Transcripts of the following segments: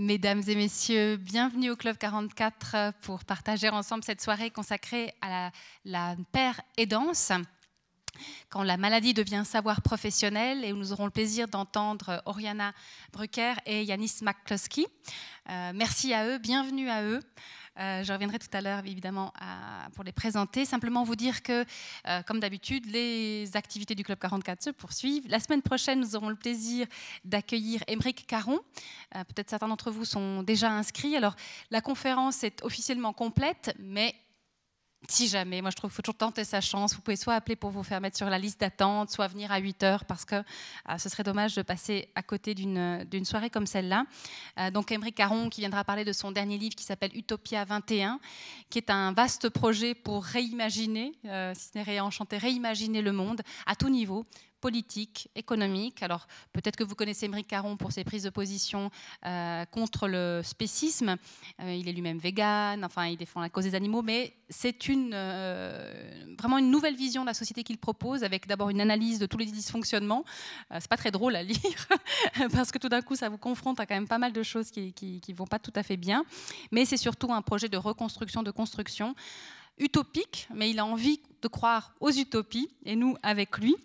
Mesdames et messieurs, bienvenue au Club 44 pour partager ensemble cette soirée consacrée à la, paire aidance. Quand la maladie devient savoir professionnel, et nous aurons le plaisir d'entendre Oriana Brucker et Yanis McCloskey. Euh, merci à eux, bienvenue à eux. Euh, je reviendrai tout à l'heure, évidemment, pour les présenter. Simplement vous dire que, euh, comme d'habitude, les activités du Club 44 se poursuivent. La semaine prochaine, nous aurons le plaisir d'accueillir Émeric Caron. Euh, peut-être certains d'entre vous sont déjà inscrits. Alors, la conférence est officiellement complète, mais si jamais, moi je trouve qu'il faut toujours tenter sa chance. Vous pouvez soit appeler pour vous faire mettre sur la liste d'attente, soit venir à 8 heures parce que euh, ce serait dommage de passer à côté d'une soirée comme celle-là. Euh, donc Emery Caron qui viendra parler de son dernier livre qui s'appelle Utopia 21, qui est un vaste projet pour réimaginer, euh, si ce n'est réenchanter, réimaginer le monde à tout niveau, politique, économique. Alors peut-être que vous connaissez Émeric Caron pour ses prises de position euh, contre le spécisme. Euh, il est lui-même vegan, enfin il défend la cause des animaux, mais c'est une, euh, vraiment une nouvelle vision de la société qu'il propose, avec d'abord une analyse de tous les dysfonctionnements. c'est pas très drôle à lire, parce que tout d'un coup ça vous confronte à quand même pas mal de choses qui ne vont pas tout à fait bien. Mais c'est surtout un projet de reconstruction, de construction utopique, mais il a envie de croire aux utopies, et nous avec lui.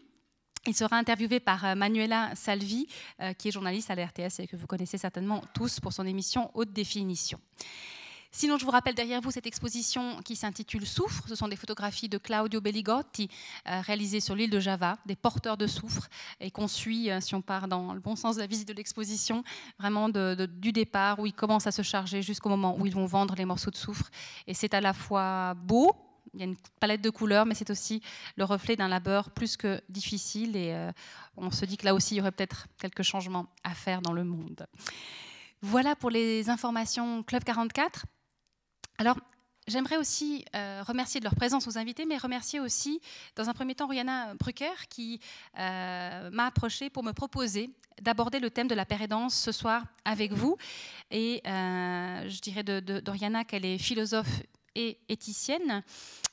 Il sera interviewé par euh, Manuela Salvi, euh, qui est journaliste à la RTS et que vous connaissez certainement tous pour son émission Haute Définition. Sinon, je vous rappelle derrière vous cette exposition qui s'intitule Soufre. Ce sont des photographies de Claudio Belligotti euh, réalisées sur l'île de Java, des porteurs de soufre, et qu'on suit, si on part dans le bon sens de la visite de l'exposition, vraiment du départ où ils commencent à se charger jusqu'au moment où ils vont vendre les morceaux de soufre. Et c'est à la fois beau, il y a une palette de couleurs, mais c'est aussi le reflet d'un labeur plus que difficile. Et euh, on se dit que là aussi, il y aurait peut-être quelques changements à faire dans le monde. Voilà pour les informations Club 44. Alors, J'aimerais aussi euh, remercier de leur présence aux invités, mais remercier aussi, dans un premier temps, Rihanna Brucker, qui euh, m'a approché pour me proposer d'aborder le thème de la pérédance ce soir avec vous. Et je dirais de, de, de Rihanna qu'elle est philosophe et éthicienne.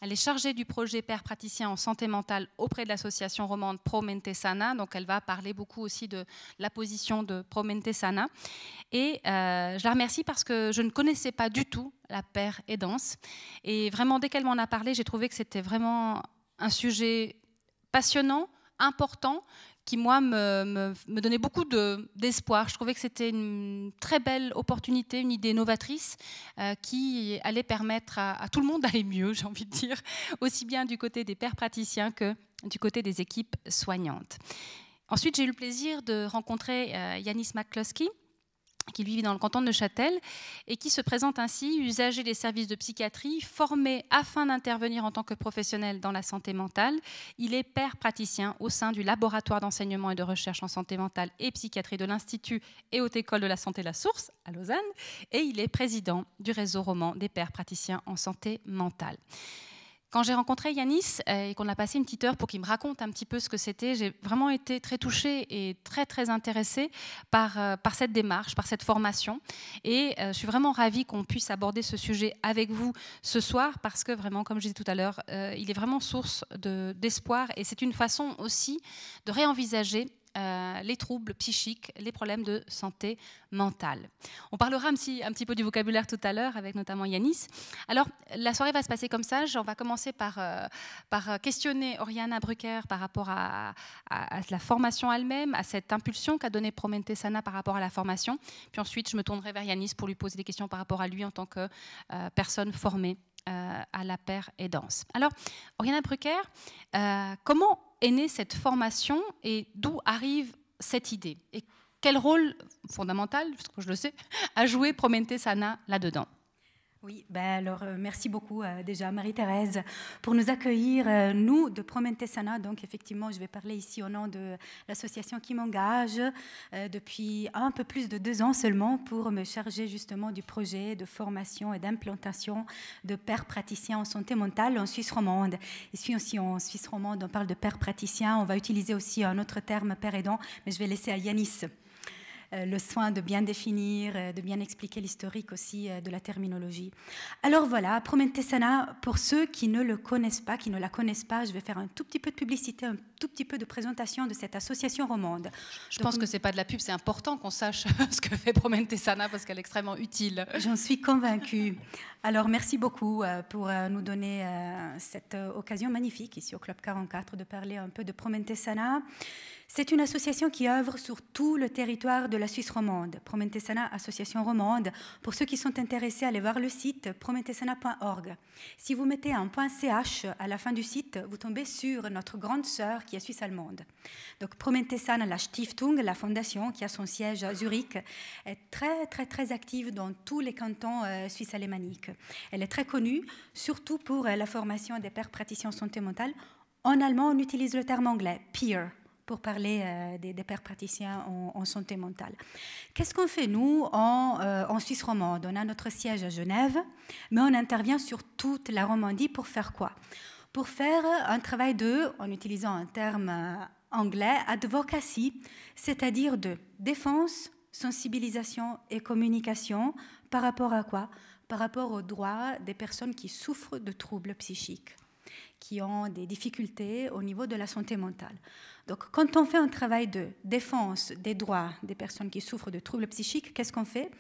Elle est chargée du projet Père praticien en santé mentale auprès de l'association romande Pro Mente Sana. Donc, elle va parler beaucoup aussi de la position de Pro Mente Sana. Et euh, je la remercie parce que je ne connaissais pas du tout la Père aidance. Et vraiment, dès qu'elle m'en a parlé, j'ai trouvé que c'était vraiment un sujet passionnant, important, qui, moi, me, donnait beaucoup d'espoir. Je trouvais que c'était une très belle opportunité, une idée novatrice euh, qui allait permettre à, tout le monde d'aller mieux, j'ai envie de dire, aussi bien du côté des pères praticiens que du côté des équipes soignantes. Ensuite, j'ai eu le plaisir de rencontrer euh, Yanis McCloskey, qui vit dans le canton de Neuchâtel et qui se présente ainsi usager des services de psychiatrie, formé afin d'intervenir en tant que professionnel dans la santé mentale. Il est père praticien au sein du laboratoire d'enseignement et de recherche en santé mentale et psychiatrie de l'Institut et Haute École de la Santé La Source à Lausanne et il est président du réseau roman des pères praticiens en santé mentale. Quand j'ai rencontré Yanis euh, et qu'on a passé une petite heure pour qu'il me raconte un petit peu ce que c'était, j'ai vraiment été très touchée et très très intéressée par, euh, par cette démarche, par cette formation. Et euh, je suis vraiment ravie qu'on puisse aborder ce sujet avec vous ce soir parce que vraiment, comme je disais tout à l'heure, il est vraiment source d'espoir et c'est une façon aussi de réenvisager euh, les troubles psychiques, les problèmes de santé mentale. On parlera un petit, un petit peu du vocabulaire tout à l'heure avec notamment Yanis. Alors, la soirée va se passer comme ça. On va commencer par, euh, par questionner Oriana Brucker par rapport à, la formation elle-même, à cette impulsion qu'a donnée Sana par rapport à la formation. Puis ensuite, je me tournerai vers Yanis pour lui poser des questions par rapport à lui en tant que euh, personne formée à la paire et danse. Alors, Oriana Brucker, comment est née cette formation et d'où arrive cette idée? Et quel rôle fondamental, que je le sais, a joué Promente Sana là-dedans? Oui, ben alors euh, merci beaucoup euh, déjà Marie-Thérèse pour nous accueillir, euh, nous de Promente Sana. Donc effectivement, je vais parler ici au nom de l'association qui m'engage depuis un peu plus de deux ans seulement pour me charger justement du projet de formation et d'implantation de pères praticiens en santé mentale en Suisse romande. Ici aussi en Suisse romande, on parle de pères praticiens. On va utiliser aussi un autre terme père aidant, mais je vais laisser à Yanis le soin de bien définir, de bien expliquer l'historique aussi de la terminologie. Alors voilà, Promentesana, pour ceux qui ne le connaissent pas, qui ne la connaissent pas, je vais faire un tout petit peu de publicité, un tout petit peu de présentation de cette association romande. Je pense que c'est pas de la pub, c'est important qu'on sache ce que fait Promentesana parce qu'elle est extrêmement utile. J'en suis convaincue. Alors merci beaucoup pour nous donner cette occasion magnifique ici au Club 44 de parler un peu de Promentesana. C'est une association qui œuvre sur tout le territoire de la Suisse romande. Promentesana Association romande. Pour ceux qui sont intéressés, allez voir le site promentesana.org. Si vous mettez un .ch à la fin du site, vous tombez sur notre grande sœur qui est suisse allemande. Donc Promentesana, la Stiftung, la fondation qui a son siège à Zurich, est très très très active dans tous les cantons euh, suisses alémaniques. Elle est très connue, surtout pour euh, la formation des pères praticiens en santé mentale. En allemand, on utilise le terme anglais peer pour parler euh, des, pères praticiens en, santé mentale. Qu'est-ce qu'on fait, nous, en, euh, Suisse romande? On a notre siège à Genève, mais on intervient sur toute la Romandie pour faire quoi? Pour faire un travail de, en utilisant un terme euh, anglais, advocacy, c'est-à-dire de défense, sensibilisation et communication par rapport à quoi? Par rapport aux droits des personnes qui souffrent de troubles psychiques qui ont des difficultés au niveau de la santé mentale. Donc, quand on fait un travail de défense des droits des personnes qui souffrent de troubles psychiques, qu'est-ce qu'on fait?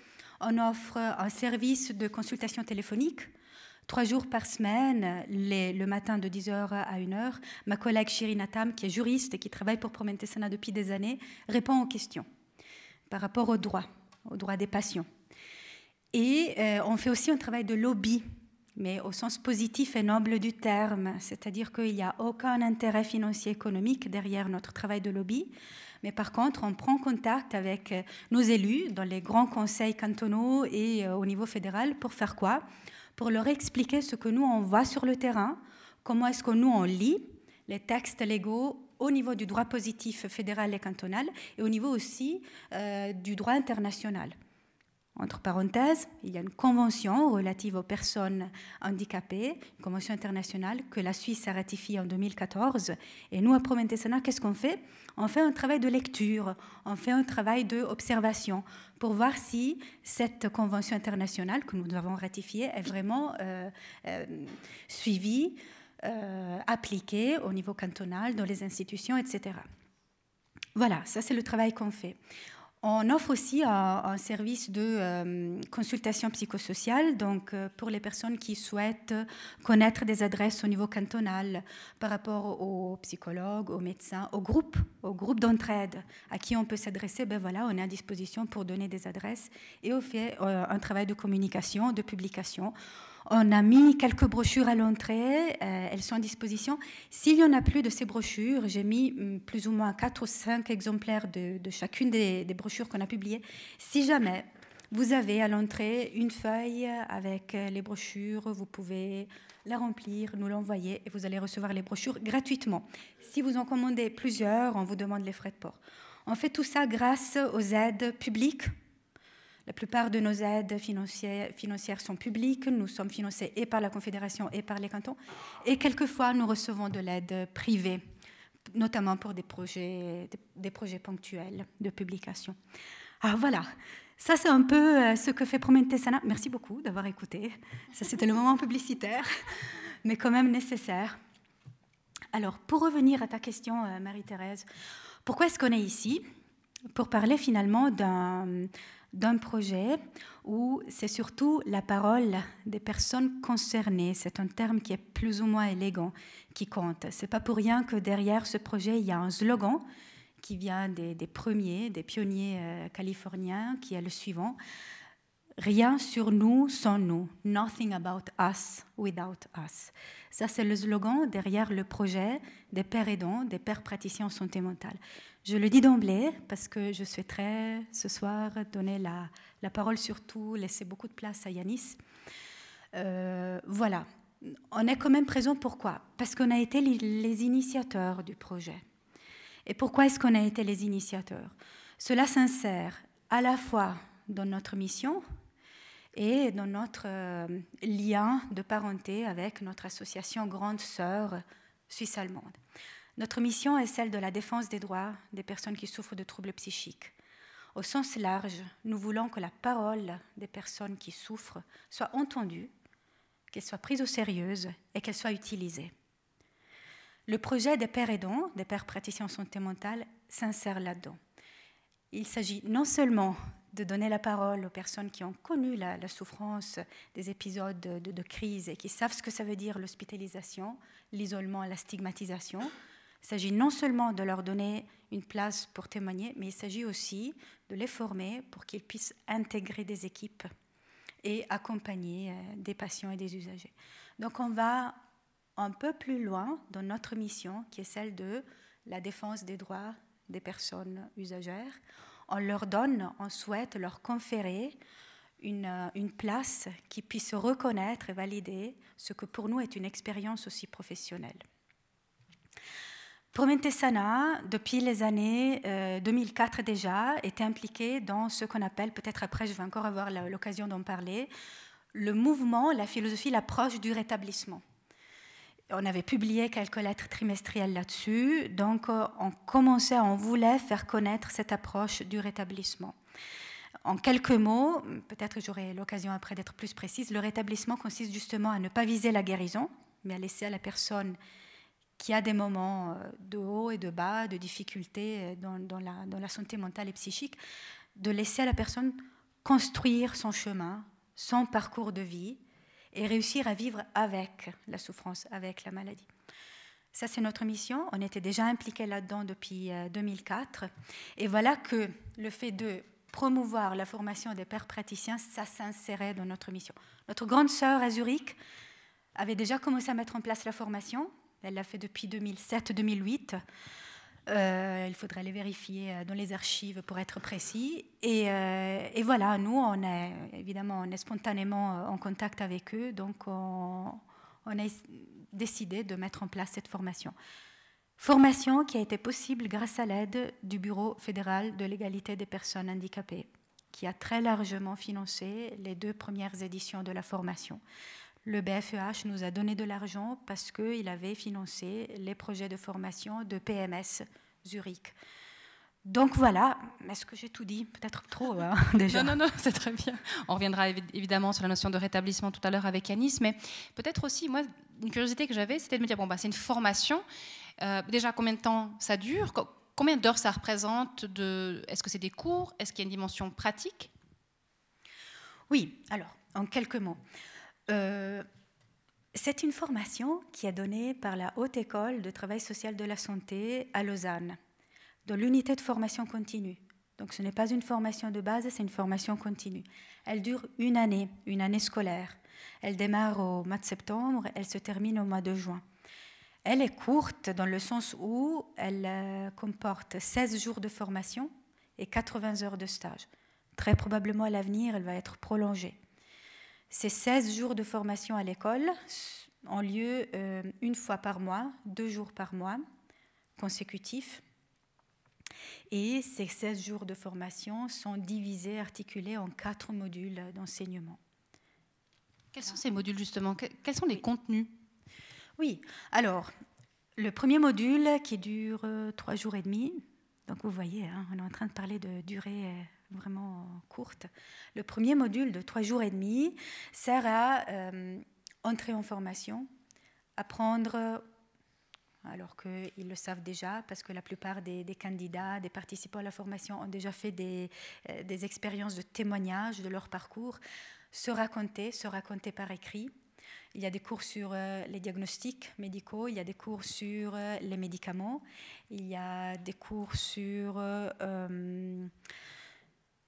On offre un service de consultation téléphonique trois jours par semaine, le matin de 10h à 1h. Ma collègue Shirina Tam, qui est juriste et qui travaille pour Promentesana depuis des années, répond aux questions par rapport aux droits, aux droits des patients. Et euh, on fait aussi un travail de lobby mais au sens positif et noble du terme, c'est-à-dire qu'il n'y a aucun intérêt financier économique derrière notre travail de lobby, mais par contre, on prend contact avec nos élus dans les grands conseils cantonaux et euh, au niveau fédéral pour faire quoi? Pour leur expliquer ce que nous, on voit sur le terrain, comment est-ce que nous, on lit les textes légaux au niveau du droit positif fédéral et cantonal et au niveau aussi euh, du droit international. Entre parenthèses, il y a une convention relative aux personnes handicapées, une convention internationale que la Suisse a ratifiée en 2014. Et nous, à Promentesana, qu'est-ce qu'on fait? On fait un travail de lecture, on fait un travail d'observation pour voir si cette convention internationale que nous avons ratifiée est vraiment euh, euh, suivie, euh, appliquée au niveau cantonal, dans les institutions, etc. Voilà, ça c'est le travail qu'on fait. On offre aussi un, service de euh, consultation psychosociale, donc euh, pour les personnes qui souhaitent connaître des adresses au niveau cantonal par rapport aux psychologues, aux médecins, aux groupes, aux groupes d'entraide à qui on peut s'adresser. Ben voilà, on est à disposition pour donner des adresses et on fait euh, un travail de communication, de publication. On a mis quelques brochures à l'entrée, euh, elles sont à disposition. S'il y en a plus de ces brochures, j'ai mis hum, plus ou moins 4 ou 5 exemplaires de, chacune des, brochures qu'on a publiées. Si jamais vous avez à l'entrée une feuille avec euh, les brochures, vous pouvez la remplir, nous l'envoyer et vous allez recevoir les brochures gratuitement. Si vous en commandez plusieurs, on vous demande les frais de port. On fait tout ça grâce aux aides publiques la plupart de nos aides financières, sont publiques. Nous sommes financés et par la Confédération et par les cantons. Et quelquefois, nous recevons de l'aide privée, notamment pour des projets, des projets ponctuels de publication. Alors voilà, ça c'est un peu euh, ce que fait Promentesana. Merci beaucoup d'avoir écouté. Ça c'était le moment publicitaire, mais quand même nécessaire. Alors pour revenir à ta question, euh, Marie-Thérèse, pourquoi est-ce qu'on est ici? Pour parler finalement d'un d'un projet où c'est surtout la parole des personnes concernées. C'est un terme qui est plus ou moins élégant, qui compte. C'est pas pour rien que derrière ce projet, il y a un slogan qui vient des, premiers, des pionniers euh, californiens, qui est le suivant. Rien sur nous sans nous. Nothing about us without us. Ça, c'est le slogan derrière le projet des pères aidants, des pères praticiens en santé mentale. Je le dis d'emblée parce que je souhaiterais ce soir donner la, parole surtout, laisser beaucoup de place à Yanis. Euh, voilà, on est quand même présent pourquoi? Parce qu'on a été les, initiateurs du projet. Et pourquoi est-ce qu'on a été les initiateurs? Cela s'insère à la fois dans notre mission et dans notre euh, lien de parenté avec notre association Grande Sœur suisse-allemande. Notre mission est celle de la défense des droits des personnes qui souffrent de troubles psychiques. Au sens large, nous voulons que la parole des personnes qui souffrent soit entendue, qu'elle soit prise au sérieux et qu'elle soit utilisée. Le projet des pères aidants, des pères praticiens en santé mentale, s'insère là-dedans. Il s'agit non seulement de donner la parole aux personnes qui ont connu la, souffrance des épisodes de, crise et qui savent ce que ça veut dire l'hospitalisation, l'isolement, la stigmatisation. Il s'agit non seulement de leur donner une place pour témoigner, mais il s'agit aussi de les former pour qu'ils puissent intégrer des équipes et accompagner euh, des patients et des usagers. Donc on va un peu plus loin dans notre mission, qui est celle de la défense des droits des personnes usagères. On leur donne, on souhaite leur conférer une, euh, une, place qui puisse reconnaître et valider ce que pour nous est une expérience aussi professionnelle. Promentesana, depuis les années 2004 euh, déjà, était impliqué dans ce qu'on appelle, peut-être après je vais encore avoir l'occasion d'en parler, le mouvement, la philosophie, l'approche du rétablissement. On avait publié quelques lettres trimestrielles là-dessus, donc euh, on commençait, on voulait faire connaître cette approche du rétablissement. En quelques mots, peut-être j'aurai l'occasion après d'être plus précise, le rétablissement consiste justement à ne pas viser la guérison, mais à laisser à la personne qui a des moments euh, de haut et de bas, de difficultés euh, dans, la, santé mentale et psychique, de laisser à la personne construire son chemin, son parcours de vie et réussir à vivre avec la souffrance, avec la maladie. Ça, c'est notre mission. On était déjà impliqués là-dedans depuis 2004. Euh, et voilà que le fait de promouvoir la formation des pères praticiens, ça s'insérait dans notre mission. Notre grande sœur à Zurich avait déjà commencé à mettre en place la formation. Elle l'a fait depuis 2007-2008. Euh, il faudrait les vérifier euh, dans les archives pour être précis. Euh, et, voilà, nous, on est évidemment, on est spontanément en contact avec eux, donc on, on, a décidé de mettre en place cette formation. Formation qui a été possible grâce à l'aide du Bureau fédéral de l'égalité des personnes handicapées, qui a très largement financé les deux premières éditions de la formation le BFEH nous a donné de l'argent parce qu'il avait financé les projets de formation de PMS Zurich. Donc voilà, est-ce que j'ai tout dit? Peut-être trop hein, déjà. Non, non, non, c'est très bien. On reviendra évidemment sur la notion de rétablissement tout à l'heure avec Anis, mais peut-être aussi, moi, une curiosité que j'avais, c'était de me dire, bon, bah, c'est une formation. Euh, déjà, combien de temps ça dure? Combien d'heures ça représente de... Est-ce que c'est des cours? Est-ce qu'il y a une dimension pratique? Oui, alors, en quelques mots. Euh, c'est une formation qui est donnée par la Haute École de Travail Social de la Santé à Lausanne, dans l'unité de formation continue. Donc ce n'est pas une formation de base, c'est une formation continue. Elle dure une année, une année scolaire. Elle démarre au mois de septembre, elle se termine au mois de juin. Elle est courte dans le sens où elle euh, comporte 16 jours de formation et 80 heures de stage. Très probablement à l'avenir, elle va être prolongée. Ces 16 jours de formation à l'école ont lieu euh, une fois par mois, deux jours par mois, consécutifs. Et ces 16 jours de formation sont divisés, articulés en quatre modules d'enseignement. Quels sont ces modules justement? Quels sont les contenus? Oui, alors, le premier module qui dure euh, trois jours et demi, donc vous voyez, hein, on est en train de parler de durée euh, vraiment courte. Le premier module de trois jours et demi sert à euh, entrer en formation, apprendre, alors qu'ils le savent déjà, parce que la plupart des, candidats, des participants à la formation ont déjà fait des, euh, des expériences de témoignage de leur parcours, se raconter, se raconter par écrit. Il y a des cours sur euh, les diagnostics médicaux, il y a des cours sur les médicaments, il y a des cours sur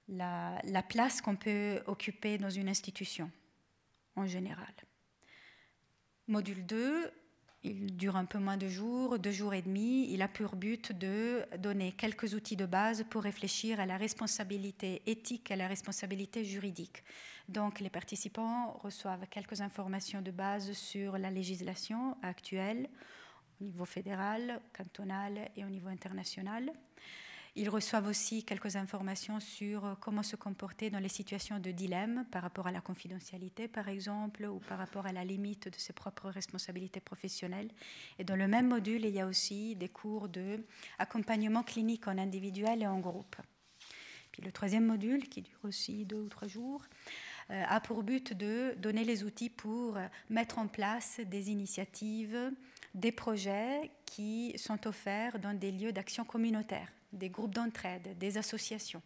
la, place qu'on peut occuper dans une institution en général. Module 2, il dure un peu moins de jours, deux jours et demi. Il a pour but de donner quelques outils de base pour réfléchir à la responsabilité éthique à la responsabilité juridique. Donc les participants reçoivent quelques informations de base sur la législation actuelle au niveau fédéral, cantonal et au niveau international. Ils reçoivent aussi quelques informations sur euh, comment se comporter dans les situations de dilemme par rapport à la confidentialité, par exemple, ou par rapport à la limite de ses propres responsabilités professionnelles. Et dans le même module, il y a aussi des cours d'accompagnement clinique en individuel et en groupe. Puis le troisième module, qui dure aussi deux ou trois jours, euh, a pour but de donner les outils pour mettre en place des initiatives, des projets qui sont offerts dans des lieux d'action communautaire, des groupes d'entraide, des associations.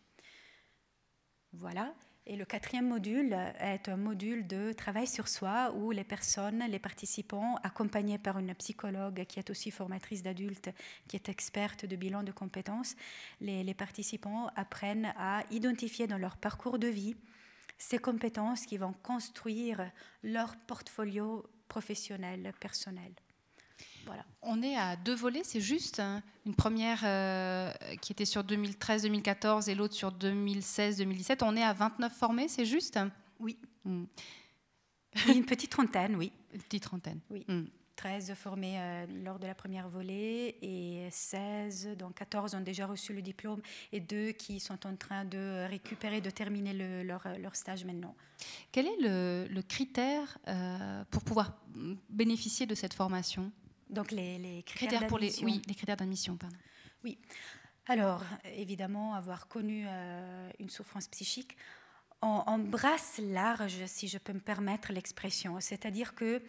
Voilà. Et le quatrième module est un module de travail sur soi où les personnes, les participants, accompagnés par une psychologue qui est aussi formatrice d'adultes, qui est experte de bilan de compétences, les, participants apprennent à identifier dans leur parcours de vie ces compétences qui vont construire leur portfolio professionnel, personnel. On est à deux volets, c'est juste. Hein. Une première euh, qui était sur 2013-2014 et l'autre sur 2016-2017. On est à 29 formés, c'est juste? Oui. Hmm. Une petite trentaine, oui. Une petite trentaine. Oui. 13 hmm. formés euh, lors de la première volée et 16, donc 14 ont déjà reçu le diplôme et deux qui sont en train de récupérer, de terminer leur, leur, stage maintenant. Quel est le, critère euh, pour pouvoir bénéficier de cette formation? Donc les, critères, pour les, oui, les critères d'admission, Oui. Alors, évidemment, avoir connu euh, une souffrance psychique, on, brasse large, si je peux me permettre l'expression. C'est-à-dire que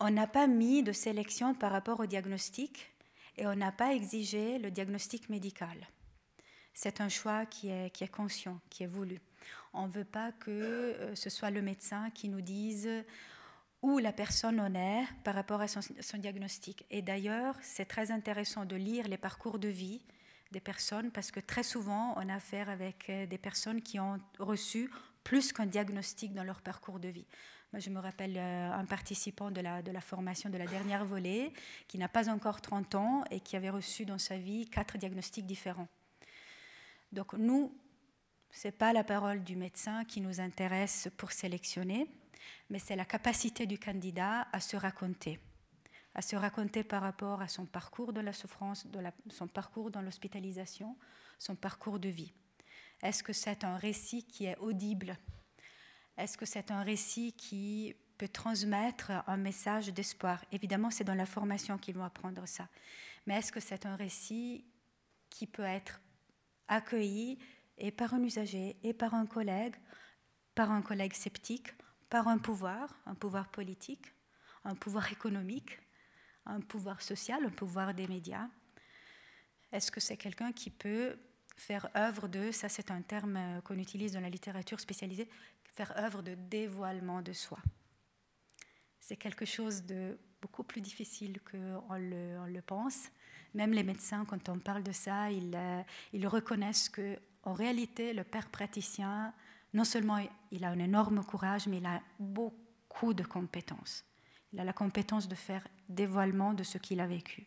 on n'a pas mis de sélection par rapport au diagnostic et on n'a pas exigé le diagnostic médical. C'est un choix qui est, qui est conscient, qui est voulu. On ne veut pas que euh, ce soit le médecin qui nous dise où la personne en est par rapport à son, diagnostic. Et d'ailleurs, c'est très intéressant de lire les parcours de vie des personnes parce que très souvent, on a affaire avec euh, des personnes qui ont reçu plus qu'un diagnostic dans leur parcours de vie. Moi, je me rappelle euh, un participant de la, de la formation de la dernière volée qui n'a pas encore 30 ans et qui avait reçu dans sa vie quatre diagnostics différents. Donc nous, ce n'est pas la parole du médecin qui nous intéresse pour sélectionner, mais c'est la capacité du candidat à se raconter, à se raconter par rapport à son parcours de la souffrance, de son parcours dans l'hospitalisation, son parcours de vie. Est-ce que c'est un récit qui est audible? Est-ce que c'est un récit qui peut transmettre un message d'espoir? Évidemment, c'est dans la formation qu'ils vont apprendre ça. Mais est-ce que c'est un récit qui peut être accueilli et par un usager et par un collègue, par un collègue sceptique, par un pouvoir, un pouvoir politique, un pouvoir économique, un pouvoir social, un pouvoir des médias Est-ce que c'est quelqu'un qui peut faire œuvre de, ça c'est un terme qu'on utilise dans la littérature spécialisée, faire œuvre de dévoilement de soi? C'est quelque chose de beaucoup plus difficile qu'on le, on le pense. Même les médecins, quand on parle de ça, ils, euh, ils reconnaissent que en réalité, le père praticien non seulement il a un énorme courage, mais il a beaucoup de compétences. Il a la compétence de faire dévoilement de ce qu'il a vécu.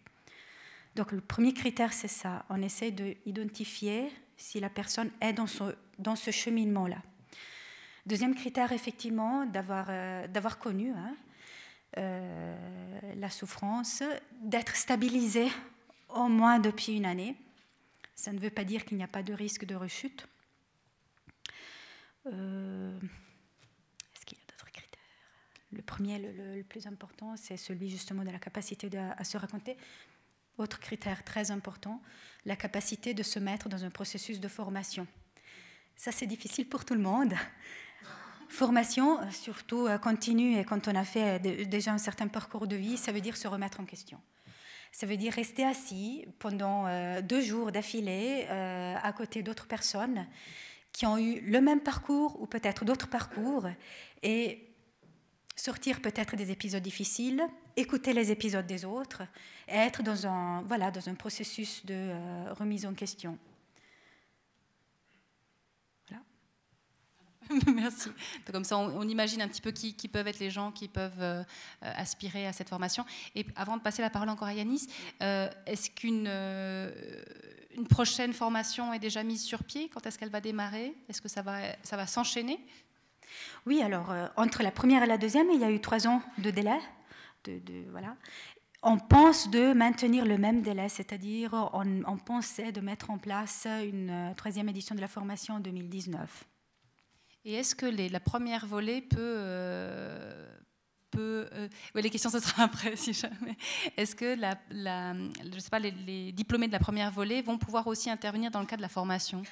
Donc le premier critère, c'est ça. On essaie d'identifier si la personne est dans ce, dans ce cheminement-là. Deuxième critère, effectivement, d'avoir euh, connu hein, euh, la souffrance, d'être stabilisé au moins depuis une année. Ça ne veut pas dire qu'il n'y a pas de risque de rechute. Euh, est-ce qu'il y a d'autres critères? Le premier, le, plus important, c'est celui justement de la capacité à se raconter. Autre critère très important, la capacité de se mettre dans un processus de formation. Ça, c'est difficile pour tout le monde. Formation, surtout euh, continue, et quand on a fait déjà un certain parcours de vie, ça veut dire se remettre en question. Ça veut dire rester assis pendant euh, deux jours d'affilée à côté d'autres personnes qui ont eu le même parcours ou peut-être d'autres parcours et sortir peut-être des épisodes difficiles, écouter les épisodes des autres et être dans un, voilà, dans un processus de euh, remise en question. Merci. Comme ça, on, imagine un petit peu qui, peuvent être les gens qui peuvent euh, aspirer à cette formation. Et avant de passer la parole encore à Yanis, euh, est-ce qu'une une prochaine formation est déjà mise sur pied Quand est-ce qu'elle va démarrer? Est-ce que ça va, ça va s'enchaîner? Oui, alors euh, entre la première et la deuxième, il y a eu trois ans de délai. De, voilà. On pense de maintenir le même délai, c'est-à-dire on, pensait de mettre en place une euh, troisième édition de la formation en 2019. Et est-ce que les, la première volée peut, euh, euh, les questions, ce sera après, si jamais. Est-ce que la, je sais pas, les, diplômés de la première volée vont pouvoir aussi intervenir dans le cadre de la formation?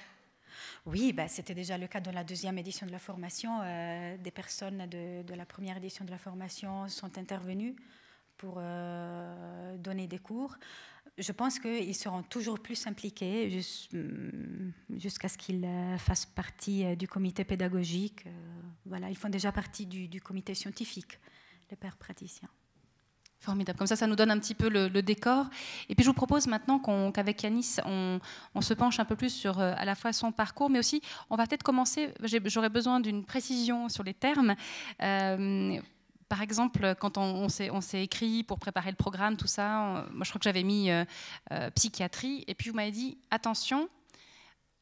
Oui, bah, c'était déjà le cas dans la deuxième édition de la formation. Euh, des personnes de, la première édition de la formation sont intervenues pour euh, donner des cours. Je pense qu'ils seront toujours plus impliqués mm, jusqu'à ce qu'ils fassent partie du comité pédagogique. voilà, ils font déjà partie du comité scientifique, les pères praticiens. Formidable. Comme ça, ça nous donne un petit peu le, décor. Et puis, je vous propose maintenant qu'avec Yanis, on, se penche un peu plus sur euh, à la fois son parcours, mais aussi, on va peut-être commencer. J'aurais besoin d'une précision sur les termes. Euh, par exemple, quand on, on s'est écrit pour préparer le programme, tout ça, moi je crois que j'avais mis euh, psychiatrie, et puis vous m'avez dit attention,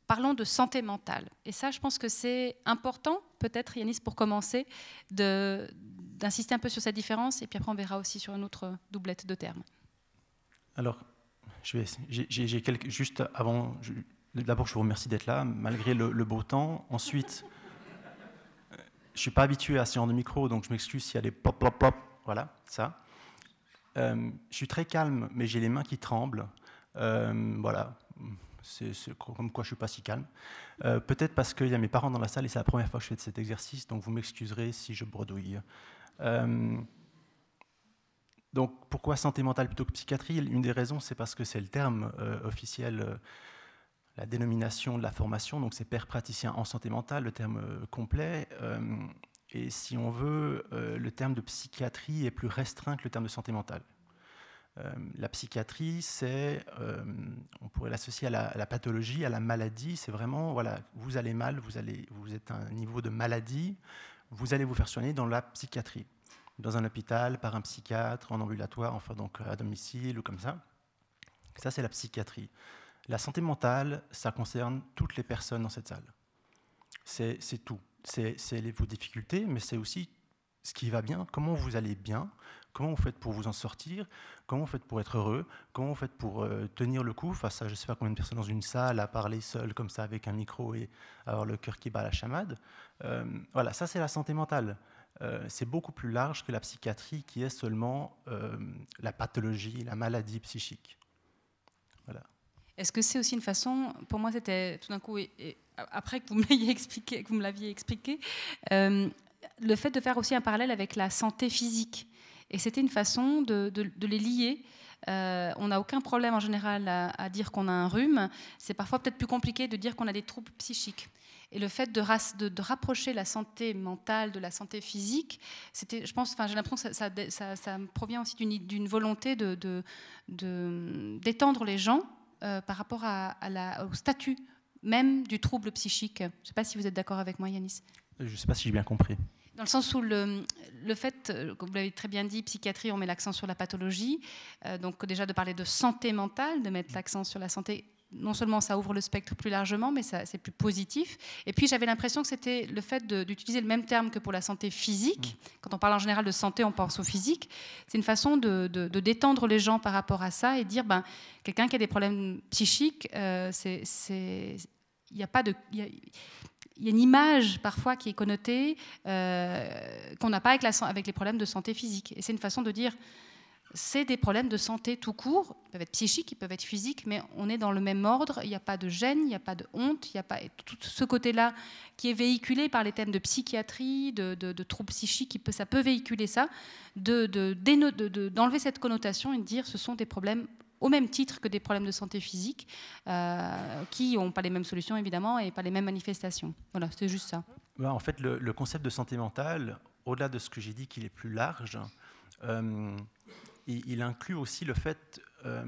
parlons de santé mentale. Et ça, je pense que c'est important, peut-être, Yanis, pour commencer, de, d'insister un peu sur cette différence, et puis après on verra aussi sur une autre doublette de termes. Alors, j'ai quelques, juste avant, d'abord je vous remercie d'être là, malgré le, beau temps. Ensuite, euh, je ne suis pas habitué à ce genre de micro, donc je m'excuse s'il y a des pop, pop, pop, voilà, ça. Euh, je suis très calme, mais j'ai les mains qui tremblent. Euh, voilà, c'est comme quoi je ne suis pas si calme. Peut-être parce qu'il y a mes parents dans la salle et c'est la première fois que je fais cet exercice, donc vous m'excuserez si je bredouille. Euh, donc pourquoi santé mentale plutôt que psychiatrie? Une des raisons, c'est parce que c'est le terme euh, officiel, euh, la dénomination de la formation, donc c'est père praticien en santé mentale, le terme complet. et si on veut, le terme de psychiatrie est plus restreint que le terme de santé mentale. la psychiatrie, c'est, on pourrait l'associer à, la, pathologie, à la maladie. C'est vraiment, voilà, vous allez mal, vous, vous êtes à un niveau de maladie, vous allez vous faire soigner dans la psychiatrie, dans un hôpital, par un psychiatre, en ambulatoire, enfin donc à domicile ou comme ça. Ça, c'est la psychiatrie. La santé mentale, ça concerne toutes les personnes dans cette salle. C'est tout. C'est vos difficultés, mais c'est aussi ce qui va bien, comment vous allez bien, comment vous faites pour vous en sortir, comment vous faites pour être heureux, comment vous faites pour euh, tenir le coup face à je ne sais pas combien de personnes dans une salle à parler seul comme ça avec un micro et avoir le cœur qui bat la chamade? Euh, voilà, ça c'est la santé mentale. Euh, c'est beaucoup plus large que la psychiatrie qui est seulement la pathologie, la maladie psychique. Voilà. Est-ce que c'est aussi une façon, pour moi c'était tout d'un coup, après que vous me expliqué, que vous me l'aviez expliqué, le fait de faire aussi un parallèle avec la santé physique? Et c'était une façon de, les lier. Euh, on n'a aucun problème en général à, dire qu'on a un rhume. C'est parfois peut-être plus compliqué de dire qu'on a des troubles psychiques. Et le fait de, rapprocher la santé mentale de la santé physique, c'était, je pense, enfin, j'ai l'impression que ça, ça, provient aussi d'une volonté de, d'étendre les gens euh, par rapport au statut même du trouble psychique. Je ne sais pas si vous êtes d'accord avec moi, Yanis. Je ne sais pas si j'ai bien compris. Dans le sens où le, le fait, euh, comme vous l'avez très bien dit, psychiatrie, on met l'accent sur la pathologie. Euh, donc déjà de parler de santé mentale, de mettre l'accent sur la santé non seulement ça ouvre le spectre plus largement, mais c'est plus positif. Et puis j'avais l'impression que c'était le fait d'utiliser le même terme que pour la santé physique. Mmh. Quand on parle en général de santé, on pense au physique. C'est une façon de, de, détendre les gens par rapport à ça et dire, ben, quelqu'un qui a des problèmes psychiques, euh, c'est il n'y a pas de il y a une image parfois qui est connotée euh, qu'on n'a pas avec, les problèmes de santé physique. Et c'est une façon de dire, c'est des problèmes de santé tout court, ils peuvent être psychiques, ils peuvent être physiques, mais on est dans le même ordre, il n'y a pas de gêne, il n'y a pas de honte, il n'y a pas tout ce côté-là qui est véhiculé par les thèmes de psychiatrie, de, troubles psychiques, ça peut véhiculer ça, d'enlever de, cette connotation et de dire ce sont des problèmes au même titre que des problèmes de santé physique, euh, qui n'ont pas les mêmes solutions évidemment et pas les mêmes manifestations. Voilà, c'est juste ça. en fait, le, concept de santé mentale, au-delà de ce que j'ai dit qu'il est plus large, euh, il, inclut aussi le fait euh,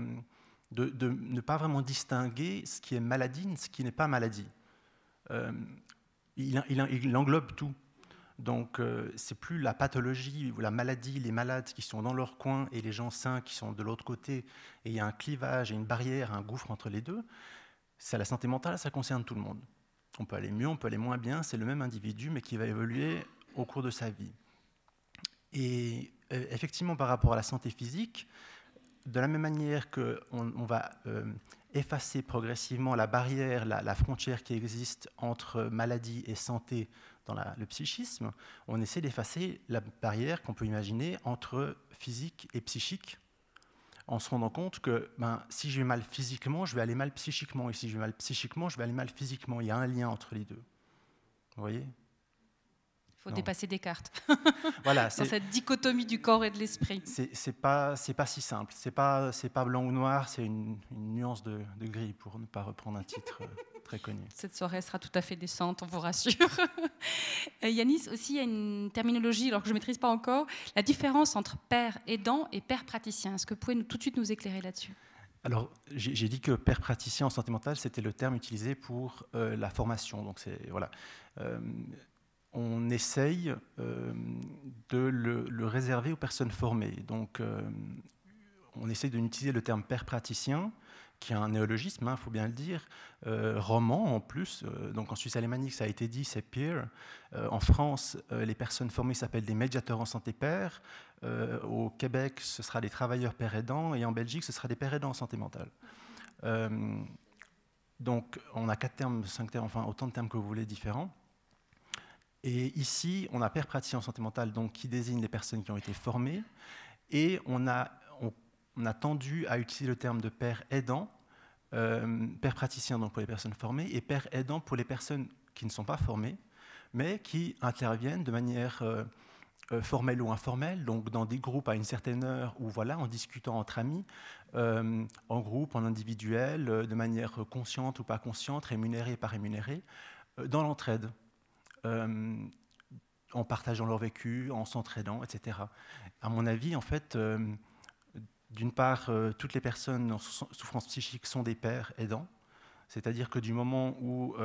de, ne pas vraiment distinguer ce qui est maladie et ce qui n'est pas maladie. il, englobe tout. Donc, euh, c'est plus la pathologie ou la maladie, les malades qui sont dans leur coin et les gens sains qui sont de l'autre côté, et il y a un clivage et une barrière, un gouffre entre les deux. C'est la santé mentale, ça concerne tout le monde. On peut aller mieux, on peut aller moins bien, c'est le même individu, mais qui va évoluer au cours de sa vie. Et euh, effectivement, par rapport à la santé physique, de la même manière qu'on on va euh, effacer progressivement la barrière, la, frontière qui existe entre maladie et santé dans le psychisme, on essaie d'effacer la barrière qu'on peut imaginer entre physique et psychique. en se rendant compte que ben, si je vais mal physiquement, je vais aller mal psychiquement, et si je vais mal psychiquement, je vais aller mal physiquement. Il y a un lien entre les deux. Vous voyez? Il faut dépasser Descartes. voilà, dans cette dichotomie du corps et de l'esprit. C'est pas c'est pas si simple. C'est pas c'est pas blanc ou noir. C'est une, nuance de, gris pour ne pas reprendre un titre euh, très connu. Cette soirée sera tout à fait décente, on vous rassure. Euh, Yanis, aussi, il y a une terminologie, alors que je ne maîtrise pas encore, la différence entre père aidant et père praticien. Est-ce que vous pouvez nous, tout de suite nous éclairer là-dessus? Alors, j'ai dit que père praticien en santé mentale, c'était le terme utilisé pour euh, la formation. Donc, c'est voilà on essaye euh, de le, réserver aux personnes formées. Donc, euh, on essaye d'utiliser le terme père praticien, qui est un néologisme, il hein, faut bien le dire, euh, roman en plus. donc en Suisse alémanique, ça a été dit, c'est peer. en France, les personnes formées s'appellent des médiateurs en santé père. au Québec, ce sera des travailleurs père aidants. Et en Belgique, ce sera des pères aidants en santé mentale. donc on a quatre termes, cinq termes, enfin autant de termes que vous voulez différents. Et ici, on a père praticien en santé mentale, donc qui désigne les personnes qui ont été formées, et on a, on, a tendu à utiliser le terme de père aidant, euh, père praticien donc pour les personnes formées, et père aidant pour les personnes qui ne sont pas formées, mais qui interviennent de manière euh, euh, formelle ou informelle, donc dans des groupes à une certaine heure, ou voilà, en discutant entre amis, en groupe, en individuel, de manière consciente ou pas consciente, rémunérée pas rémunérée, dans l'entraide. En partageant leur vécu, en s'entraînant, etc. À mon avis, en fait, d'une part, euh, toutes les personnes en souffrance psychique sont des pères aidants. C'est-à-dire que du moment où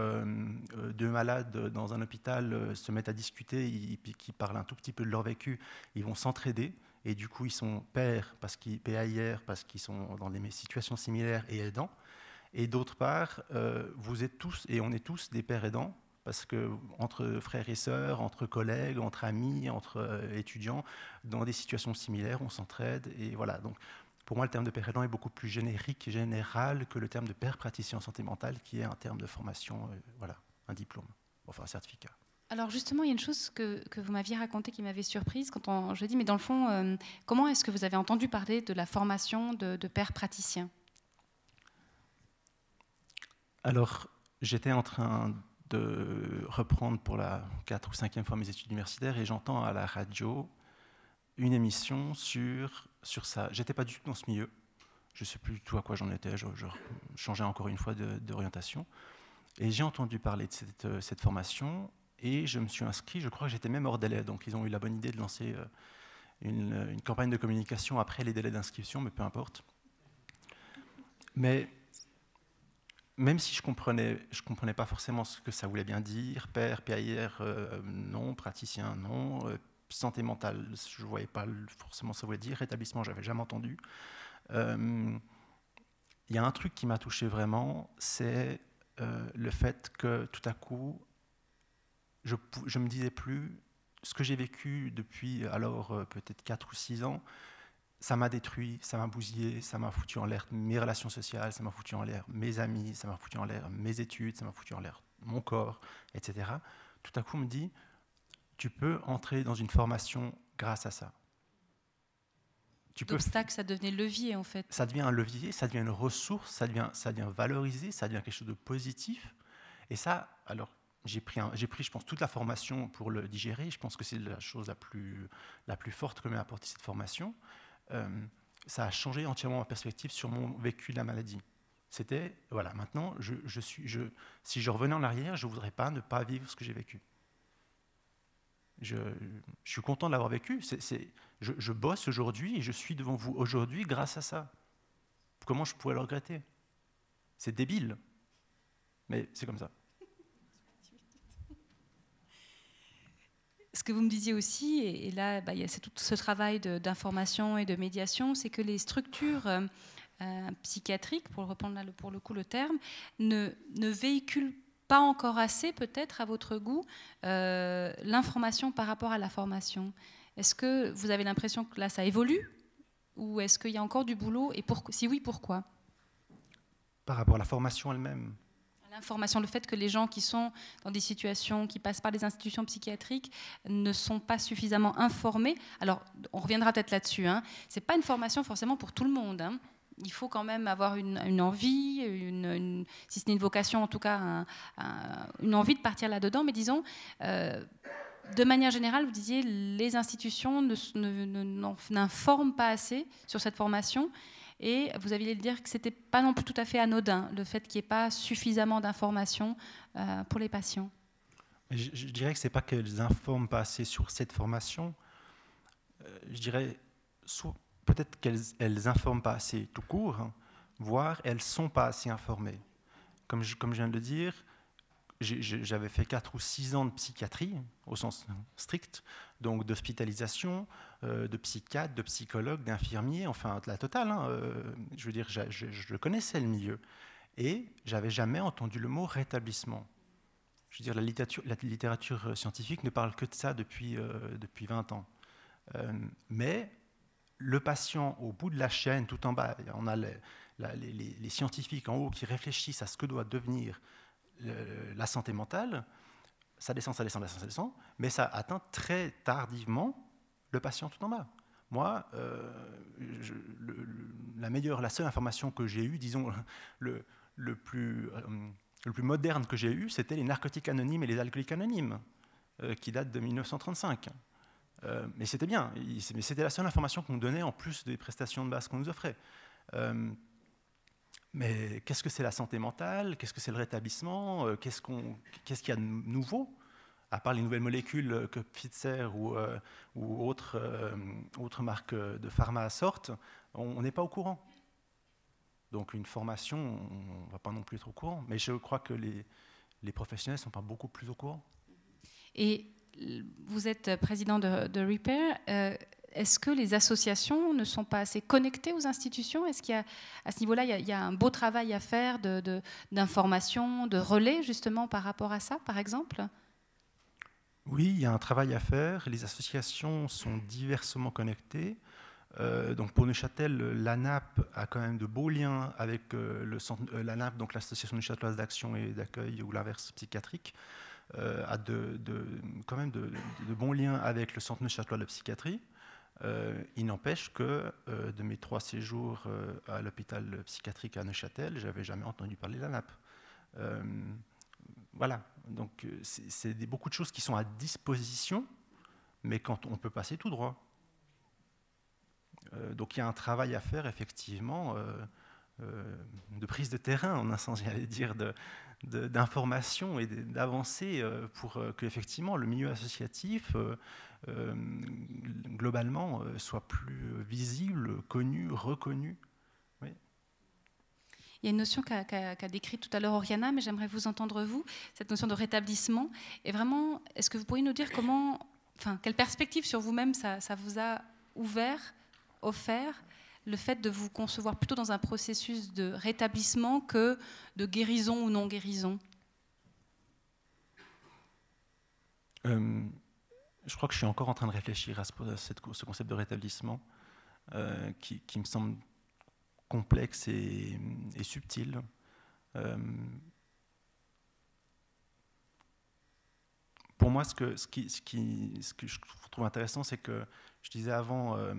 deux malades dans un hôpital se mettent à discuter, qui parlent un tout petit peu de leur vécu, ils vont s'entraider. Et du coup, ils sont pères parce qu'ils PAIR, parce qu'ils sont dans des situations similaires et aidants. Et d'autre part, vous êtes tous, et on est tous des pères aidants, parce que entre frères et sœurs, entre collègues, entre amis, entre euh, étudiants, dans des situations similaires, on s'entraide. Et voilà. Donc, pour moi, le terme de père aidant est beaucoup plus générique et général que le terme de père praticien en santé mentale, qui est un terme de formation, euh, voilà, un diplôme, enfin un certificat. Alors justement, il y a une chose que, que vous m'aviez racontée qui m'avait surprise quand on, je dis, mais dans le fond, euh, comment est-ce que vous avez entendu parler de la formation de, de père praticien? Alors, j'étais en train de reprendre pour la quatre ou cinquième fois mes études universitaires et j'entends à la radio une émission sur, sur ça. J'étais pas du tout dans ce milieu. Je ne sais plus du tout à quoi j'en étais. Je, changeais encore une fois d'orientation. Et j'ai entendu parler de cette, cette, formation et je me suis inscrit. Je crois que j'étais même hors délai. Donc ils ont eu la bonne idée de lancer euh, une, une campagne de communication après les délais d'inscription, mais peu importe. Mais même si je comprenais, je comprenais pas forcément ce que ça voulait bien dire, père, PAIR, euh, non, praticien, non, euh, santé mentale, je voyais pas forcément ce que ça voulait dire, rétablissement, j'avais jamais entendu. Euh, il y a un truc qui m'a touché vraiment, c'est le fait que tout à coup, je, je me disais plus ce que j'ai vécu depuis alors peut-être 4 ou 6 ans, ça m'a détruit, ça m'a bousillé, ça m'a foutu en l'air mes relations sociales, ça m'a foutu en l'air mes amis, ça m'a foutu en l'air mes études, ça m'a foutu en l'air mon corps, etc. Tout à coup, on me dit, tu peux entrer dans une formation grâce à ça. L'obstacle, ça devenait levier en fait. Ça devient un levier, ça devient une ressource, ça devient, ça devient valorisé, ça devient quelque chose de positif. Et ça, alors, j'ai pris, j'ai pris, je pense, toute la formation pour le digérer. Je pense que c'est la chose la plus, la plus forte que m'a apporté cette formation. Euh, ça a changé entièrement ma perspective sur mon vécu de la maladie. C'était, voilà, maintenant, je, suis, je, si je revenais en arrière, je ne voudrais pas ne pas vivre ce que j'ai vécu. Je, suis content de l'avoir vécu. Je, je, bosse aujourd'hui et je suis devant vous aujourd'hui grâce à ça. Comment je pourrais le regretter? C'est débile, mais c'est comme ça. Ce que vous me disiez aussi, et, là, bah, il y a tout ce travail d'information et de médiation, c'est que les structures euh, euh, psychiatriques, pour reprendre là, pour le coup le terme, ne, véhiculent pas encore assez, peut-être, à votre goût, euh, l'information par rapport à la formation. Est-ce que vous avez l'impression que là, ça évolue Ou est-ce qu'il y a encore du boulot Et si oui, pourquoi? Par rapport à la formation elle-même l'information, le fait que les gens qui sont dans des situations, qui passent par les institutions psychiatriques, ne sont pas suffisamment informés. Alors, on reviendra peut-être là-dessus. Hein. Ce n'est pas une formation forcément pour tout le monde. Hein. Il faut quand même avoir une, envie, une, si ce n'est une vocation, en tout cas une envie de partir là-dedans. Mais disons, euh, de manière générale, vous disiez, les institutions n'informent pas assez sur cette formation. Et vous aviez dire que ce n'était pas non plus tout à fait anodin, le fait qu'il n'y ait pas suffisamment d'informations euh, pour les patients. Je, dirais que ce n'est pas qu'elles n'informent pas assez sur cette formation. Euh, je dirais peut-être qu'elles n'informent pas assez tout court, hein, voire elles ne sont pas assez informées. Comme je, comme je viens de le dire, j'avais fait 4 ou 6 ans de psychiatrie, au sens strict, donc d'hospitalisation, euh, de psychiatre, de psychologue, d'infirmier, enfin la totale. Hein, euh, je veux dire, je, connaissais le milieu. Et j'avais jamais entendu le mot rétablissement. Je veux dire, la littérature, littérature scientifique ne parle que de ça depuis, euh, depuis 20 ans. mais le patient au bout de la chaîne, tout en bas, on a les scientifiques en haut qui réfléchissent à ce que doit devenir la santé mentale, ça descend, ça descend, ça descend, ça descend, mais ça atteint très tardivement le patient tout en bas. Moi, euh, la meilleure, la seule information que j'ai eue, disons, le, le, plus, euh, le plus moderne que j'ai eu, c'était les narcotiques anonymes et les alcooliques anonymes, euh, qui datent de 1935. mais c'était bien, mais c'était la seule information qu'on donnait en plus des prestations de base qu'on nous offrait. Mais qu'est-ce que c'est la santé mentale? Qu'est-ce que c'est le rétablissement? Euh, Qu'est-ce qu'il y a de nouveau? À part les nouvelles molécules que Pfizer ou, euh, ou autres, euh, autres, marques de pharma sortent, on n'est pas au courant. Donc une formation, on ne va pas non plus être au courant. Mais je crois que les, les professionnels ne sont pas beaucoup plus au courant. Et vous êtes président de, de Repair est-ce que les associations ne sont pas assez connectées aux institutions? Est-ce qu'à à ce niveau-là, il, y, a un beau travail à faire d'information, de, de, relais justement par rapport à ça, par exemple? Oui, il y a un travail à faire. Les associations sont diversement connectées. Euh, donc pour Neuchâtel, l'ANAP a quand même de beaux liens avec euh, euh, l'ANAP, donc l'association neuchâteloise d'action et d'accueil ou l'inverse psychiatrique, a de, quand même de, bons liens avec le centre neuchâtelois de psychiatrie. Euh, il n'empêche que euh, de mes trois séjours euh, à l'hôpital psychiatrique à Neuchâtel, j'avais jamais entendu parler de la nappe. voilà, donc c'est beaucoup de choses qui sont à disposition, mais quand on peut passer tout droit. donc il y a un travail à faire effectivement de prise de terrain, en un sens, j'allais dire, d'information et d'avancée pour que effectivement le milieu associatif euh, globalement, euh, soit plus visible, connu, reconnu. Il y a une notion qu'a décrite tout à l'heure Oriana, mais j'aimerais vous entendre vous, cette notion de rétablissement. Et vraiment, est-ce que vous pourriez nous dire comment, enfin, quelle perspective sur vous-même ça, ça, vous a ouvert, offert, le fait de vous concevoir plutôt dans un processus de rétablissement que de guérison ou non guérison euh, je crois que je suis encore en train de réfléchir à ce, concept de rétablissement euh, qui, me semble complexe et, subtil. Euh, pour moi, ce que, je trouve intéressant, c'est que je disais avant euh,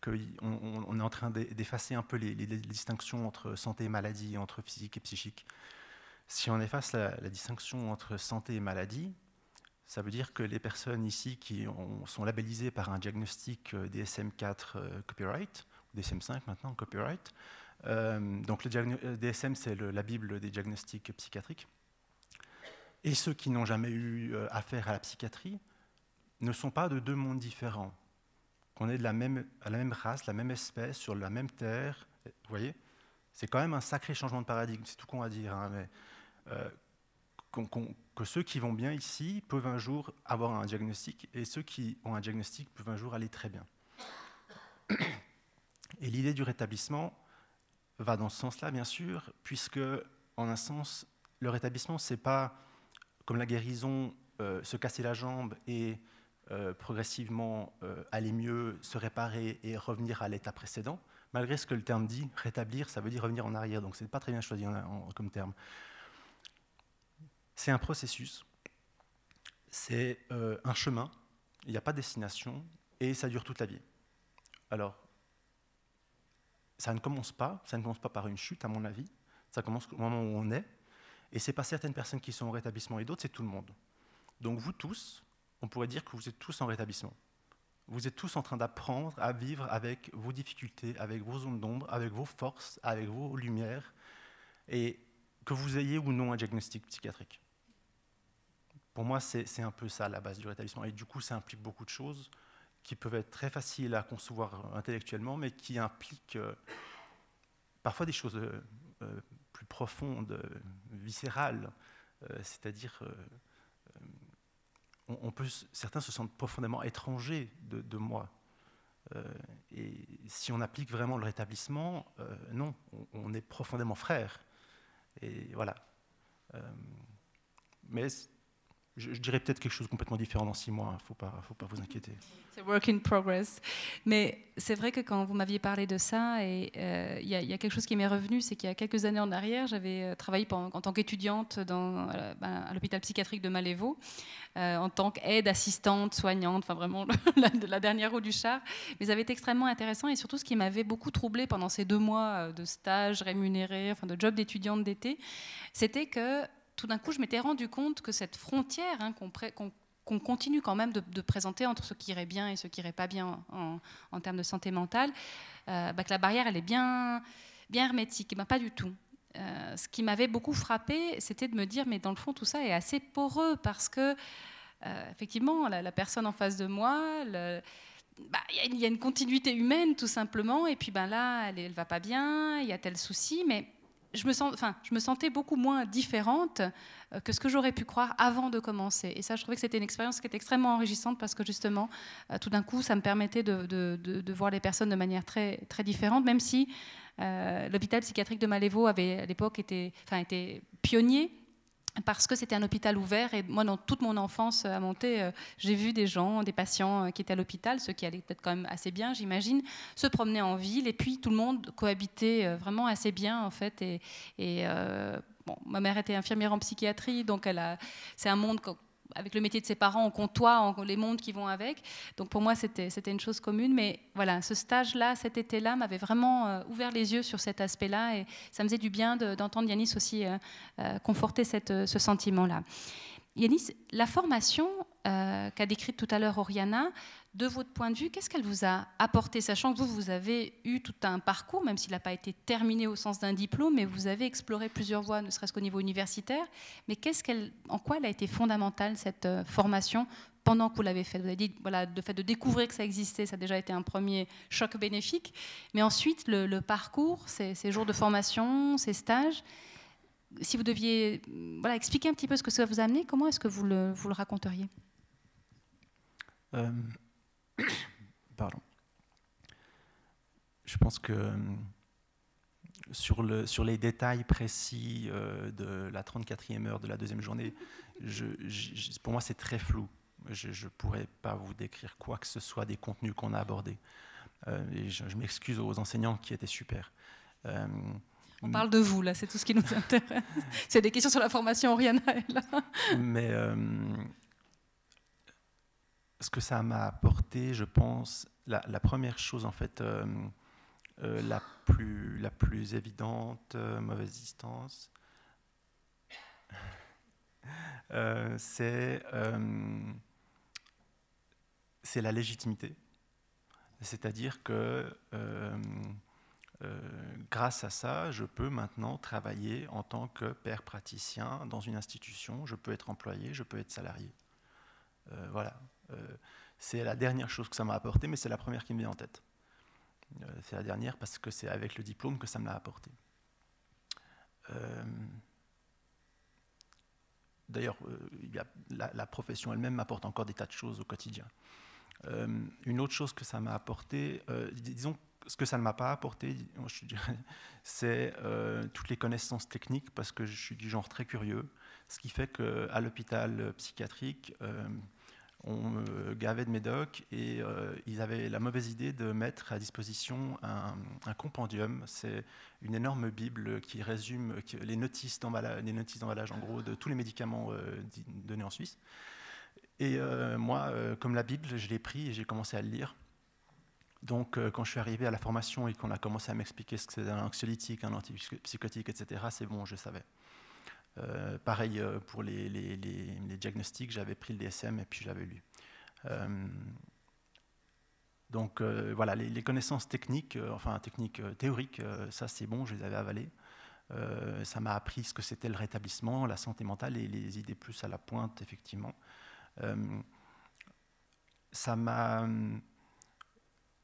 qu'on on est en train d'effacer un peu les, distinctions entre santé et maladie, entre physique et psychique. Si on efface la distinction entre santé et maladie, ça veut dire que les personnes ici qui sont labellisées par un diagnostic euh, DSM-4 euh, copyright, ou DSM-5 maintenant copyright, euh, donc le DSM c'est la bible des diagnostics psychiatriques, et ceux qui n'ont jamais eu affaire à la psychiatrie ne sont pas de deux mondes différents. Qu'on est de la même, à la même race, la même espèce, sur la même terre, vous voyez? C'est quand même un sacré changement de paradigme, c'est tout qu'on va dire. Hein, mais, que ceux qui vont bien ici peuvent un jour avoir un diagnostic et ceux qui ont un diagnostic peuvent un jour aller très bien. Et l'idée du rétablissement va dans ce sens-là, bien sûr, puisque, en un sens, le rétablissement, c'est pas comme la guérison, euh, se casser la jambe et euh, progressivement euh, aller mieux, se réparer et revenir à l'état précédent. Malgré ce que le terme dit, rétablir, ça veut dire revenir en arrière, donc c'est pas très bien choisi comme terme. C'est un processus, c'est un chemin, il n'y a pas de destination, et ça dure toute la vie. Alors, ça ne commence pas, ça ne commence pas par une chute, à mon avis, ça commence au moment où on est, et c'est pas certaines personnes qui sont en rétablissement et d'autres, c'est tout le monde. Donc vous tous, on pourrait dire que vous êtes tous en rétablissement. Vous êtes tous en train d'apprendre à vivre avec vos difficultés, avec vos zones d'ombre, avec vos forces, avec vos lumières, et que vous ayez ou non un diagnostic psychiatrique. Pour moi, c'est un peu ça la base du rétablissement. Et du coup, ça implique beaucoup de choses qui peuvent être très faciles à concevoir intellectuellement, mais qui impliquent euh, parfois des choses euh, euh, plus profondes, viscérales. C'est-à-dire, certains se sentent profondément étrangers de, moi. et si on applique vraiment le rétablissement, non, on, est profondément frères. Et voilà. mais je, dirais peut-être quelque chose de complètement différent dans six mois, il hein. ne faut pas, faut pas vous inquiéter. C'est work in progress. Mais c'est vrai que quand vous m'aviez parlé de ça, euh, il y, a quelque chose qui m'est revenu, c'est qu'il y a quelques années en arrière, j'avais euh, travaillé en tant qu'étudiante ben, à l'hôpital psychiatrique de Malévo, euh, en tant qu'aide, assistante, soignante, enfin vraiment la, dernière roue du char. Mais ça avait été extrêmement intéressant et surtout ce qui m'avait beaucoup troublé pendant ces deux mois de stage rémunéré, enfin de job d'étudiante d'été, c'était que tout d'un coup, je m'étais rendu compte que cette frontière hein, qu'on continue quand même de, présenter entre ce qui irait bien et ce qui irait pas bien en, termes de santé mentale, euh, bah, que la barrière, elle est bien, hermétique. Bah, pas du tout. Euh, ce qui m'avait beaucoup frappé, c'était de me dire, mais dans le fond, tout ça est assez poreux parce que, euh, effectivement, la, personne en face de moi, bah, il y, a une continuité humaine tout simplement, et puis ben là, elle, elle va pas bien, il y a tel souci, mais je me, sentais beaucoup moins différente euh, que ce que j'aurais pu croire avant de commencer. Et ça, je trouvais que c'était une expérience qui était extrêmement enrichissante parce que justement, euh, tout d'un coup, ça me permettait de, voir les personnes de manière très, différente, même si euh, l'hôpital psychiatrique de Malévo avait à l'époque été pionnier parce que c'était un hôpital ouvert et moi dans toute mon enfance à monter euh, j'ai vu des gens des patients euh, qui étaient à l'hôpital ceux qui allaient peut-être quand même assez bien j'imagine se promener en ville et puis tout le monde cohabitait euh, vraiment assez bien en fait et, et bon, ma mère était infirmière en psychiatrie donc elle a c'est un monde avec le métier de ses parents, on comptoie les mondes qui vont avec. Donc pour moi, c'était une chose commune. Mais voilà, ce stage-là, cet été-là, m'avait vraiment euh, ouvert les yeux sur cet aspect-là. Et ça me faisait du bien d'entendre Yanis aussi euh, euh, conforter ce sentiment-là. Yanis, la formation qu'a décrite tout à l'heure Oriana, de votre point de vue, qu'est-ce qu'elle vous a apporté, sachant que vous, vous avez eu tout un parcours, même s'il n'a pas été terminé au sens d'un diplôme, mais vous avez exploré plusieurs voies, ne serait-ce qu'au niveau universitaire. Mais qu'est-ce en quoi elle a été fondamentale, cette euh, formation, pendant que vous l'avez fait Vous avez dit, voilà, le fait de découvrir que ça existait, ça a déjà été un premier choc bénéfique. Mais ensuite, le, parcours, ces, jours de formation, ces stages, si vous deviez voilà, expliquer un petit peu ce que ça vous a amené, comment est-ce que vous le, vous le raconteriez? Euh, Pardon. Je pense que euh, sur, le, sur les détails précis euh, de la 34e heure de la deuxième journée, je, pour moi c'est très flou. Je ne pourrais pas vous décrire quoi que ce soit des contenus qu'on a abordés. Euh, et je, m'excuse aux enseignants qui étaient super. On parle de vous, là, c'est tout ce qui nous intéresse. C'est des questions sur la formation, là. Mais ce que ça m'a apporté, je pense, la, première chose en fait, euh, euh, la, plus, la plus évidente, euh, mauvaise distance, c'est c'est la légitimité. C'est-à-dire que grâce à ça, je peux maintenant travailler en tant que père praticien dans une institution, je peux être employé, je peux être salarié. voilà. Euh, c'est la dernière chose que ça m'a apporté, mais c'est la première qui me vient en tête. Euh, c'est la dernière parce que c'est avec le diplôme que ça me l'a apporté. Euh, d'ailleurs, la, profession elle-même m'apporte encore des tas de choses au quotidien. une autre chose que ça m'a apporté, disons ce que ça ne m'a pas apporté, c'est toutes les connaissances techniques parce que je suis du genre très curieux, ce qui fait qu'à l'hôpital psychiatrique, on me gavait de médocs et euh, ils avaient la mauvaise idée de mettre à disposition un, compendium. C'est une énorme Bible qui résume les notices d'emballage, en gros, de tous les médicaments euh, donnés en Suisse. Et euh, moi, comme la Bible, je l'ai pris et j'ai commencé à le lire. Donc, quand je suis arrivé à la formation et qu'on a commencé à m'expliquer ce que c'était un anxiolytique, un antipsychotique, etc., c'est bon, je savais. Euh, pareil euh, pour les, diagnostics, j'avais pris le DSM et puis j'avais lu. Euh, donc voilà, les, connaissances techniques, enfin techniques théoriques, ça c'est bon, je les avais avalées. ça m'a appris ce que c'était le rétablissement, la santé mentale et les idées plus à la pointe, effectivement. ça m'a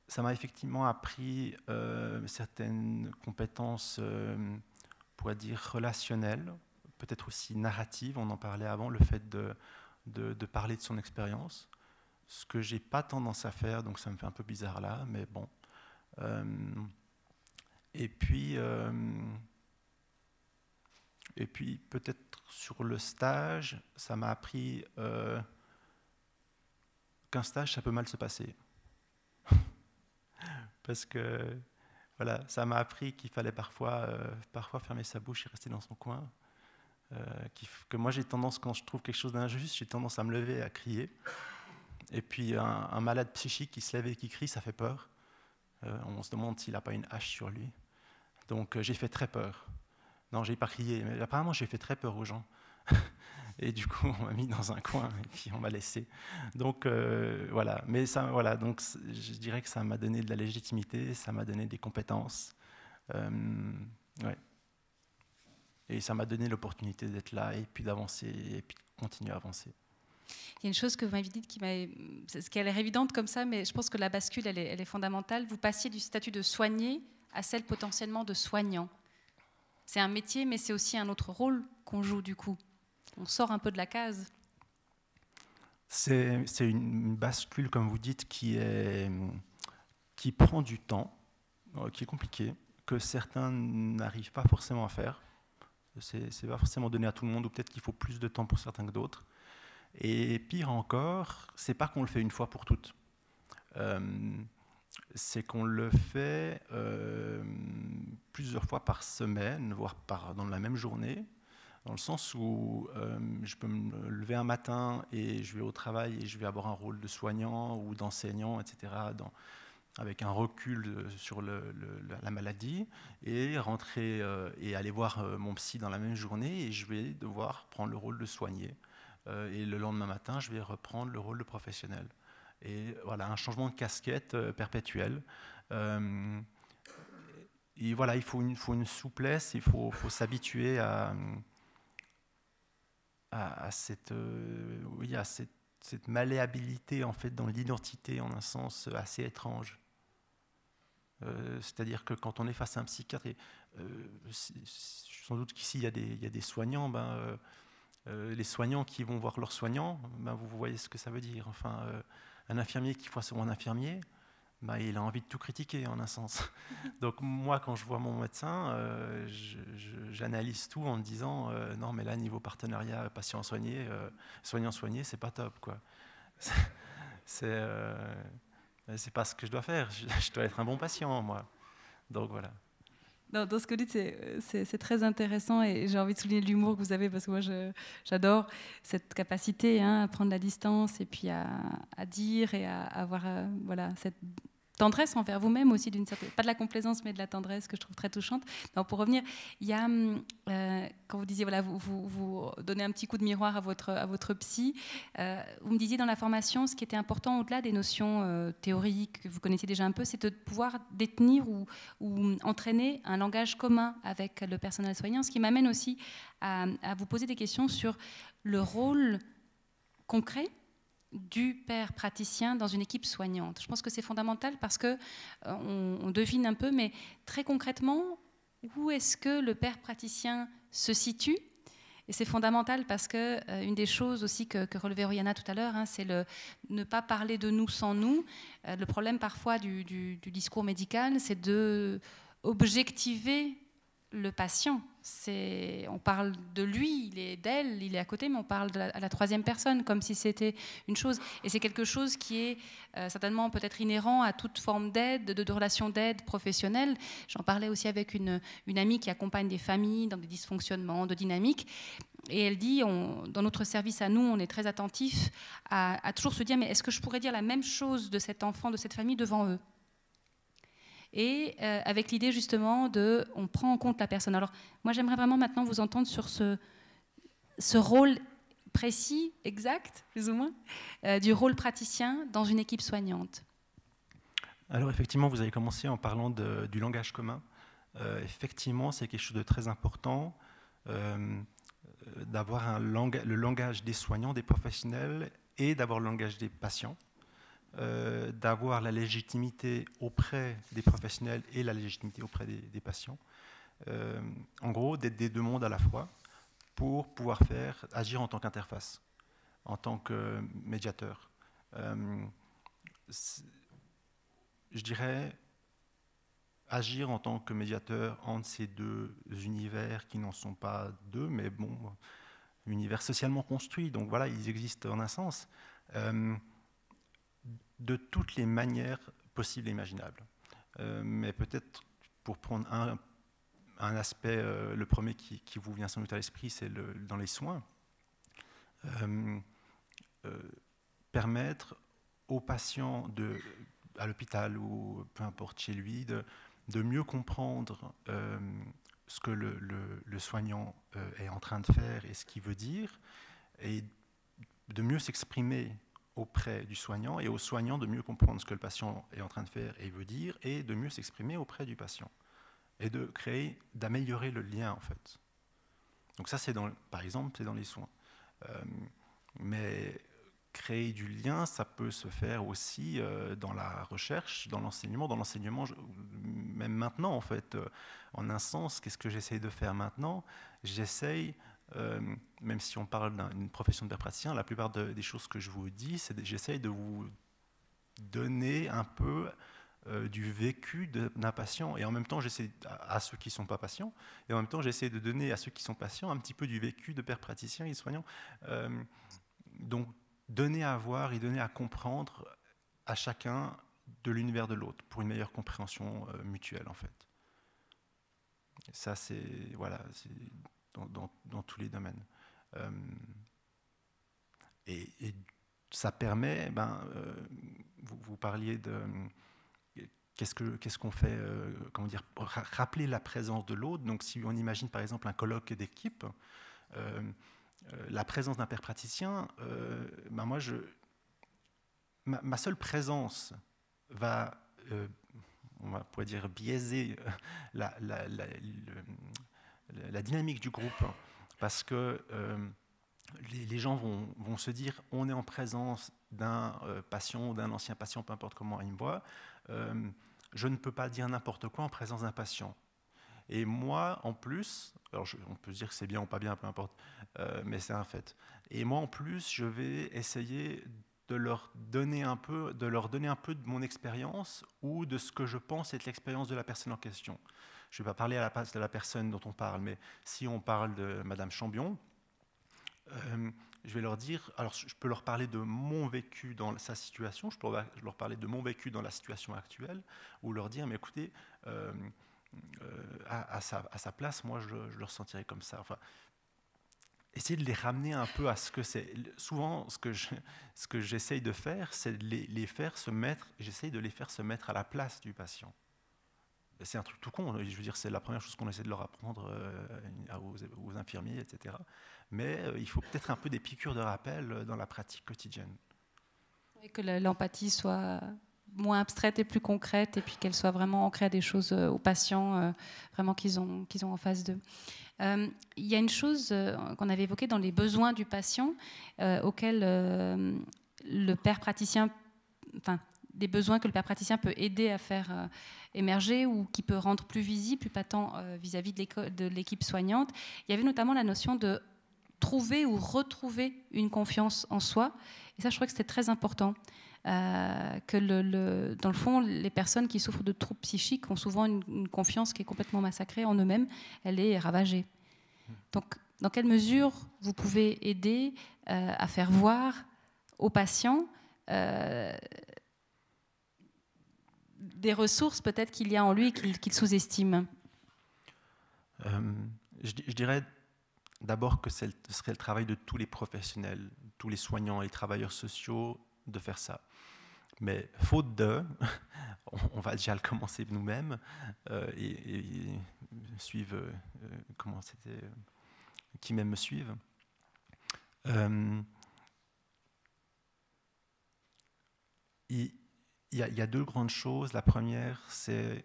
ça m'a effectivement appris certaines compétences, pourrait dire, relationnelles, peut-être aussi narrative, on en parlait avant, le fait de, parler de son expérience, ce que j'ai pas tendance à faire, donc ça me fait un peu bizarre là, mais bon. Euh, et puis, euh, et puis peut-être sur le stage, ça m'a appris euh, qu'un stage, ça peut mal se passer. Parce que voilà, ça m'a appris qu'il fallait parfois, parfois fermer sa bouche et rester dans son coin. Euh, que moi j'ai tendance, quand je trouve quelque chose d'injuste, j'ai tendance à me lever et à crier. Et puis un, malade psychique qui se lève et qui crie, ça fait peur. Euh, on se demande s'il n'a pas une hache sur lui. Donc euh, j'ai fait très peur. Non, j'ai pas crié, mais apparemment j'ai fait très peur aux gens. et du coup, on m'a mis dans un coin et puis on m'a laissé. Donc voilà, mais ça, voilà, donc je dirais que ça m'a donné de la légitimité, ça m'a donné des compétences. ouais. Et ça m'a donné l'opportunité d'être là et puis d'avancer et puis de continuer à avancer. Il y a une chose que vous m'avez dit qui m'a, ce qui a l'air évidente comme ça, mais je pense que la bascule, elle est, elle est fondamentale. Vous passiez du statut de soigné à celle potentiellement de soignant. C'est un métier, mais c'est aussi un autre rôle qu'on joue du coup. On sort un peu de la case. C'est, une bascule, comme vous dites, qui, est, qui prend du temps, euh, qui est compliqué, que certains n'arrivent pas forcément à faire. C'est pas forcément donné à tout le monde, ou peut-être qu'il faut plus de temps pour certains que d'autres. Et pire encore, c'est pas qu'on le fait une fois pour toutes. Euh, c'est qu'on le fait euh, plusieurs fois par semaine, voire par, dans la même journée, dans le sens où euh, je peux me lever un matin et je vais au travail et je vais avoir un rôle de soignant ou d'enseignant, etc. avec un recul sur la maladie et rentrer euh, et aller voir euh, mon psy dans la même journée et je vais devoir prendre le rôle de soigner. Euh, et le lendemain matin, je vais reprendre le rôle de professionnel. Et voilà, un changement de casquette perpétuel. et voilà, il faut une, faut une souplesse, il faut, faut s'habituer à, à, cette, oui, à cette, cette malléabilité en fait dans l'identité en un sens assez étrange. Euh, c'est-à-dire que quand on est face à un psychiatre, et, euh, sans doute qu'ici il, y, a des soignants, ben, euh, les soignants qui vont voir leurs soignants, ben, vous voyez ce que ça veut dire. Enfin, un infirmier qui voit son infirmier, ben, il a envie de tout critiquer en un sens. Donc moi, quand je vois mon médecin, j'analyse tout en me disant non, mais là, niveau partenariat patient soigné, soignant soigné, c'est pas top, quoi. C'est euh, c'est pas ce que je dois faire. Je, dois être un bon patient, moi. Donc voilà. dans ce que vous dites, c'est très intéressant et j'ai envie de souligner l'humour que vous avez parce que moi, j'adore cette capacité hein, à prendre la distance et puis à, à dire et à, avoir euh, voilà, cette tendresse envers vous-même aussi, pas de la complaisance, mais de la tendresse que je trouve très touchante. Donc pour revenir, il y a, hum, euh, quand vous disiez, voilà, vous, vous, donnez un petit coup de miroir à votre, à votre psy, euh, vous me disiez dans la formation, ce qui était important au-delà des notions euh, théoriques que vous connaissiez déjà un peu, c'est de pouvoir détenir ou, ou, entraîner un langage commun avec le personnel soignant, ce qui m'amène aussi à vous poser des questions sur le rôle concret du père praticien dans une équipe soignante. Je pense que c'est fondamental parce que euh, on, devine un peu, mais très concrètement, où est-ce que le père praticien se situe? Et c'est fondamental parce que euh, une des choses aussi que, relevait Rihanna tout à l'heure, hein, c'est le ne pas parler de nous sans nous. Euh, le problème parfois du, du discours médical, c'est de objectiver le patient On parle de lui, il est d'elle, il est à côté, mais on parle à la troisième personne, comme si c'était une chose. Et c'est quelque chose qui est euh, certainement peut-être inhérent à toute forme d'aide, de, de relation d'aide professionnelle. J'en parlais aussi avec une, amie qui accompagne des familles dans des dysfonctionnements, de dynamiques. Et elle dit, dans notre service à nous, on est très attentif à toujours se dire, mais est-ce que je pourrais dire la même chose de cet enfant, de cette famille devant eux? Et euh, avec l'idée justement de on prend en compte la personne. Alors moi j'aimerais vraiment maintenant vous entendre sur ce, ce rôle précis, exact, plus ou moins, euh, du rôle praticien dans une équipe soignante. Alors effectivement, vous avez commencé en parlant du langage commun. Euh, effectivement, c'est quelque chose de très important d'avoir le langage des soignants, des professionnels et d'avoir le langage des patients. Euh, d'avoir la légitimité auprès des professionnels et la légitimité auprès des, patients. Euh, en gros, d'être des deux mondes à la fois pour pouvoir faire agir en tant qu'interface, en tant que médiateur. Euh, je dirais agir en tant que médiateur entre ces deux univers qui n'en sont pas deux, mais bon, univers socialement construit. Donc voilà, ils existent en un sens de toutes les manières possibles et imaginables. Euh, mais peut-être pour prendre un, aspect, euh, le premier qui, vous vient sans doute à l'esprit, c'est dans les soins. Euh, permettre aux patients de, à l'hôpital ou peu importe chez lui de, mieux comprendre ce que le soignant est en train de faire et ce qu'il veut dire, et de mieux s'exprimer auprès du soignant et au soignant de mieux comprendre ce que le patient est en train de faire et veut dire et de mieux s'exprimer auprès du patient et de créer, d'améliorer le lien en fait. Donc ça c'est dans, par exemple, c'est dans les soins. Euh, mais créer du lien, ça peut se faire aussi euh, dans la recherche, dans l'enseignement. Dans l'enseignement, même maintenant en fait, euh, en un sens, qu'est-ce que j'essaye de faire maintenant? J'essaye euh, même si on parle d'une profession de praticien, la plupart des choses que je vous dis, c'est j'essaye de vous donner un peu euh, du vécu d'un patient. Et en même temps, j'essaie à, ceux qui ne sont pas patients, et en même temps, j'essaie de donner à ceux qui sont patients un petit peu du vécu de père praticien et soignant. Euh, donc, donner à voir et donner à comprendre à chacun de l'univers de l'autre pour une meilleure compréhension mutuelle, en fait. ça, c'est voilà, dans, tous les domaines. Euh, et, ça permet, ben, euh, vous, parliez de qu'est-ce qu'on fait, euh, comment dire, rappeler la présence de l'autre. Donc si on imagine par exemple un colloque d'équipe, la présence d'un père praticien, ben moi je, ma, seule présence va, on pourrait dire, biaiser la, la, la dynamique du groupe, parce que euh, les, gens vont, se dire on est en présence d'un euh, patient ou d'un ancien patient, peu importe comment il me voit, euh, je ne peux pas dire n'importe quoi en présence d'un patient. Et moi, en plus, alors on peut se dire que c'est bien ou pas bien, peu importe, mais c'est un fait. Et moi, en plus, je vais essayer de leur donner un peu, de leur donner un peu de mon expérience ou de ce que je pense être l'expérience de la personne en question. Je ne vais pas parler à la place de la personne dont on parle, mais si on parle de Madame Chambion, euh, je vais leur dire, alors je peux leur parler de mon vécu dans sa situation, je peux leur parler de mon vécu dans la situation actuelle, ou leur dire, mais écoutez, euh, euh, à, sa, place, moi je, le ressentirais comme ça. Enfin, essayer de les ramener un peu à ce que c'est. Souvent, ce que, j'essaye de faire, c'est de les faire se mettre, j'essaye de les faire se mettre à la place du patient c'est un truc tout con. Je veux dire, c'est la première chose qu'on essaie de leur apprendre euh, aux, infirmiers, etc. Mais euh, il faut peut-être un peu des piqûres de rappel euh, dans la pratique quotidienne. Et que l'empathie soit moins abstraite et plus concrète, et puis qu'elle soit vraiment ancrée à des choses aux patients, vraiment qu'ils ont, en face d'eux. il y a une chose qu'on avait évoquée dans les besoins du patient, auquel le père praticien, des besoins que le père praticien peut aider à faire euh, émerger ou qui peut rendre plus visible, plus patent euh, vis-à-vis de l'équipe soignante. Il y avait notamment la notion de trouver ou retrouver une confiance en soi. Et ça, je crois que c'était très important. Euh, que dans le fond, les personnes qui souffrent de troubles psychiques ont souvent une, confiance qui est complètement massacrée en eux-mêmes. Elle est ravagée. Donc, dans quelle mesure vous pouvez aider à faire voir aux patients des ressources peut-être qu'il y a en lui qu'il sous-estime euh, je, dirais d'abord que ce serait le travail de tous les professionnels, tous les soignants les travailleurs sociaux de faire ça. Mais faute de, on va déjà le commencer nous-mêmes euh, et, suivre, euh, comment c'était, qui même me suivent. Y a, deux grandes choses. La première, c'est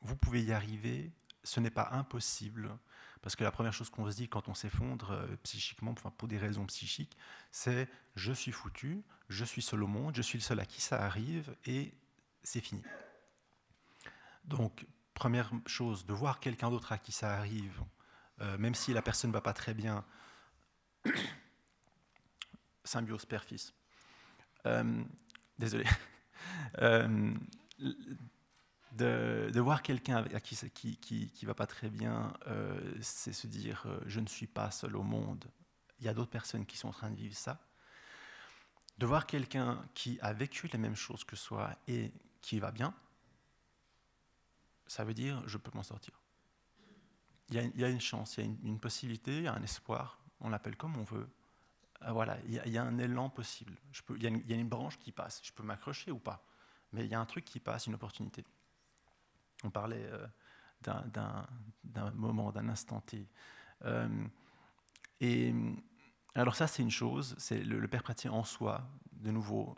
vous pouvez y arriver ce n'est pas impossible, parce que la première chose qu'on se dit quand on s'effondre euh, psychiquement, enfin, pour des raisons psychiques, c'est je suis foutu, je suis seul au monde, je suis le seul à qui ça arrive, et c'est fini. Donc, première chose, de voir quelqu'un d'autre à qui ça arrive, euh, même si la personne ne va pas très bien, symbiose père-fils. Euh, désolé. De, voir quelqu'un qui, qui, qui, qui, va pas très bien, euh, c'est se dire euh, je ne suis pas seul au monde. Il y a d'autres personnes qui sont en train de vivre ça. De voir quelqu'un qui a vécu les mêmes choses que soi et qui va bien, ça veut dire je peux m'en sortir. Il y, a, il y, a, une chance, il y a une, possibilité, il y a un espoir, on l'appelle comme on veut. Euh, voilà, il y, a, un élan possible. Il, y y a une branche qui passe, je peux m'accrocher ou pas, mais il y a un truc qui passe, une opportunité. On parlait euh, d'un moment, d'un instant T. Euh, et alors ça, c'est une chose, c'est le, père praticien en soi, de nouveau,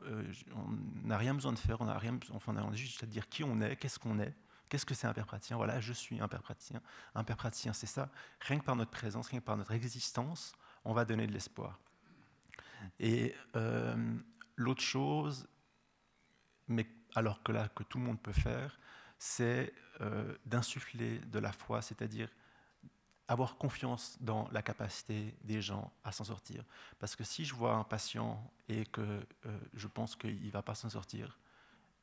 on n'a rien besoin de faire, on a rien, enfin, on a juste à dire qui on est, qu'est-ce qu'on est, qu'est-ce que c'est un père praticien. Voilà, je suis un père praticien. Un père praticien, c'est ça. Rien que par notre présence, rien que par notre existence, on va donner de l'espoir. Et l'autre chose, mais alors que là, que tout le monde peut faire, c'est euh, d'insuffler de la foi, c'est-à-dire avoir confiance dans la capacité des gens à s'en sortir. Parce que si je vois un patient et que euh, je pense qu'il ne va pas s'en sortir,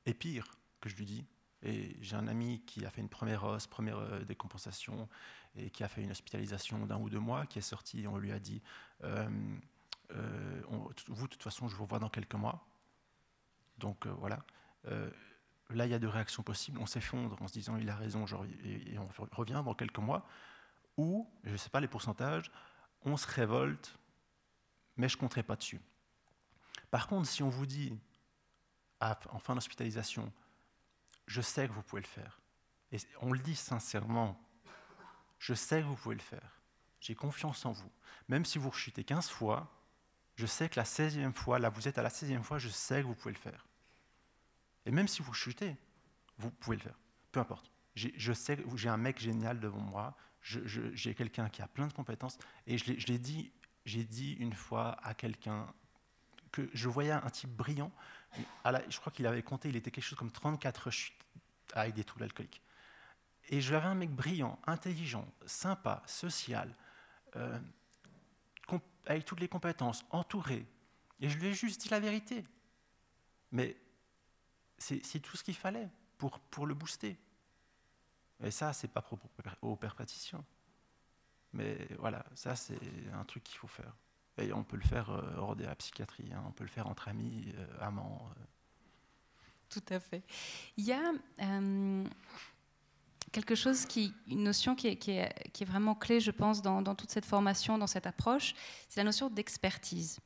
et pire, que je lui dis, et j'ai un ami qui a fait une première os, première euh, décompensation, et qui a fait une hospitalisation d'un ou deux mois, qui est sorti, et on lui a dit, vous, de toute façon, je vous revois dans quelques mois. Donc voilà là, il y a deux réactions possibles. On s'effondre en se disant il a raison, et, on revient dans quelques mois. Ou, je ne sais pas les pourcentages, on se révolte, mais je ne compterai pas dessus. Par contre, si on vous dit, en fin d'hospitalisation, je sais que vous pouvez le faire, et on le dit sincèrement, je sais que vous pouvez le faire, j'ai confiance en vous. Même si vous rechutez 15 fois, je sais que la 16e fois, là vous êtes à la 16e fois, je sais que vous pouvez le faire. Et même si vous chutez, vous pouvez le faire. Peu importe. Je sais que j'ai un mec génial devant moi, j'ai quelqu'un qui a plein de compétences, et je l'ai dit, dit une fois à quelqu'un que je voyais un type brillant, je crois qu'il avait compté, il était quelque chose comme 34 chutes avec des troubles alcooliques. Et je l'avais un mec brillant, intelligent, sympa, social, euh, avec toutes les compétences, entouré. Et je lui ai juste dit la vérité. Mais c'est tout ce qu'il fallait pour, pour le booster. Et ça, c'est pas propre au père Mais voilà, ça, c'est un truc qu'il faut faire. Et on peut le faire euh, hors de la psychiatrie, hein. on peut le faire entre amis, euh, amants. Euh. Tout à fait. Il y a quelque chose qui, une notion qui est, vraiment clé, je pense, dans, dans toute cette formation, dans cette approche, c'est la notion d'expertise.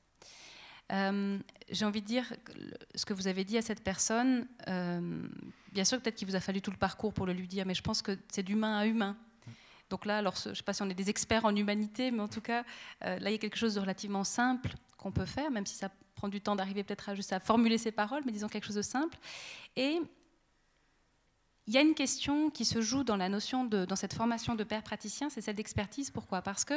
Euh, j'ai envie de dire ce que vous avez dit à cette personne. Euh, bien sûr, peut-être qu'il vous a fallu tout le parcours pour le lui dire, mais je pense que c'est d'humain à humain. Donc là, alors, je ne sais pas si on est des experts en humanité, mais en tout cas, euh, là, il y a quelque chose de relativement simple qu'on peut faire, même si ça prend du temps d'arriver peut-être à juste à formuler ses paroles, mais disons quelque chose de simple. Et il y a une question qui se joue dans la notion dans cette formation de père praticien, c'est celle d'expertise. Pourquoi? Parce que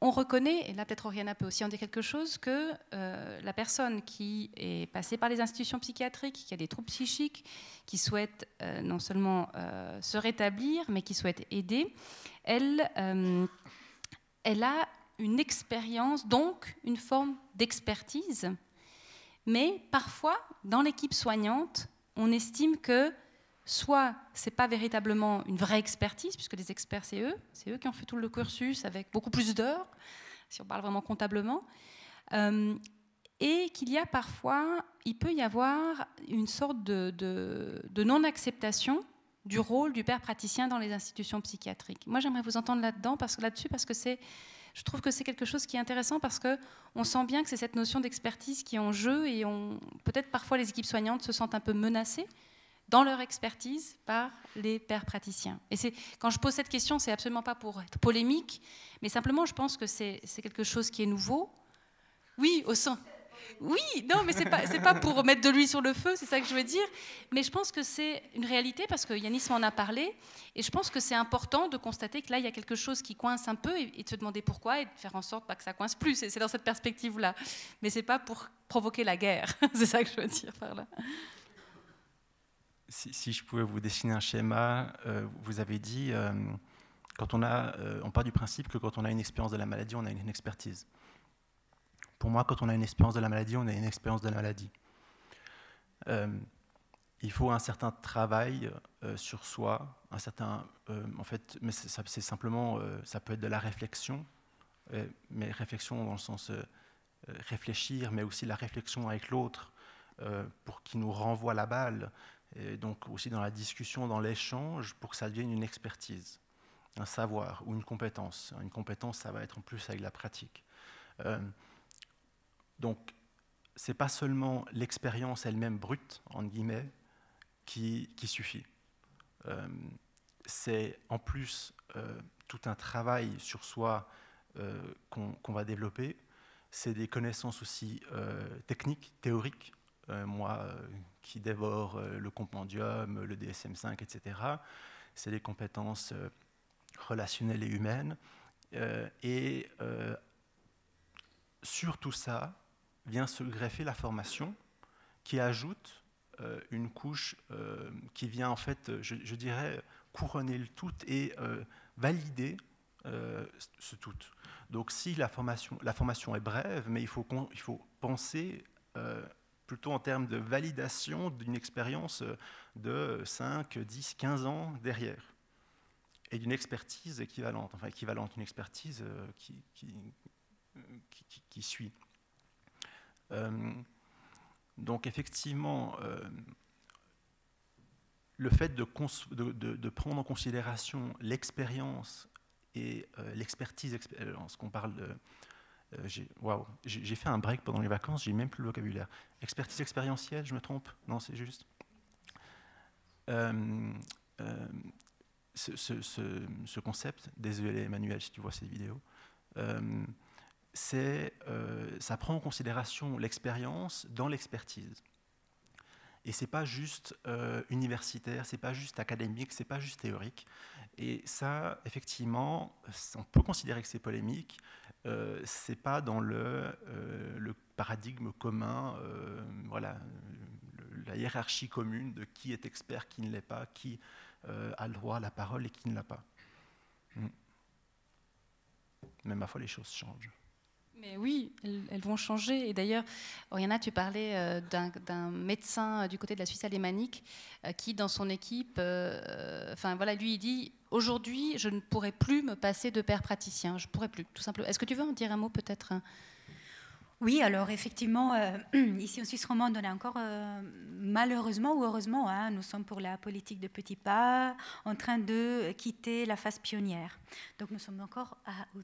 on reconnaît, et là peut-être Oriana peut aussi en dire quelque chose, que euh, la personne qui est passée par les institutions psychiatriques, qui a des troubles psychiques, qui souhaite euh, non seulement euh, se rétablir, mais qui souhaite aider, elle, elle a une expérience, donc une forme d'expertise. Mais parfois, dans l'équipe soignante, on estime que soit c'est pas véritablement une vraie expertise, puisque les experts c'est eux, c'est eux qui ont fait tout le cursus avec beaucoup plus d'heures, si on parle vraiment comptablement, euh, et qu'il y a parfois, il peut y avoir une sorte de, de non-acceptation du rôle du père praticien dans les institutions psychiatriques. Moi, j'aimerais vous entendre là-dedans, parce que là-dessus, parce que c'est, je trouve que c'est quelque chose qui est intéressant parce que on sent bien que c'est cette notion d'expertise qui est en jeu et peut-être parfois les équipes soignantes se sentent un peu menacées dans leur expertise par les pères praticiens. Et quand je pose cette question, c'est absolument pas pour être polémique, mais simplement je pense que c'est quelque chose qui est nouveau. Oui, au sein. Oui, non, mais c'est pas pas pour mettre de l'huile sur le feu, c'est ça que je veux dire. Mais je pense que c'est une réalité parce que Yanis m'en a parlé, et je pense que c'est important de constater que là il y a quelque chose qui coince un peu et, de se demander pourquoi et de faire en sorte pas que ça coince plus. C'est dans cette perspective-là, mais c'est pas pour provoquer la guerre. c'est ça que je veux dire par là si, je pouvais vous dessiner un schéma, euh, vous avez dit, euh, quand on, a, euh, on part du principe que quand on a une expérience de la maladie, on a une, expertise. Pour moi, quand on a une expérience de la maladie, on a une expérience de la maladie. il faut un certain travail sur soi, un certain, en fait, mais c'est simplement, ça peut être de la réflexion, mais réflexion dans le sens réfléchir, mais aussi la réflexion avec l'autre pour qu'il nous renvoie la balle et donc aussi dans la discussion, dans l'échange, pour que ça devienne une expertise, un savoir ou une compétence. Une compétence, ça va être en plus avec la pratique. Euh, donc, c'est pas seulement l'expérience elle-même brute, en guillemets, qui, suffit. Euh, c'est en plus euh, tout un travail sur soi euh, qu'on va développer. C'est des connaissances aussi techniques, théoriques, moi qui dévore euh, le compendium, le DSM5, etc. C'est des compétences relationnelles et humaines. et sur tout ça vient se greffer la formation qui ajoute une couche qui vient en fait, je, dirais, couronner le tout et valider ce tout. Donc si la formation, la formation est brève, mais il faut, il faut penser plutôt en termes de validation d'une expérience de 5, 10, 15 ans derrière, et d'une expertise équivalente, enfin équivalente, une expertise euh, qui, qui, suit. Euh, donc effectivement, euh, le fait de, prendre en considération l'expérience et l'expertise, ce qu'on parle euh, j'ai fait un break pendant les vacances, j'ai même plus le vocabulaire. Expertise expérientielle, je me trompe? Non, c'est juste. Euh, euh, ce, concept, désolé Emmanuel si tu vois ces vidéos, c'est ça prend en considération l'expérience dans l'expertise. Et c'est pas juste universitaire, c'est pas juste académique, c'est pas juste théorique. Et ça, effectivement, on peut considérer que c'est polémique, euh, c'est pas dans le, euh, paradigme commun, euh, voilà, la hiérarchie commune de qui est expert, qui ne l'est pas, qui a le droit à la parole et qui ne l'a pas. Hmm. Mais ma foi, les choses changent. Mais oui, elles, vont changer. Et d'ailleurs, Oriana, tu parlais d'un médecin du côté de la Suisse alémanique qui, dans son équipe, enfin voilà, lui, il dit Aujourd'hui, je ne pourrais plus me passer de père praticien. Je pourrais plus, tout simplement. Est-ce que tu veux en dire un mot peut-être hein? Oui, alors effectivement, euh, ici en Suisse romande, on est encore, euh, malheureusement ou heureusement, hein, nous sommes pour la politique de petits pas, en train de quitter la phase pionnière. Donc nous sommes encore au,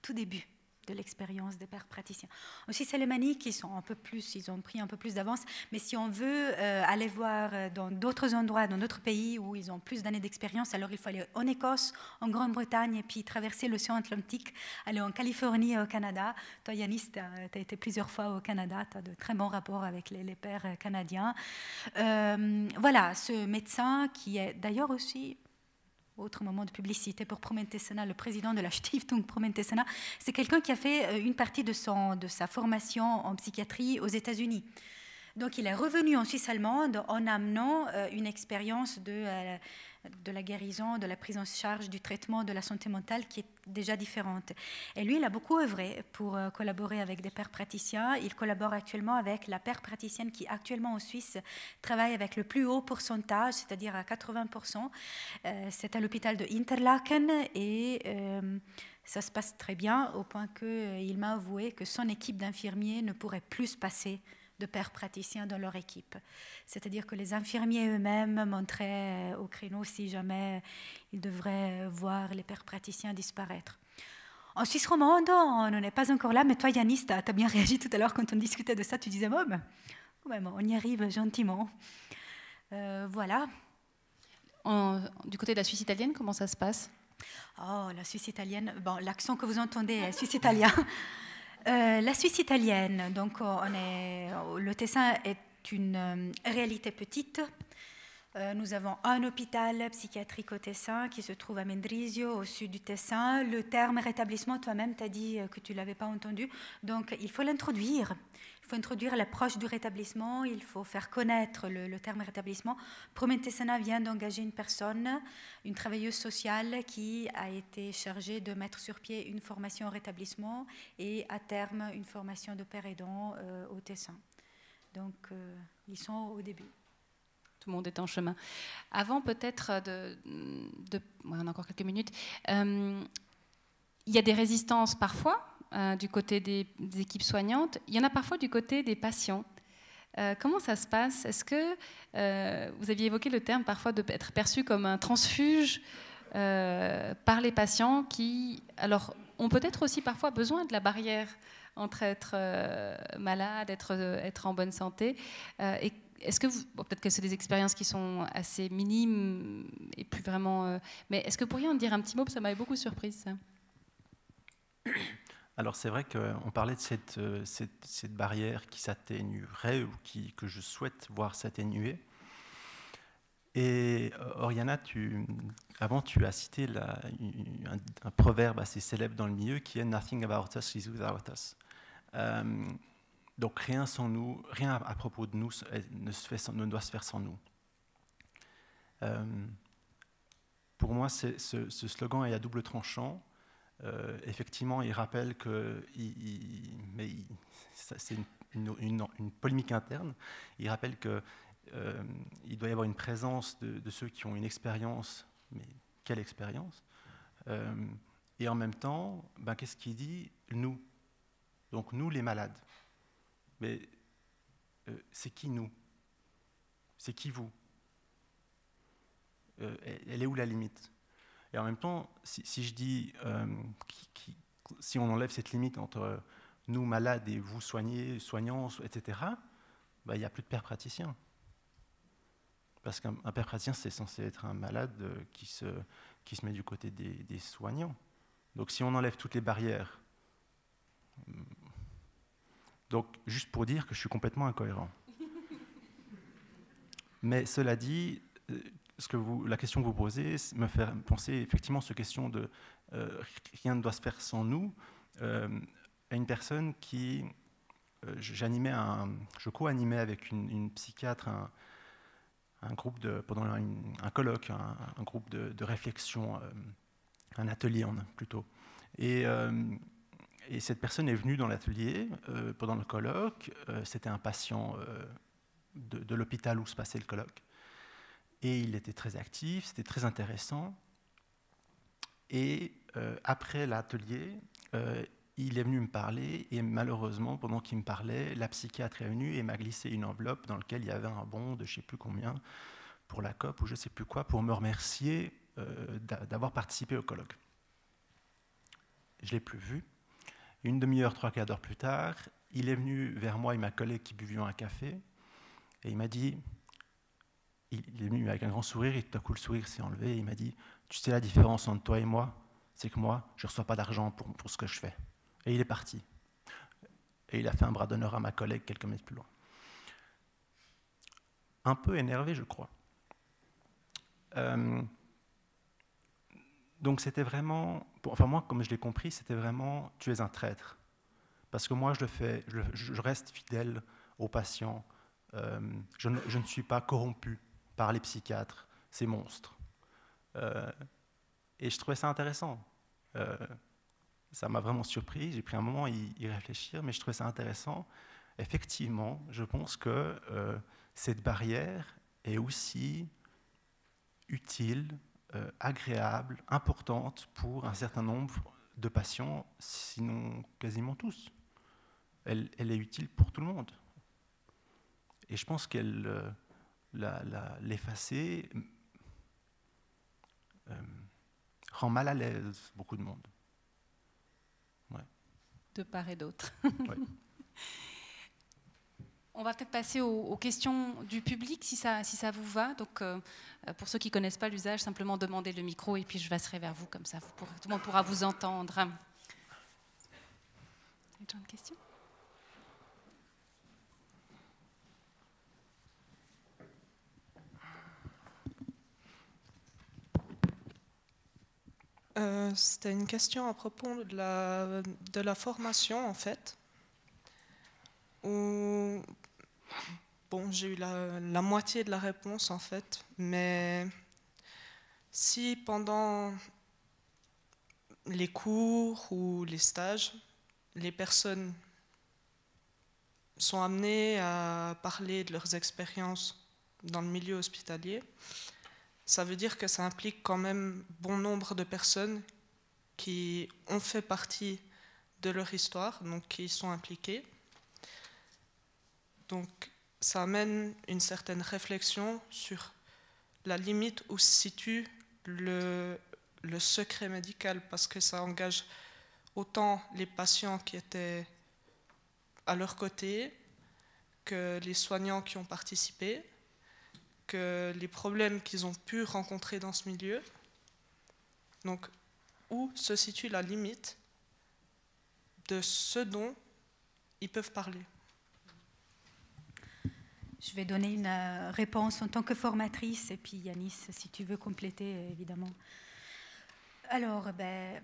tout début de l'expérience des pères praticiens. Aussi, c'est les manies qui sont un peu plus, ils ont pris un peu plus d'avance, mais si on veut euh, aller voir euh, dans d'autres endroits, dans d'autres pays où ils ont plus d'années d'expérience, alors il faut aller en Écosse, en Grande-Bretagne, et puis traverser l'océan Atlantique, aller en Californie et au Canada. Toi, Yanis, tu as, été plusieurs fois au Canada, tu as de très bons rapports avec les, pères canadiens. Euh, voilà, ce médecin qui est d'ailleurs aussi autre moment de publicité pour Promentesana, le président de la Stiftung Promentesana, c'est quelqu'un qui a fait euh, une partie de, son, de sa formation en psychiatrie aux États-Unis. Donc il est revenu en Suisse allemande en amenant euh, une expérience de, euh, de la guérison, de la prise en charge, du traitement de la santé mentale qui est déjà différente. Et lui, il a beaucoup œuvré pour euh, collaborer avec des pères praticiens. Il collabore actuellement avec la père praticienne qui actuellement en Suisse travaille avec le plus haut pourcentage, c'est-à-dire à 80%. Euh, c'est à l'hôpital de Interlaken et euh, ça se passe très bien au point qu'il m'a avoué que son équipe d'infirmiers ne pourrait plus se passer de pères praticiens dans leur équipe. C'est-à-dire que les infirmiers eux-mêmes montraient au créneau si jamais ils devraient voir les pères praticiens disparaître. En Suisse romande, on n'en est pas encore là, mais toi, Yanis, tu as, bien réagi tout à l'heure quand on discutait de ça. Tu disais, bon, on y arrive gentiment. Euh, voilà. du côté de la Suisse italienne, comment ça se passe? Oh, la Suisse italienne, bon, l'accent que vous entendez est suisse italien. Euh, la Suisse italienne, donc le Tessin est une euh, réalité petite. Euh, nous avons un hôpital psychiatrique au Tessin qui se trouve à Mendrisio, au sud du Tessin. Le terme rétablissement, toi-même, tu as dit que tu ne l'avais pas entendu. Donc, il faut l'introduire. Il faut introduire l'approche du rétablissement, il faut faire connaître le, terme rétablissement. Prometesana vient d'engager une personne, une travailleuse sociale qui a été chargée de mettre sur pied une formation au rétablissement et à terme une formation de père aidant euh, au Tessin. Donc euh, ils sont au début. Tout le monde est en chemin. Avant peut-être de... on a encore quelques minutes. Euh, il y a des résistances parfois euh, du côté des, équipes soignantes. Il y en a parfois du côté des patients. Euh, comment ça se passe? Est-ce que euh, vous aviez évoqué le terme parfois d'être perçu comme un transfuge par les patients qui, alors, ont peut-être aussi parfois besoin de la barrière entre être malade, être, être en bonne santé et est-ce que peut-être que c'est des expériences qui sont assez minimes et plus vraiment, mais est-ce que vous pourriez en dire un petit mot? Ça m'avait beaucoup surprise. Alors c'est vrai qu'on parlait de cette, euh, barrière qui s'atténuerait ou que je souhaite voir s'atténuer. Et euh, Oriana, avant tu as cité un, proverbe assez célèbre dans le milieu qui est Nothing about us is without us. Euh, donc rien sans nous, rien à, propos de nous ne, se fait ne doit se faire sans nous. pour moi, ce, slogan est à double tranchant. Euh, effectivement, il rappelle que, mais c'est une, polémique interne, il rappelle qu'il euh, doit y avoir une présence de, ceux qui ont une expérience, mais quelle expérience euh, Et en même temps, ben, qu'est-ce qu'il dit? Nous. Donc nous, les malades. Mais c'est qui nous? C'est qui vous? Elle est où la limite? Et en même temps, si, je dis, euh, si on enlève cette limite entre nous malades et vous soignés, soignants, etc., bah, il n'y a plus de père praticien. Parce qu'un père praticien, c'est censé être un malade euh, qui se, qui se met du côté des, soignants. Donc si on enlève toutes les barrières, hmm, donc juste pour dire que je suis complètement incohérent. Mais cela dit, euh, que vous, la question que vous posez me fait penser effectivement cette question de euh, rien ne doit se faire sans nous, euh, à une personne qui, euh, j'animais un, je co-animais avec une, psychiatre un, groupe de, pendant un, colloque, un, groupe de, réflexion, un atelier plutôt. Et, et, cette personne est venue dans l'atelier pendant le colloque. C'était un patient de l'hôpital où se passait le colloque. Et il était très actif, c'était très intéressant. Et euh, après l'atelier, euh, il est venu me parler et malheureusement, pendant qu'il me parlait, la psychiatre est venue et m'a glissé une enveloppe dans laquelle il y avait un bon de je ne sais plus combien pour la COP ou je ne sais plus quoi, pour me remercier euh, d'avoir participé au colloque. Je ne l'ai plus vu. Une demi-heure, trois quarts d'heure plus tard, il est venu vers moi et ma collègue qui buvions un café et il m'a dit il est venu avec un grand sourire et tout à coup le sourire s'est enlevé il m'a dit Tu sais la différence entre toi et moi C'est que moi, je ne reçois pas d'argent pour, pour ce que je fais. Et il est parti. Et il a fait un bras d'honneur à ma collègue quelques mètres plus loin. Un peu énervé, je crois. Euh, donc c'était vraiment, enfin moi, comme je l'ai compris, c'était vraiment tu es un traître. Parce que moi, je, le fais, je, reste fidèle aux patients. Euh, je, ne suis pas corrompu par les psychiatres, ces monstres. et je trouvais ça intéressant. ça m'a vraiment surpris. J'ai pris un moment à y, réfléchir, mais je trouvais ça intéressant. Effectivement, je pense que cette barrière est aussi utile, agréable, importante pour un certain nombre de patients, sinon quasiment tous. Elle, est utile pour tout le monde. Et je pense qu'elle euh, l'effacer euh, rend mal à l'aise beaucoup de monde. De part et d'autre. On va peut-être passer aux, questions du public, si ça, si ça vous va. Donc, euh, pour ceux qui ne connaissent pas l'usage, simplement demandez le micro et puis je passerai vers vous, comme ça vous pourrez, tout le monde pourra vous entendre. Une question? Euh, c'était une question à propos de la, de la formation, en fait. bon, j'ai eu la, la, moitié de la réponse, en fait, mais si pendant les cours ou les stages, les personnes sont amenées à parler de leurs expériences dans le milieu hospitalier, ça veut dire que ça implique quand même bon nombre de personnes qui ont fait partie de leur histoire, donc qui y sont impliquées. Donc ça amène une certaine réflexion sur la limite où se situe le, secret médical, parce que ça engage autant les patients qui étaient à leur côté que les soignants qui ont participé les problèmes qu'ils ont pu rencontrer dans ce milieu. Donc, où se situe la limite de ce dont ils peuvent parler Je vais donner une euh, réponse en tant que formatrice, et puis Yanis, si tu veux compléter, évidemment. Alors, ben,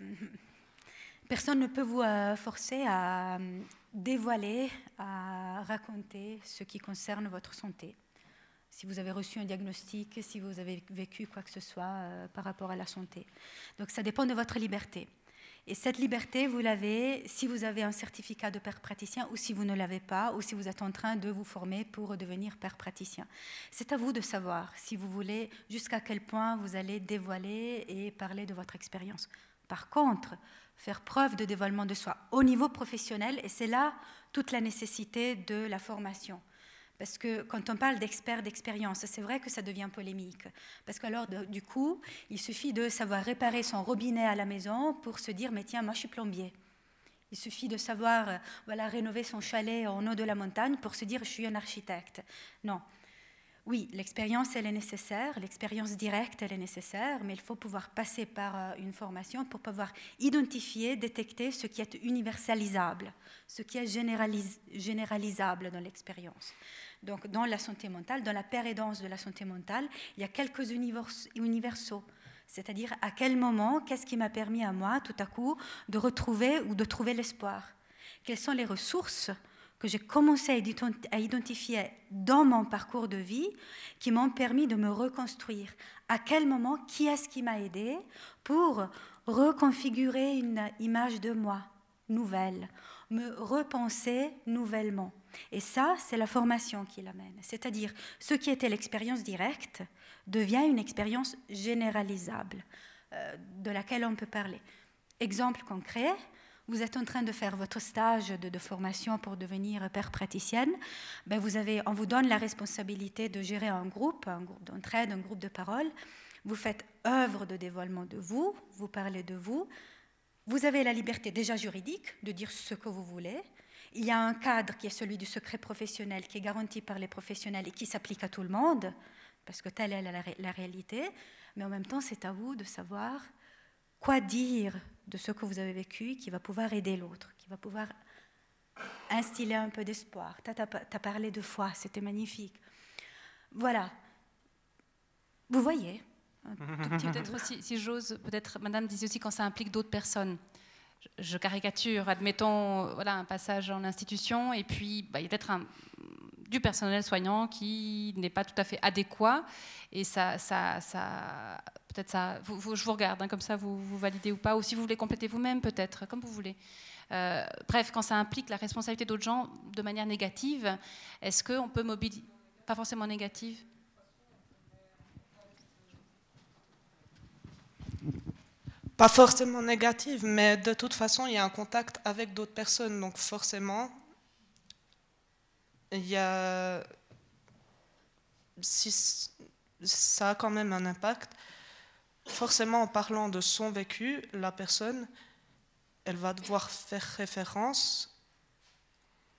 personne ne peut vous euh, forcer à euh, dévoiler, à raconter ce qui concerne votre santé si vous avez reçu un diagnostic, si vous avez vécu quoi que ce soit euh, par rapport à la santé. Donc ça dépend de votre liberté. Et cette liberté, vous l'avez si vous avez un certificat de père praticien ou si vous ne l'avez pas ou si vous êtes en train de vous former pour devenir père praticien. C'est à vous de savoir si vous voulez jusqu'à quel point vous allez dévoiler et parler de votre expérience. Par contre, faire preuve de dévoilement de soi au niveau professionnel, et c'est là toute la nécessité de la formation. Parce que quand on parle d'experts d'expérience, c'est vrai que ça devient polémique. Parce qu'alors, du coup, il suffit de savoir réparer son robinet à la maison pour se dire, mais tiens, moi je suis plombier. Il suffit de savoir euh, voilà, rénover son chalet en haut de la montagne pour se dire, je suis un architecte. Non. Oui, l'expérience, elle est nécessaire, l'expérience directe, elle est nécessaire, mais il faut pouvoir passer par euh, une formation pour pouvoir identifier, détecter ce qui est universalisable, ce qui est généralisable dans l'expérience. Donc, dans la santé mentale, dans la pérédance de la santé mentale, il y a quelques universaux. C'est-à-dire, à quel moment, qu'est-ce qui m'a permis à moi, tout à coup, de retrouver ou de trouver l'espoir? Quelles sont les ressources que j'ai commencé à identifier dans mon parcours de vie qui m'ont permis de me reconstruire? À quel moment, qui est-ce qui m'a aidé pour reconfigurer une image de moi nouvelle, me repenser nouvellement? Et ça, c'est la formation qui l'amène. C'est-à-dire, ce qui était l'expérience directe devient une expérience généralisable euh, de laquelle on peut parler. Exemple concret, vous êtes en train de faire votre stage de, formation pour devenir père praticienne, ben vous avez, on vous donne la responsabilité de gérer un groupe, un groupe d'entraide, un groupe de parole. Vous faites œuvre de dévoilement de vous, vous parlez de vous. Vous avez la liberté déjà juridique de dire ce que vous voulez, il y a un cadre qui est celui du secret professionnel, qui est garanti par les professionnels et qui s'applique à tout le monde, parce que telle est la, réalité, mais en même temps, c'est à vous de savoir quoi dire de ce que vous avez vécu qui va pouvoir aider l'autre, qui va pouvoir instiller un peu d'espoir. Tu as, parlé de foi, c'était magnifique. Voilà. Vous voyez Peut-être aussi, si j'ose, peut-être, Madame disait aussi quand ça implique d'autres personnes je caricature, admettons voilà, un passage en institution, et puis bah, il y a peut-être du personnel soignant qui n'est pas tout à fait adéquat, et ça, ça, ça peut-être ça. je vous regarde, hein, comme ça vous, vous validez ou pas, ou si vous voulez compléter vous-même, peut-être, comme vous voulez. Euh, bref, quand ça implique la responsabilité d'autres gens de manière négative, est-ce qu'on peut mobiliser Pas forcément négative Pas forcément négative, mais de toute façon, il y a un contact avec d'autres personnes. Donc forcément, il y a... Si ça a quand même un impact, forcément en parlant de son vécu, la personne, elle va devoir faire référence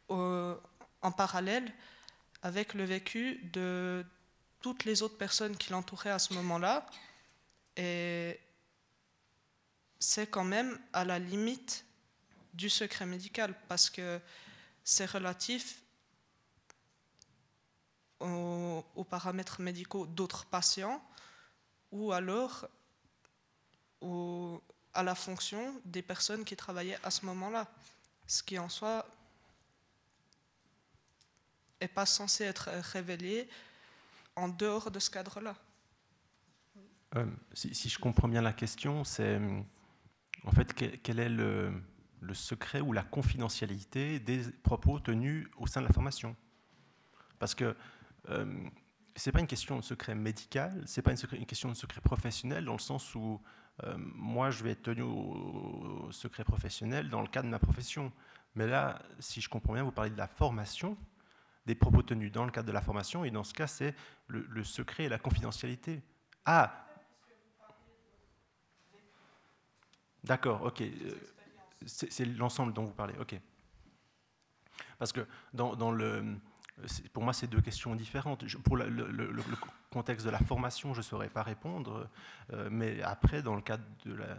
en parallèle avec le vécu de toutes les autres personnes qui l'entouraient à ce moment-là. Et c'est quand même à la limite du secret médical parce que c'est relatif aux, paramètres médicaux d'autres patients ou alors à la fonction des personnes qui travaillaient à ce moment-là, ce qui en soi n'est pas censé être révélé en dehors de ce cadre-là. Euh, si, je comprends bien la question, c'est en fait quel, est le, secret ou la confidentialité des propos tenus au sein de la formation? Parce que euh, ce n'est pas une question de secret médical, ce n'est pas une, question de secret professionnel, dans le sens où euh, moi, je vais être tenu au, secret professionnel dans le cadre de ma profession. Mais là, si je comprends bien, vous parlez de la formation, des propos tenus dans le cadre de la formation, et dans ce cas, c'est le, secret et la confidentialité. Ah D'accord, ok. Euh, c'est l'ensemble dont vous parlez, ok. Parce que dans le pour moi, c'est deux questions différentes. pour le, contexte de la formation, je ne saurais pas répondre, euh, mais après, dans le cadre de la,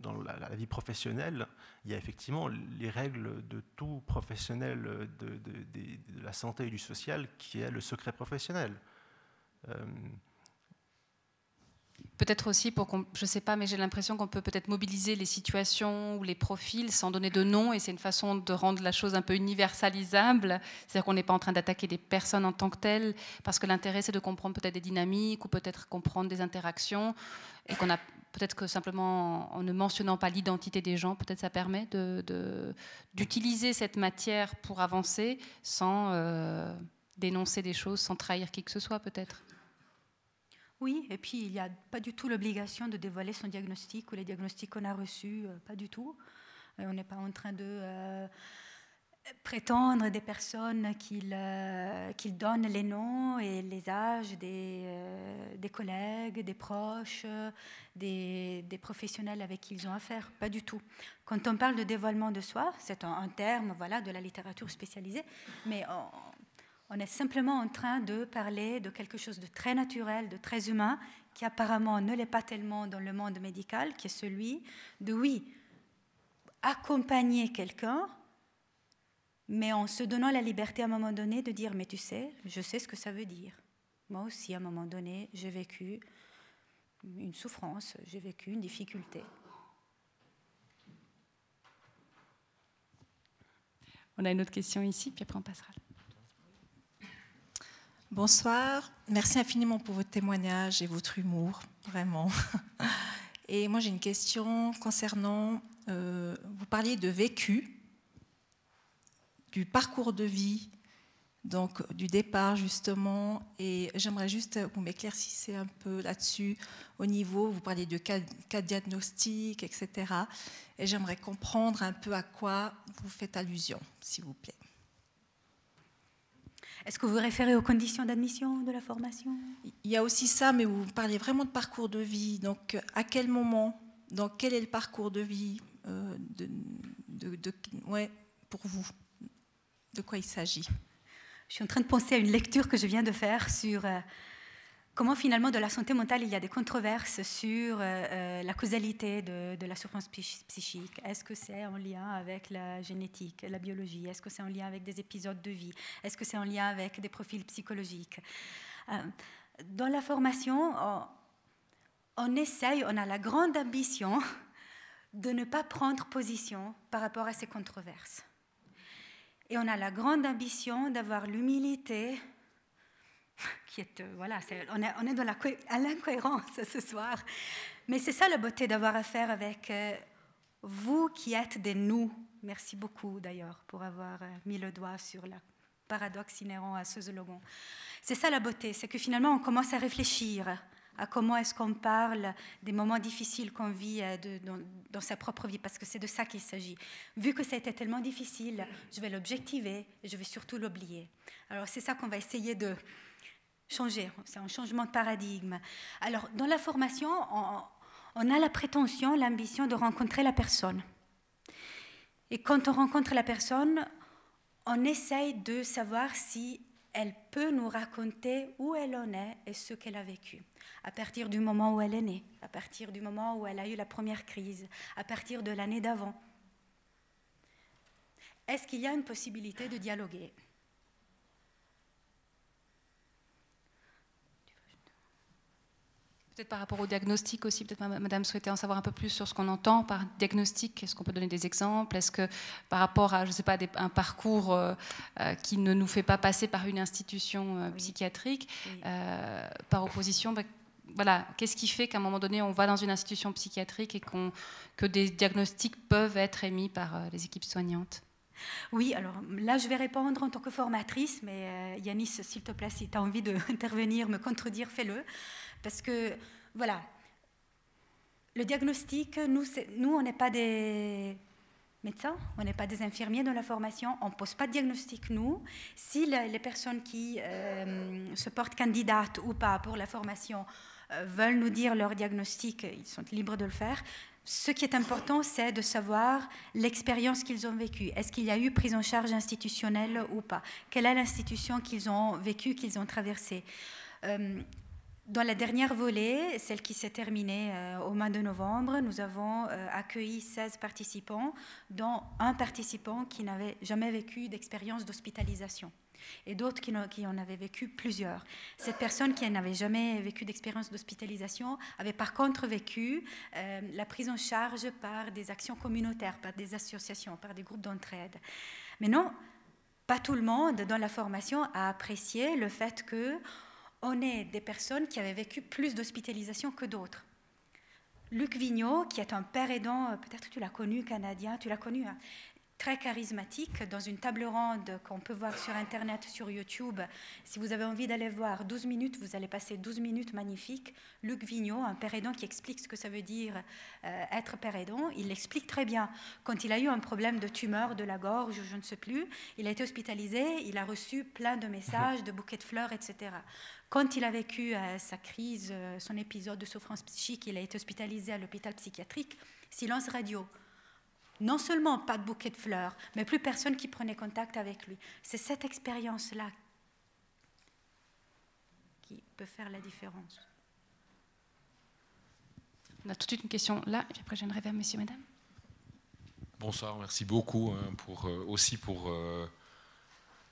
dans la, vie professionnelle, il y a effectivement les règles de tout professionnel de, la santé et du social qui est le secret professionnel. Euh, Peut-être aussi pour qu'on, je sais pas, mais j'ai l'impression qu'on peut peut-être mobiliser les situations ou les profils sans donner de nom, et c'est une façon de rendre la chose un peu universalisable. C'est-à-dire qu'on n'est pas en train d'attaquer des personnes en tant que telles, parce que l'intérêt c'est de comprendre peut-être des dynamiques ou peut-être comprendre des interactions, et qu'on a peut-être que simplement en ne mentionnant pas l'identité des gens, peut-être ça permet d'utiliser cette matière pour avancer sans euh, dénoncer des choses, sans trahir qui que ce soit peut-être. Oui, et puis il n'y a pas du tout l'obligation de dévoiler son diagnostic ou les diagnostics qu'on a reçus, euh, pas du tout. Euh, on n'est pas en train de euh, prétendre des personnes qu'ils donnent les noms et les âges des, collègues, des proches, des, professionnels avec qui ils ont affaire, pas du tout. Quand on parle de dévoilement de soi, c'est un, un, terme voilà, de la littérature spécialisée, mais on est simplement en train de parler de quelque chose de très naturel, de très humain, qui apparemment ne l'est pas tellement dans le monde médical, qui est celui de, oui, accompagner quelqu'un, mais en se donnant la liberté à un moment donné de dire, mais tu sais, je sais ce que ça veut dire. Moi aussi, à un moment donné, j'ai vécu une souffrance, j'ai vécu une difficulté. On a une autre question ici, puis après on passera. Bonsoir, merci infiniment pour votre témoignage et votre humour, vraiment. Et moi j'ai une question concernant, euh, vous parliez de vécu, du parcours de vie, donc du départ justement, et j'aimerais juste que vous m'éclaircissiez un peu là-dessus, au niveau, vous parliez de cas, cas diagnostic, etc. Et j'aimerais comprendre un peu à quoi vous faites allusion, s'il vous plaît. Est-ce que vous référez aux conditions d'admission de la formation? Il y a aussi ça, mais vous parlez vraiment de parcours de vie. Donc, à quel moment, donc quel est le parcours de vie euh, de, ouais, pour vous? De quoi il s'agit? Je suis en train de penser à une lecture que je viens de faire sur euh, comment finalement de la santé mentale il y a des controverses sur euh, euh, la causalité de, la souffrance psychique? Est-ce que c'est en lien avec la génétique, la biologie? Est-ce que c'est en lien avec des épisodes de vie? Est-ce que c'est en lien avec des profils psychologiques? Euh, Dans la formation, on, on essaye, on a la grande ambition de ne pas prendre position par rapport à ces controverses. Et on a la grande ambition d'avoir l'humilité qui est, euh, voilà, on, est, on est dans l'incohérence ce soir. Mais c'est ça la beauté d'avoir affaire avec euh, vous qui êtes des nous. Merci beaucoup d'ailleurs pour avoir euh, mis le doigt sur le paradoxe inhérent à ce slogan. C'est ça la beauté, c'est que finalement on commence à réfléchir à comment est-ce qu'on parle des moments difficiles qu'on vit dans, dans, sa propre vie, parce que c'est de ça qu'il s'agit. Vu que ça a été tellement difficile, je vais l'objectiver et je vais surtout l'oublier. Alors c'est ça qu'on va essayer de, changer, c'est un changement de paradigme. Alors, dans la formation, on, a la prétention, l'ambition de rencontrer la personne. Et quand on rencontre la personne, on essaye de savoir si elle peut nous raconter où elle en est et ce qu'elle a vécu. À partir du moment où elle est née, à partir du moment où elle a eu la première crise, à partir de l'année d'avant. Est-ce qu'il y a une possibilité de dialoguer? Peut-être par rapport au diagnostic aussi, peut-être Madame souhaitait en savoir un peu plus sur ce qu'on entend par diagnostic. Est-ce qu'on peut donner des exemples? Est-ce que par rapport à, je sais pas, un parcours euh, euh, qui ne nous fait pas passer par une institution euh, psychiatrique, par opposition, bah, voilà, qu'est-ce qui fait qu'à un moment donné, on va dans une institution psychiatrique et qu'on, que des diagnostics peuvent être émis par les équipes soignantes? Oui, alors là, je vais répondre en tant que formatrice, mais Yanis, s'il te plaît, si tu as envie d'intervenir, me contredire, fais-le. Parce que, voilà, le diagnostic, nous, nous on n'est pas des médecins, on n'est pas des infirmiers dans la formation, on ne pose pas de diagnostic, nous. Si les personnes qui euh, se portent candidates ou pas pour la formation euh, veulent nous dire leur diagnostic, ils sont libres de le faire. Ce qui est important, c'est de savoir l'expérience qu'ils ont vécue. Est-ce qu'il y a eu prise en charge institutionnelle ou pas? Quelle est l'institution qu'ils ont vécue, qu'ils ont traversée? Euh, dans la dernière volée, celle qui s'est terminée euh, au mois de novembre, nous avons euh, accueilli 16 participants, dont un participant qui n'avait jamais vécu d'expérience d'hospitalisation et d'autres qui, en avaient vécu plusieurs. Cette personne qui n'avait jamais vécu d'expérience d'hospitalisation avait par contre vécu euh, la prise en charge par des actions communautaires, par des associations, par des groupes d'entraide. Mais non, pas tout le monde dans la formation a apprécié le fait que on est des personnes qui avaient vécu plus d'hospitalisation que d'autres. Luc Vigneault, qui est un père aidant, euh, peut-être tu l'as connu, canadien, tu l'as connu, hein, très charismatique dans une table ronde qu'on peut voir sur Internet, sur YouTube. Si vous avez envie d'aller voir 12 minutes, vous allez passer 12 minutes magnifiques. Luc Vigneault, un père aidant qui explique ce que ça veut dire euh, être père aidant, il l'explique très bien. Quand il a eu un problème de tumeur de la gorge, je ne sais plus, il a été hospitalisé, il a reçu plein de messages, de bouquets de fleurs, etc. Quand il a vécu euh, sa crise, euh, son épisode de souffrance psychique, il a été hospitalisé à l'hôpital psychiatrique, silence radio non seulement pas de bouquet de fleurs, mais plus personne qui prenait contact avec lui. C'est cette expérience-là qui peut faire la différence. On a tout de suite une question là, et puis après je viendrai vers monsieur, madame. Bonsoir, merci beaucoup hein, pour, euh, aussi pour euh,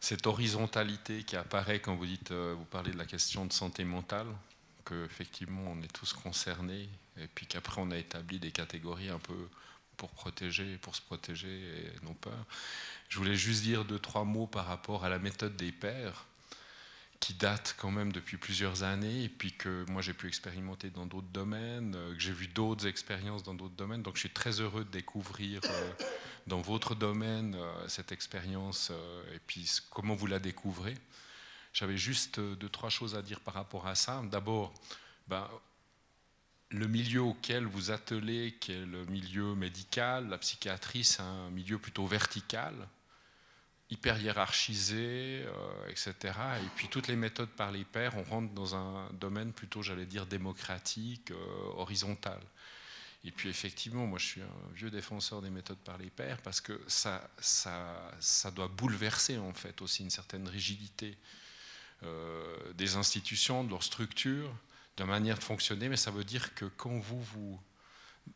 cette horizontalité qui apparaît quand vous dites, euh, vous parlez de la question de santé mentale, qu'effectivement on est tous concernés, et puis qu'après on a établi des catégories un peu pour protéger, pour se protéger et non peur. Je voulais juste dire deux, trois mots par rapport à la méthode des pères, qui date quand même depuis plusieurs années, et puis que moi j'ai pu expérimenter dans d'autres domaines, euh, que j'ai vu d'autres expériences dans d'autres domaines. Donc je suis très heureux de découvrir euh, dans votre domaine euh, cette expérience et puis comment vous la découvrez. J'avais juste deux, trois choses à dire par rapport à ça. D'abord, ben, le milieu auquel vous attelez, qui est le milieu médical, la psychiatrie, c'est un milieu plutôt vertical, hyper hiérarchisé, euh, etc. Et puis toutes les méthodes par les pairs, on rentre dans un domaine plutôt, j'allais dire, démocratique, euh, horizontal. Et puis effectivement, moi je suis un vieux défenseur des méthodes par les pairs parce que ça, ça, ça doit bouleverser en fait aussi une certaine rigidité euh, des institutions, de leur structure de manière de fonctionner, mais ça veut dire que quand vous vous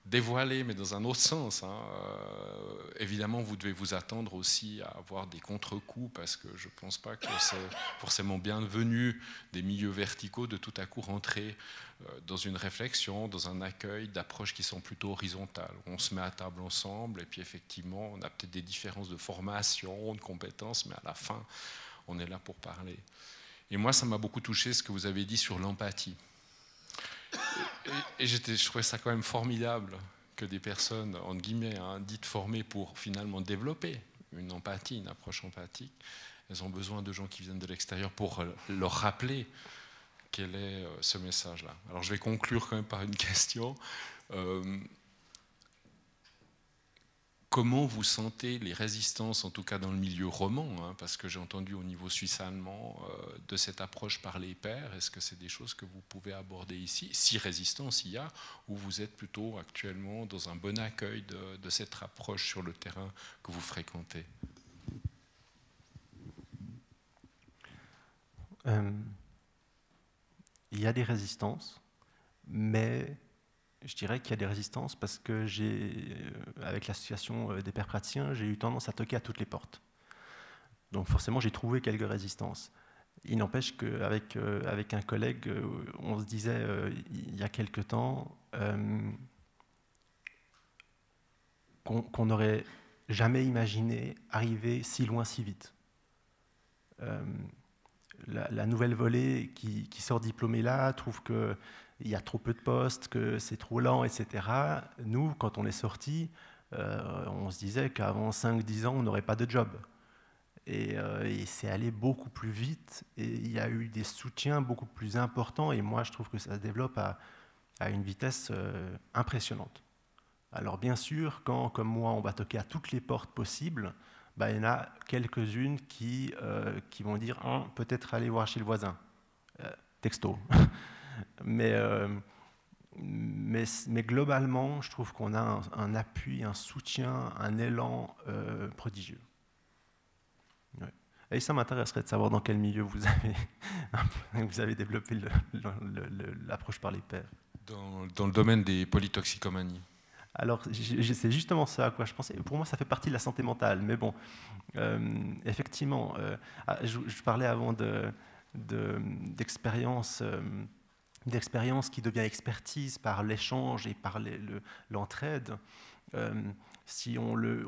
dévoilez, mais dans un autre sens, hein, euh, évidemment, vous devez vous attendre aussi à avoir des contre-coups, parce que je ne pense pas que c'est forcément bienvenu des milieux verticaux de tout à coup rentrer euh, dans une réflexion, dans un accueil d'approches qui sont plutôt horizontales. On se met à table ensemble, et puis effectivement, on a peut-être des différences de formation, de compétences, mais à la fin, on est là pour parler. Et moi, ça m'a beaucoup touché ce que vous avez dit sur l'empathie. Et, je trouvais ça quand même formidable que des personnes, entre guillemets, hein, dites formées pour finalement développer une empathie, une approche empathique, elles ont besoin de gens qui viennent de l'extérieur pour leur rappeler quel est euh, ce message-là. Alors je vais conclure quand même par une question. Euh, comment vous sentez les résistances, en tout cas dans le milieu roman, hein, parce que j'ai entendu au niveau suisse-allemand euh, de cette approche par les pairs, est-ce que c'est des choses que vous pouvez aborder ici Si résistance il y a, ou vous êtes plutôt actuellement dans un bon accueil de, cette approche sur le terrain que vous fréquentez? Il y a des résistances, mais je dirais qu'il y a des résistances parce que j'ai, euh, avec l'association euh, des pères praticiens, j'ai eu tendance à toquer à toutes les portes. Donc forcément, j'ai trouvé quelques résistances. Il n'empêche qu'avec euh, avec un collègue, on se disait il y a quelque temps qu'on n'aurait jamais imaginé arriver si loin si vite la, nouvelle volée qui, sort diplômée là trouve qu'il y a trop peu de postes, que c'est trop lent, etc. Nous, quand on est sorti, euh, on se disait qu'avant 5-10 ans, on n'aurait pas de job. Euh, et, c'est allé beaucoup plus vite et il y a eu des soutiens beaucoup plus importants et moi je trouve que ça se développe à, une vitesse euh, impressionnante. Alors bien sûr, quand comme moi on va toquer à toutes les portes possibles, bah, il y en a quelques-unes qui, qui vont dire hein, peut-être aller voir chez le voisin. Texto. mais, euh, mais, mais, globalement, je trouve qu'on a un, appui, un soutien, un élan prodigieux. Et ça m'intéresserait de savoir dans quel milieu vous avez, vous avez développé l'approche par les pairs. Dans, dans, le domaine des polytoxicomanies. Alors, c'est justement ça à quoi je pensais. Pour moi, ça fait partie de la santé mentale. Mais bon, euh, effectivement, euh, ah, je, parlais avant d'expérience. De, d'expérience qui devient expertise par l'échange et par l'entraide, euh, si on le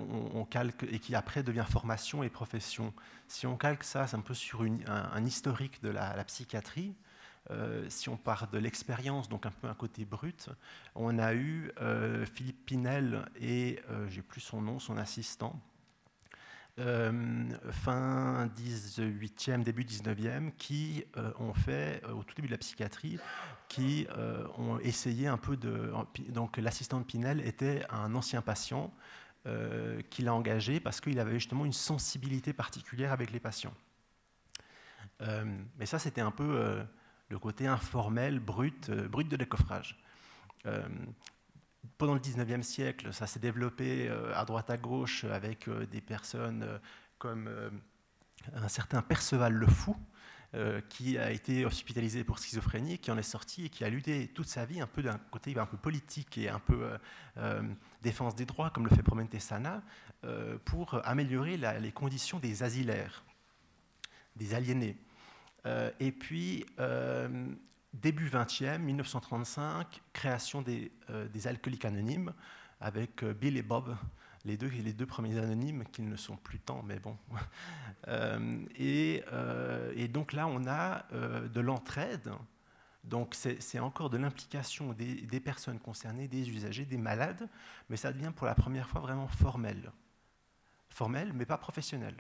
et qui après devient formation et profession. Si on calque ça, c'est un peu sur un, historique de la psychiatrie, euh, si on part de l'expérience, donc un peu un côté brut, on a eu euh, Philippe Pinel et, j'ai plus son nom, son assistant, fin 18e, début 19e, qui ont fait, au tout début de la psychiatrie, qui ont essayé un peu de... Donc l'assistant de Pinel était un ancien patient qu'il a engagé parce qu'il avait justement une sensibilité particulière avec les patients. mais ça, c'était un peu le côté informel, brut, euh, brut de décoffrage. Euh, pendant le 19e siècle, ça s'est développé euh, à droite à gauche avec des personnes comme un certain Perceval le Fou, qui a été hospitalisé pour schizophrénie, qui en est sorti et qui a lutté toute sa vie un peu d'un côté un peu politique et un peu défense des droits, comme le fait Promente Sana, pour améliorer les conditions des asilaires, des aliénés. Euh, et puis, euh, début 20e, 1935, création des, euh, des alcooliques anonymes avec Bill et Bob, les deux, premiers anonymes qui ne sont plus tant, mais bon. et, et, donc là, on a de l'entraide. Donc c'est encore de l'implication des, des, personnes concernées, des usagers, des malades, mais ça devient pour la première fois vraiment formel. Formel, mais pas professionnel.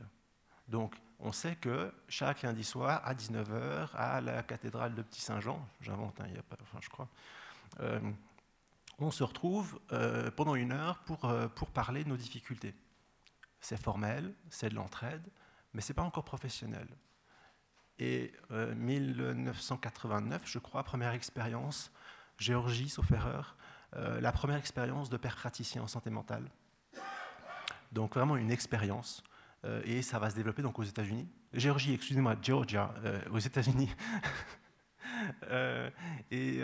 Donc on sait que chaque lundi soir, à 19h, à la cathédrale de Petit-Saint-Jean, j'invente, hein, enfin, je crois, euh, on se retrouve euh, pendant une heure pour, euh, pour parler de nos difficultés. C'est formel, c'est de l'entraide, mais ce n'est pas encore professionnel. Et 1989, je crois, première expérience, Géorgie, sauf erreur, la première expérience de père praticien en santé mentale. Donc vraiment une expérience et ça va se développer donc aux États-Unis. Géorgie, excusez-moi, Georgia, euh, aux États-Unis. Euh, et,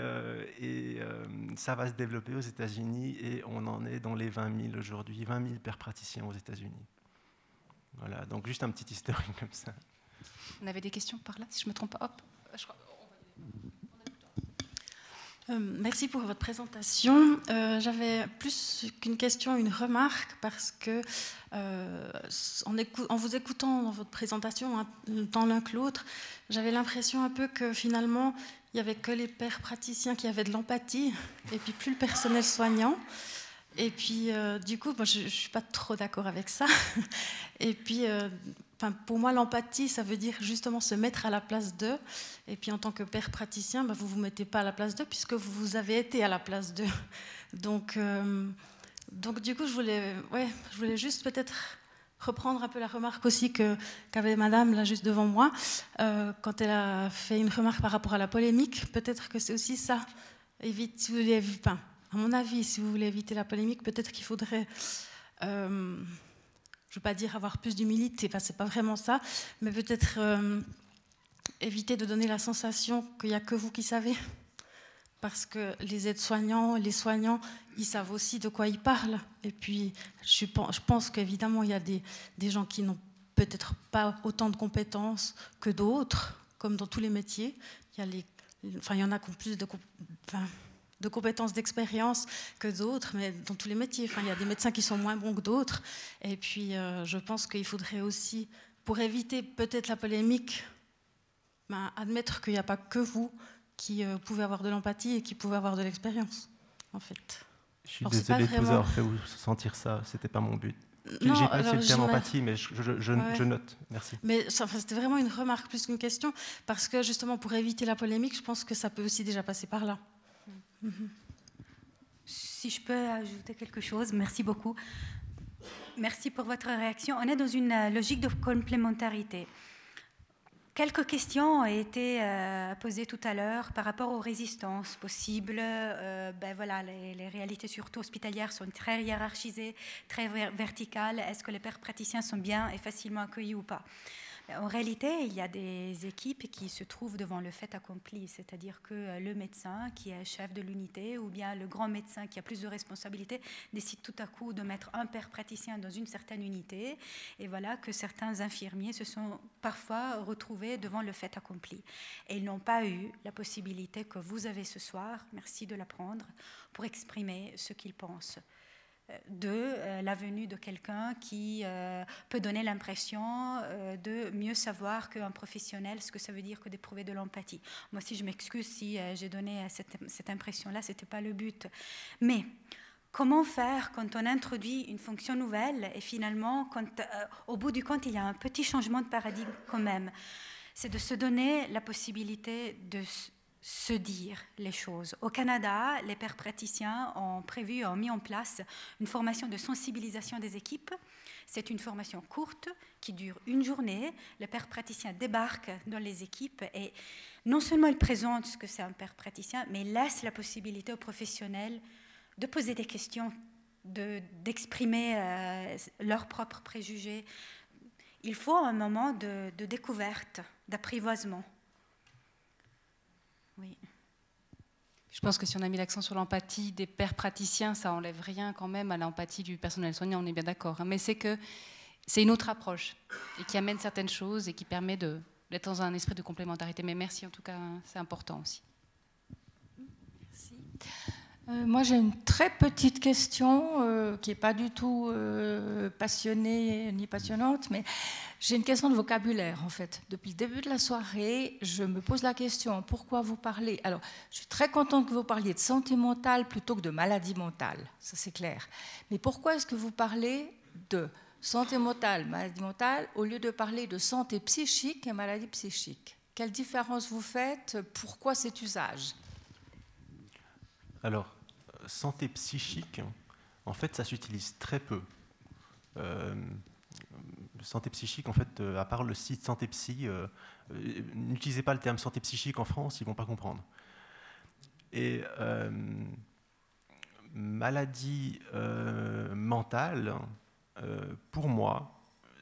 et ça va se développer aux États-Unis et on en est dans les 20 000 aujourd'hui, 20 000 pères praticiens aux États-Unis. Voilà, donc juste un petit historique comme ça. On avait des questions par là, si je ne me trompe pas. Hop, je crois... Euh, merci pour votre présentation. Euh, j'avais plus qu'une question, une remarque, parce que euh, en, vous écoutant dans votre présentation, hein, tant l'un que l'autre, j'avais l'impression un peu que finalement, il n'y avait que les pères praticiens qui avaient de l'empathie, et puis plus le personnel soignant. Et puis, du coup, je ne suis pas trop d'accord avec ça. Et puis, pour moi, l'empathie, ça veut dire justement se mettre à la place d'eux. Et puis, en tant que père praticien, bah, vous ne vous mettez pas à la place d'eux puisque vous avez été à la place d'eux. Donc, euh, donc, du coup, je voulais, ouais, je voulais juste peut-être reprendre un peu la remarque aussi qu'avait Madame là juste devant moi euh, quand elle a fait une remarque par rapport à la polémique. Peut-être que c'est aussi ça. Évite, si vous voulez, enfin, à mon avis, si vous voulez éviter la polémique, peut-être qu'il faudrait euh, je ne veux pas dire avoir plus d'humilité, ce n'est pas vraiment ça, mais peut-être euh, éviter de donner la sensation qu'il n'y a que vous qui savez. Parce que les aides-soignants, les soignants, ils savent aussi de quoi ils parlent. Et puis, je pense qu'évidemment, il y a des, gens qui n'ont peut-être pas autant de compétences que d'autres, comme dans tous les métiers. Il y, enfin, en a qui ont plus de de compétences, d'expérience que d'autres, mais dans tous les métiers. Enfin, il y a des médecins qui sont moins bons que d'autres. Et puis, euh, je pense qu'il faudrait aussi, pour éviter peut-être la polémique, ben, admettre qu'il n'y a pas que vous qui euh, pouvez avoir de l'empathie et qui pouvez avoir de l'expérience, en fait. Je suis désolé de vous avoir fait vous sentir ça, c'était pas mon but. J'ai pas le terme empathie, mais je, je, note. Merci. Mais c'était vraiment une remarque plus qu'une question, parce que justement, pour éviter la polémique, je pense que ça peut aussi déjà passer par là. Si je peux ajouter quelque chose, merci beaucoup. Merci pour votre réaction. On est dans une euh, logique de complémentarité. Quelques questions ont été euh, posées tout à l'heure par rapport aux résistances possibles. Euh, ben voilà, les, les, réalités surtout hospitalières sont très hiérarchisées, très verticales. Est-ce que les pères praticiens sont bien et facilement accueillis ou pas? En réalité, il y a des équipes qui se trouvent devant le fait accompli, c'est-à-dire que euh, le médecin qui est chef de l'unité ou bien le grand médecin qui a plus de responsabilités décide tout à coup de mettre un père praticien dans une certaine unité et voilà que certains infirmiers se sont parfois retrouvés devant le fait accompli. Et ils n'ont pas eu la possibilité que vous avez ce soir, merci de l'apprendre, pour exprimer ce qu'ils pensent de euh, la venue de quelqu'un qui euh, peut donner l'impression euh, de mieux savoir qu'un professionnel ce que ça veut dire que d'éprouver de l'empathie. Moi aussi, je m'excuse si j'ai donné cette, cette impression-là, ce n'était pas le but. Mais comment faire quand on introduit une fonction nouvelle et finalement, quand, au bout du compte, il y a un petit changement de paradigme quand même? C'est de se donner la possibilité de se dire les choses. Au Canada, les pères praticiens ont prévu, ont mis en place une formation de sensibilisation des équipes. C'est une formation courte qui dure une journée. Les pères praticiens débarquent dans les équipes et non seulement ils présentent ce que c'est un père praticien, mais ils laissent la possibilité aux professionnels de poser des questions, d'exprimer euh, leurs propres préjugés. Il faut un moment de découverte, d'apprivoisement. Oui. Je pense que si on a mis l'accent sur l'empathie des pères praticiens, ça enlève rien quand même à l'empathie du personnel soignant, on est bien d'accord. Hein. Mais c'est que c'est une autre approche et qui amène certaines choses et qui permet d'être dans un esprit de complémentarité. Mais merci en tout cas, hein, c'est important aussi. Merci. Euh, moi, j'ai une très petite question euh, qui n'est pas du tout euh, passionnée ni passionnante, mais j'ai une question de vocabulaire en fait. Depuis le début de la soirée, je me pose la question pourquoi vous parlez? Alors, je suis très contente que vous parliez de santé mentale plutôt que de maladie mentale, ça c'est clair. Mais pourquoi est-ce que vous parlez de santé mentale, maladie mentale, au lieu de parler de santé psychique et maladie psychique? Quelle différence vous faites? Pourquoi cet usage? Alors, santé psychique, en fait, ça s'utilise très peu. Euh, santé psychique, en fait, euh, à part le site Santé Psy, euh, n'utilisez pas le terme santé psychique en France, ils ne vont pas comprendre. Et maladie mentale, pour moi,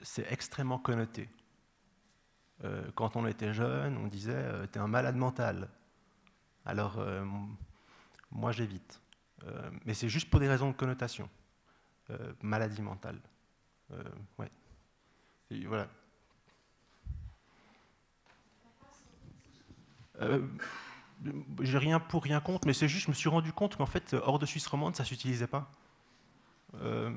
c'est extrêmement connoté. quand on était jeune, on disait tu es un malade mental. Alors, moi, j'évite. Euh, mais c'est juste pour des raisons de connotation. Euh, maladie mentale. Euh, voilà. j'ai rien pour, rien contre, mais c'est juste, je me suis rendu compte qu'en fait, hors de Suisse romande, ça s'utilisait pas. Euh.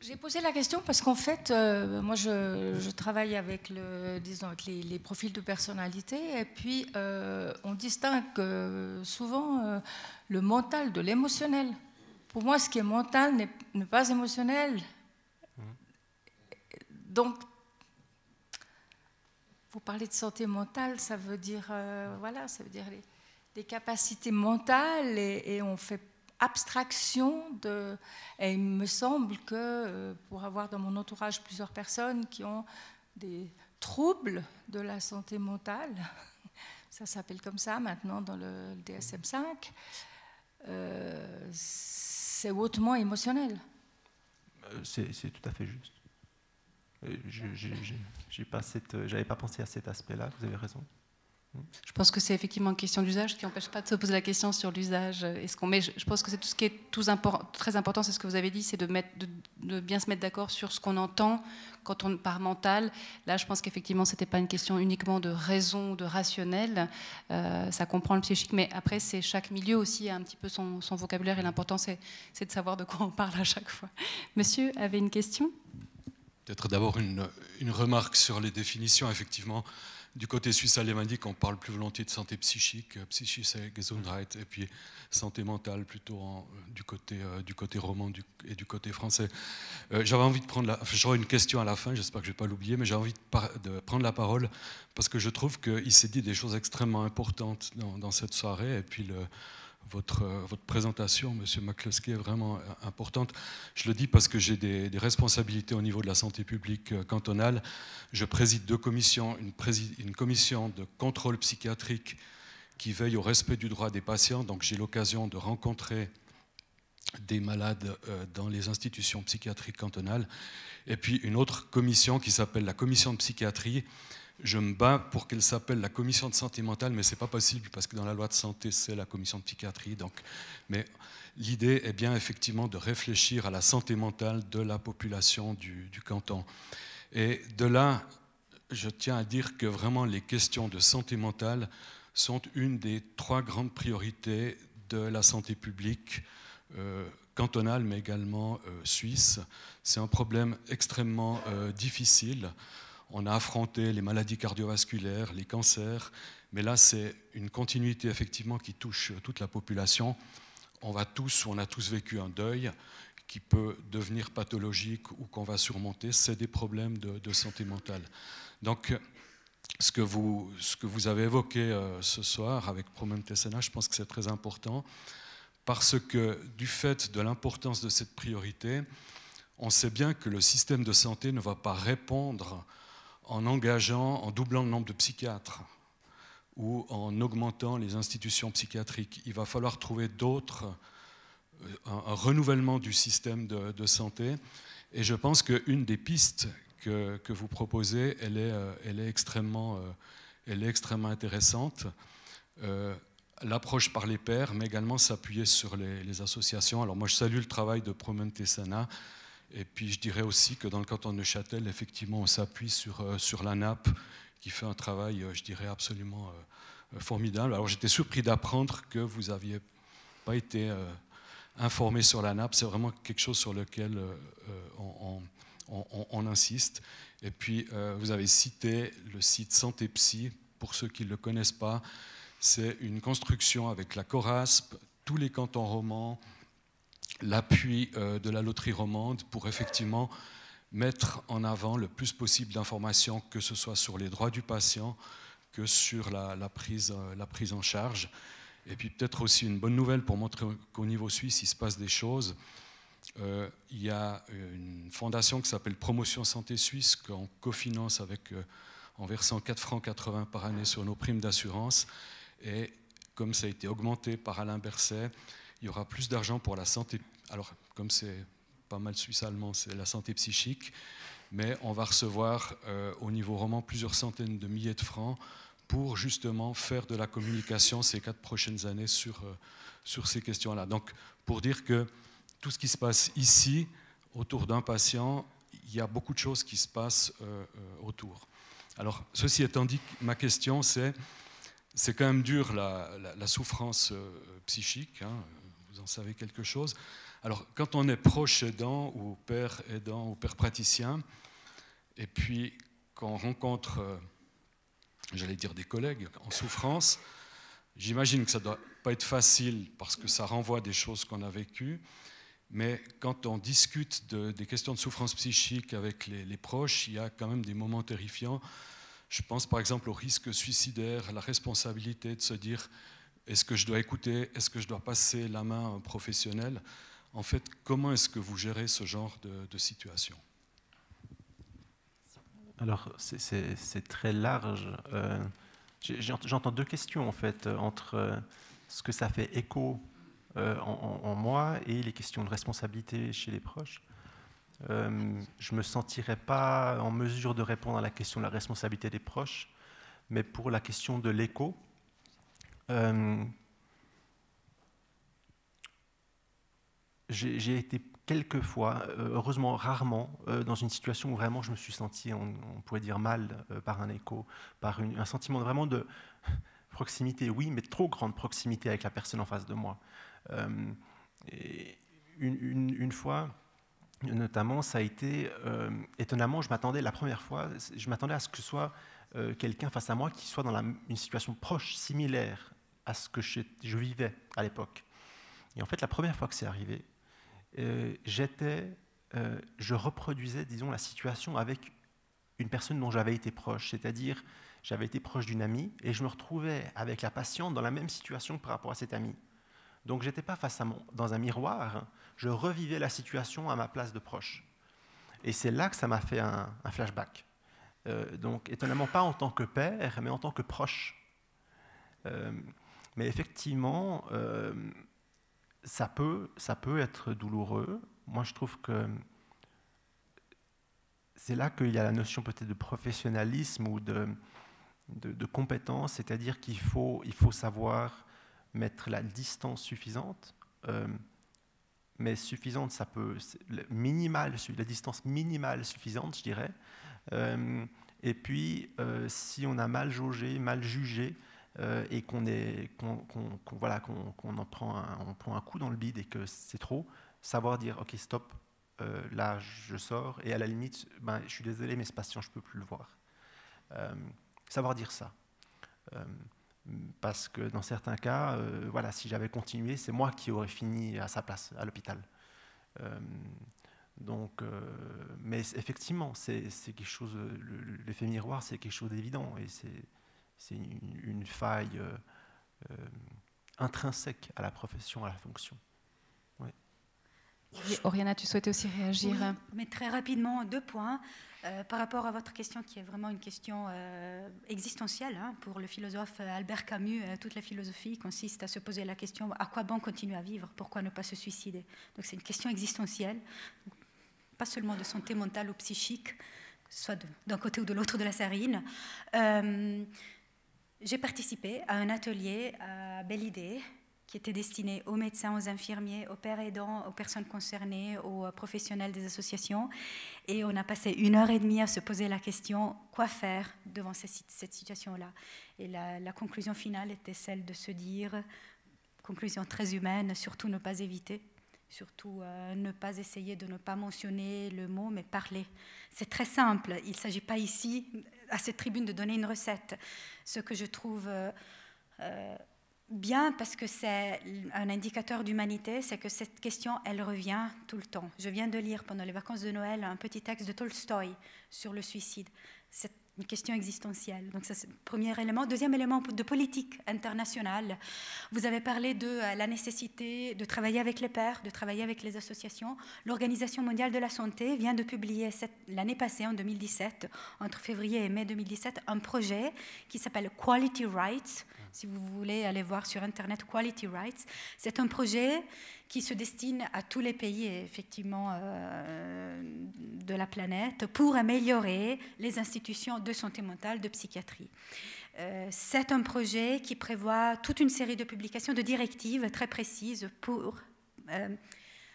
J'ai posé la question parce qu'en fait, euh, moi, je, travaille avec les, profils de personnalité et puis euh, on distingue souvent le mental de l'émotionnel. Pour moi, ce qui est mental n'est pas émotionnel. Donc, vous parlez de santé mentale, ça veut dire, euh, voilà, ça veut dire les, capacités mentales et, on fait abstraction de. Et il me semble que euh, pour avoir dans mon entourage plusieurs personnes qui ont des troubles de la santé mentale, ça s'appelle comme ça maintenant dans le, DSM-5, euh, c'est hautement émotionnel. C'est tout à fait juste. N'avais pas, euh, pas pensé à cet aspect-là, vous avez raison. Je pense que c'est effectivement une question d'usage qui n'empêche pas de se poser la question sur l'usage. Est-ce qu'on met Je pense que c'est tout ce qui est très important, c'est ce que vous avez dit, c'est de, bien se mettre d'accord sur ce qu'on entend quand on parle mental. Là, je pense qu'effectivement, ce n'était pas une question uniquement de raison, de rationnel. Euh, ça comprend le psychique, mais après, c'est chaque milieu aussi a un petit peu son, son vocabulaire et l'important, c'est de savoir de quoi on parle à chaque fois. Monsieur avait une question? Peut-être d'abord une, remarque sur les définitions. Effectivement, du côté suisse alémanique, on parle plus volontiers de santé psychique, psychische Gesundheit, et puis santé mentale plutôt du, côté, euh, du côté roman et du côté français. Euh, j'avais envie de prendre j'aurai une question à la fin, j'espère que je ne vais pas l'oublier, mais j'ai envie de, prendre la parole parce que je trouve qu'il s'est dit des choses extrêmement importantes dans, dans cette soirée, et puis le, votre, euh, votre présentation, Monsieur McCluskey, est vraiment euh, importante. Je le dis parce que j'ai des, responsabilités au niveau de la santé publique euh, cantonale. Je préside deux commissions, une, commission de contrôle psychiatrique qui veille au respect du droit des patients. Donc j'ai l'occasion de rencontrer des malades dans les institutions psychiatriques cantonales. Et puis une autre commission qui s'appelle la commission de psychiatrie je me bats pour qu'elle s'appelle la commission de santé mentale, mais ce n'est pas possible parce que dans la loi de santé, c'est la commission de psychiatrie. Donc, mais l'idée est bien effectivement de réfléchir à la santé mentale de la population du, canton. Et de là, je tiens à dire que vraiment les questions de santé mentale sont une des trois grandes priorités de la santé publique euh, cantonale, mais également euh, suisse. C'est un problème extrêmement euh, difficile. On a affronté les maladies cardiovasculaires, les cancers, mais là, c'est une continuité effectivement qui touche toute la population. On va tous, on a tous vécu un deuil qui peut devenir pathologique ou qu'on va surmonter. C'est des problèmes de, santé mentale. Donc, ce que vous, ce que vous avez évoqué euh, ce soir avec Promen Tessena, je pense que c'est très important parce que du fait de l'importance de cette priorité, on sait bien que le système de santé ne va pas répondre en engageant, en doublant le nombre de psychiatres ou en augmentant les institutions psychiatriques. Il va falloir trouver d'autres, euh, un, renouvellement du système de, santé. Et je pense qu'une des pistes que, que, vous proposez, elle est, euh, elle est, extrêmement, euh, elle est extrêmement intéressante. L'approche par les pairs, mais également s'appuyer sur les, associations. Alors moi, je salue le travail de Promente Sana et puis je dirais aussi que dans le canton de Neuchâtel, effectivement, on s'appuie sur, euh, sur la NAP, qui fait un travail, euh, je dirais, absolument euh, formidable. Alors j'étais surpris d'apprendre que vous n'aviez pas été informé sur la NAP. C'est vraiment quelque chose sur lequel on, on, insiste. Et puis vous avez cité le site Santé Psy. Pour ceux qui ne le connaissent pas, c'est une construction avec la Corasp, tous les cantons romans, l'appui euh, de la loterie romande pour effectivement mettre en avant le plus possible d'informations, que ce soit sur les droits du patient, que sur la, prise, euh, prise en charge. Et puis peut-être aussi une bonne nouvelle pour montrer qu'au niveau suisse, il se passe des choses. Euh, il y a une fondation qui s'appelle Promotion Santé Suisse, qu'on cofinance avec, en versant 4 francs 80 par année sur nos primes d'assurance. Et comme ça a été augmenté par Alain Berset, il y aura plus d'argent pour la santé. Alors, comme c'est pas mal suisse-allemand, c'est la santé psychique, mais on va recevoir euh, au niveau roman plusieurs centaines de milliers de francs pour justement faire de la communication ces quatre prochaines années sur, euh, sur ces questions-là. Donc, pour dire que tout ce qui se passe ici, autour d'un patient, il y a beaucoup de choses qui se passent euh, autour. Alors, ceci étant dit, ma question, c'est c'est quand même dur la, souffrance psychique, hein, vous en savez quelque chose. Alors, quand on est proche aidant ou père aidant ou père praticien, et puis qu'on rencontre, j'allais dire des collègues en souffrance, j'imagine que ça ne doit pas être facile parce que ça renvoie des choses qu'on a vécues. Mais quand on discute des questions de souffrance psychique avec les, proches, il y a quand même des moments terrifiants. Je pense par exemple au risque suicidaire, la responsabilité de se dire est-ce que je dois écouter, est-ce que je dois passer la main à un professionnel? En fait, comment est-ce que vous gérez ce genre de, situation? Alors, c'est très large. Euh, j'entends deux questions en fait entre euh, ce que ça fait écho euh, en, moi et les questions de responsabilité chez les proches. Euh, je ne me sentirais pas en mesure de répondre à la question de la responsabilité des proches, mais pour la question de l'écho, euh, j'ai été quelques fois, heureusement rarement, dans une situation où vraiment je me suis senti, on, pourrait dire mal, par un écho, par un sentiment vraiment de proximité, oui, mais trop grande proximité avec la personne en face de moi. Euh, une, fois, notamment, ça a été euh, étonnamment, je m'attendais la première fois, je m'attendais à ce que ce soit euh, quelqu'un face à moi qui soit dans une situation proche, similaire à ce que je, vivais à l'époque. Et en fait, la première fois que c'est arrivé, j'étais, je reproduisais, disons, la situation avec une personne dont j'avais été proche, c'est-à-dire j'avais été proche d'une amie et je me retrouvais avec la patiente dans la même situation par rapport à cette amie. Donc je n'étais pas face à mon, dans un miroir, je revivais la situation à ma place de proche. Et c'est là que ça m'a fait un, flashback. Euh, donc étonnamment pas en tant que père, mais en tant que proche. Mais effectivement, euh, ça, peut, ça peut être douloureux. Moi, je trouve que c'est là qu'il y a la notion peut-être de professionnalisme ou de, de, compétence, c'est-à-dire qu'il faut, il faut savoir mettre la distance suffisante. Euh, mais suffisante, ça peut. Minimal, la distance minimale suffisante, je dirais. Euh, et puis, si on a mal jaugé, mal jugé, et qu'on voilà, qu'on en prend un, coup dans le bide et que c'est trop, savoir dire ok stop, là je sors et à la limite, ben, je suis désolé mais ce patient je peux plus le voir. savoir dire ça parce que dans certains cas, euh, voilà, si j'avais continué, c'est moi qui aurais fini à sa place à l'hôpital. Euh, donc, euh, mais effectivement, c'est quelque chose. L'effet miroir, c'est quelque chose d'évident et c'est une, une, faille intrinsèque à la profession, à la fonction. Oriana, tu souhaitais aussi réagir Mais très rapidement, deux points. Euh, par rapport à votre question, qui est vraiment une question euh, existentielle hein, pour le philosophe Albert Camus, euh, toute la philosophie consiste à se poser la question à quoi bon continuer à vivre? Pourquoi ne pas se suicider? Donc c'est une question existentielle, pas seulement de santé mentale ou psychique, soit d'un côté ou de l'autre de la sarine. J'ai participé à un atelier à Belle Idée qui était destiné aux médecins, aux infirmiers, aux pères aidants, aux personnes concernées, aux professionnels des associations. Et on a passé une heure et demie à se poser la question quoi faire devant cette situation-là? Et la, conclusion finale était celle de se dire, conclusion très humaine, surtout ne pas éviter, surtout euh, ne pas essayer de ne pas mentionner le mot, mais parler. C'est très simple. Il ne s'agit pas ici, à cette tribune, de donner une recette. Ce que je trouve... Euh, euh, Bien, parce que c'est un indicateur d'humanité, c'est que cette question, elle revient tout le temps. Je viens de lire pendant les vacances de Noël un petit texte de Tolstoï sur le suicide. C'est une question existentielle. Donc, c'est le premier élément. Deuxième élément de politique internationale. Vous avez parlé de euh, la nécessité de travailler avec les pairs, de travailler avec les associations. L'Organisation mondiale de la santé vient de publier l'année passée, en 2017, entre février et mai 2017, un projet qui s'appelle Quality Rights si vous voulez aller voir sur Internet Quality Rights. C'est un projet qui se destine à tous les pays effectivement euh, de la planète pour améliorer les institutions de santé mentale, de psychiatrie. Euh, c'est un projet qui prévoit toute une série de publications, de directives très précises pour euh,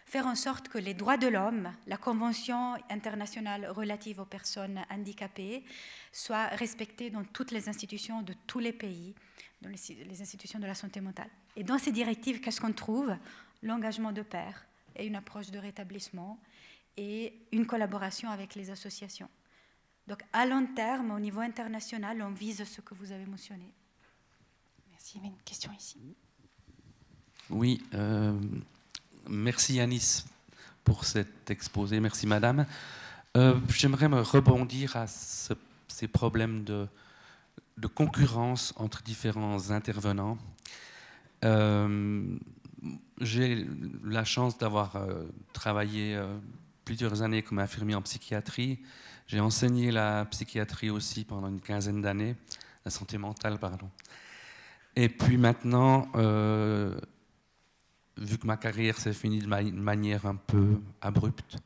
faire en sorte que les droits de l'homme, la Convention internationale relative aux personnes handicapées, soient respectés dans toutes les institutions de tous les pays dans les, institutions de la santé mentale. Et dans ces directives, qu'est-ce qu'on trouve? L'engagement de pairs et une approche de rétablissement et une collaboration avec les associations. Donc à long terme, au niveau international, on vise ce que vous avez mentionné. Merci. Il y avait une question ici. Oui, euh, merci Yanis pour cet exposé. Merci Madame. Euh, j'aimerais me rebondir à ces problèmes de, de, concurrence entre différents intervenants. Euh, j'ai la chance d'avoir travaillé plusieurs années comme infirmier en psychiatrie. J'ai enseigné la psychiatrie aussi pendant une quinzaine d'années, la santé mentale, pardon. Et puis maintenant, euh, vu que ma carrière s'est finie de manière un peu abrupte,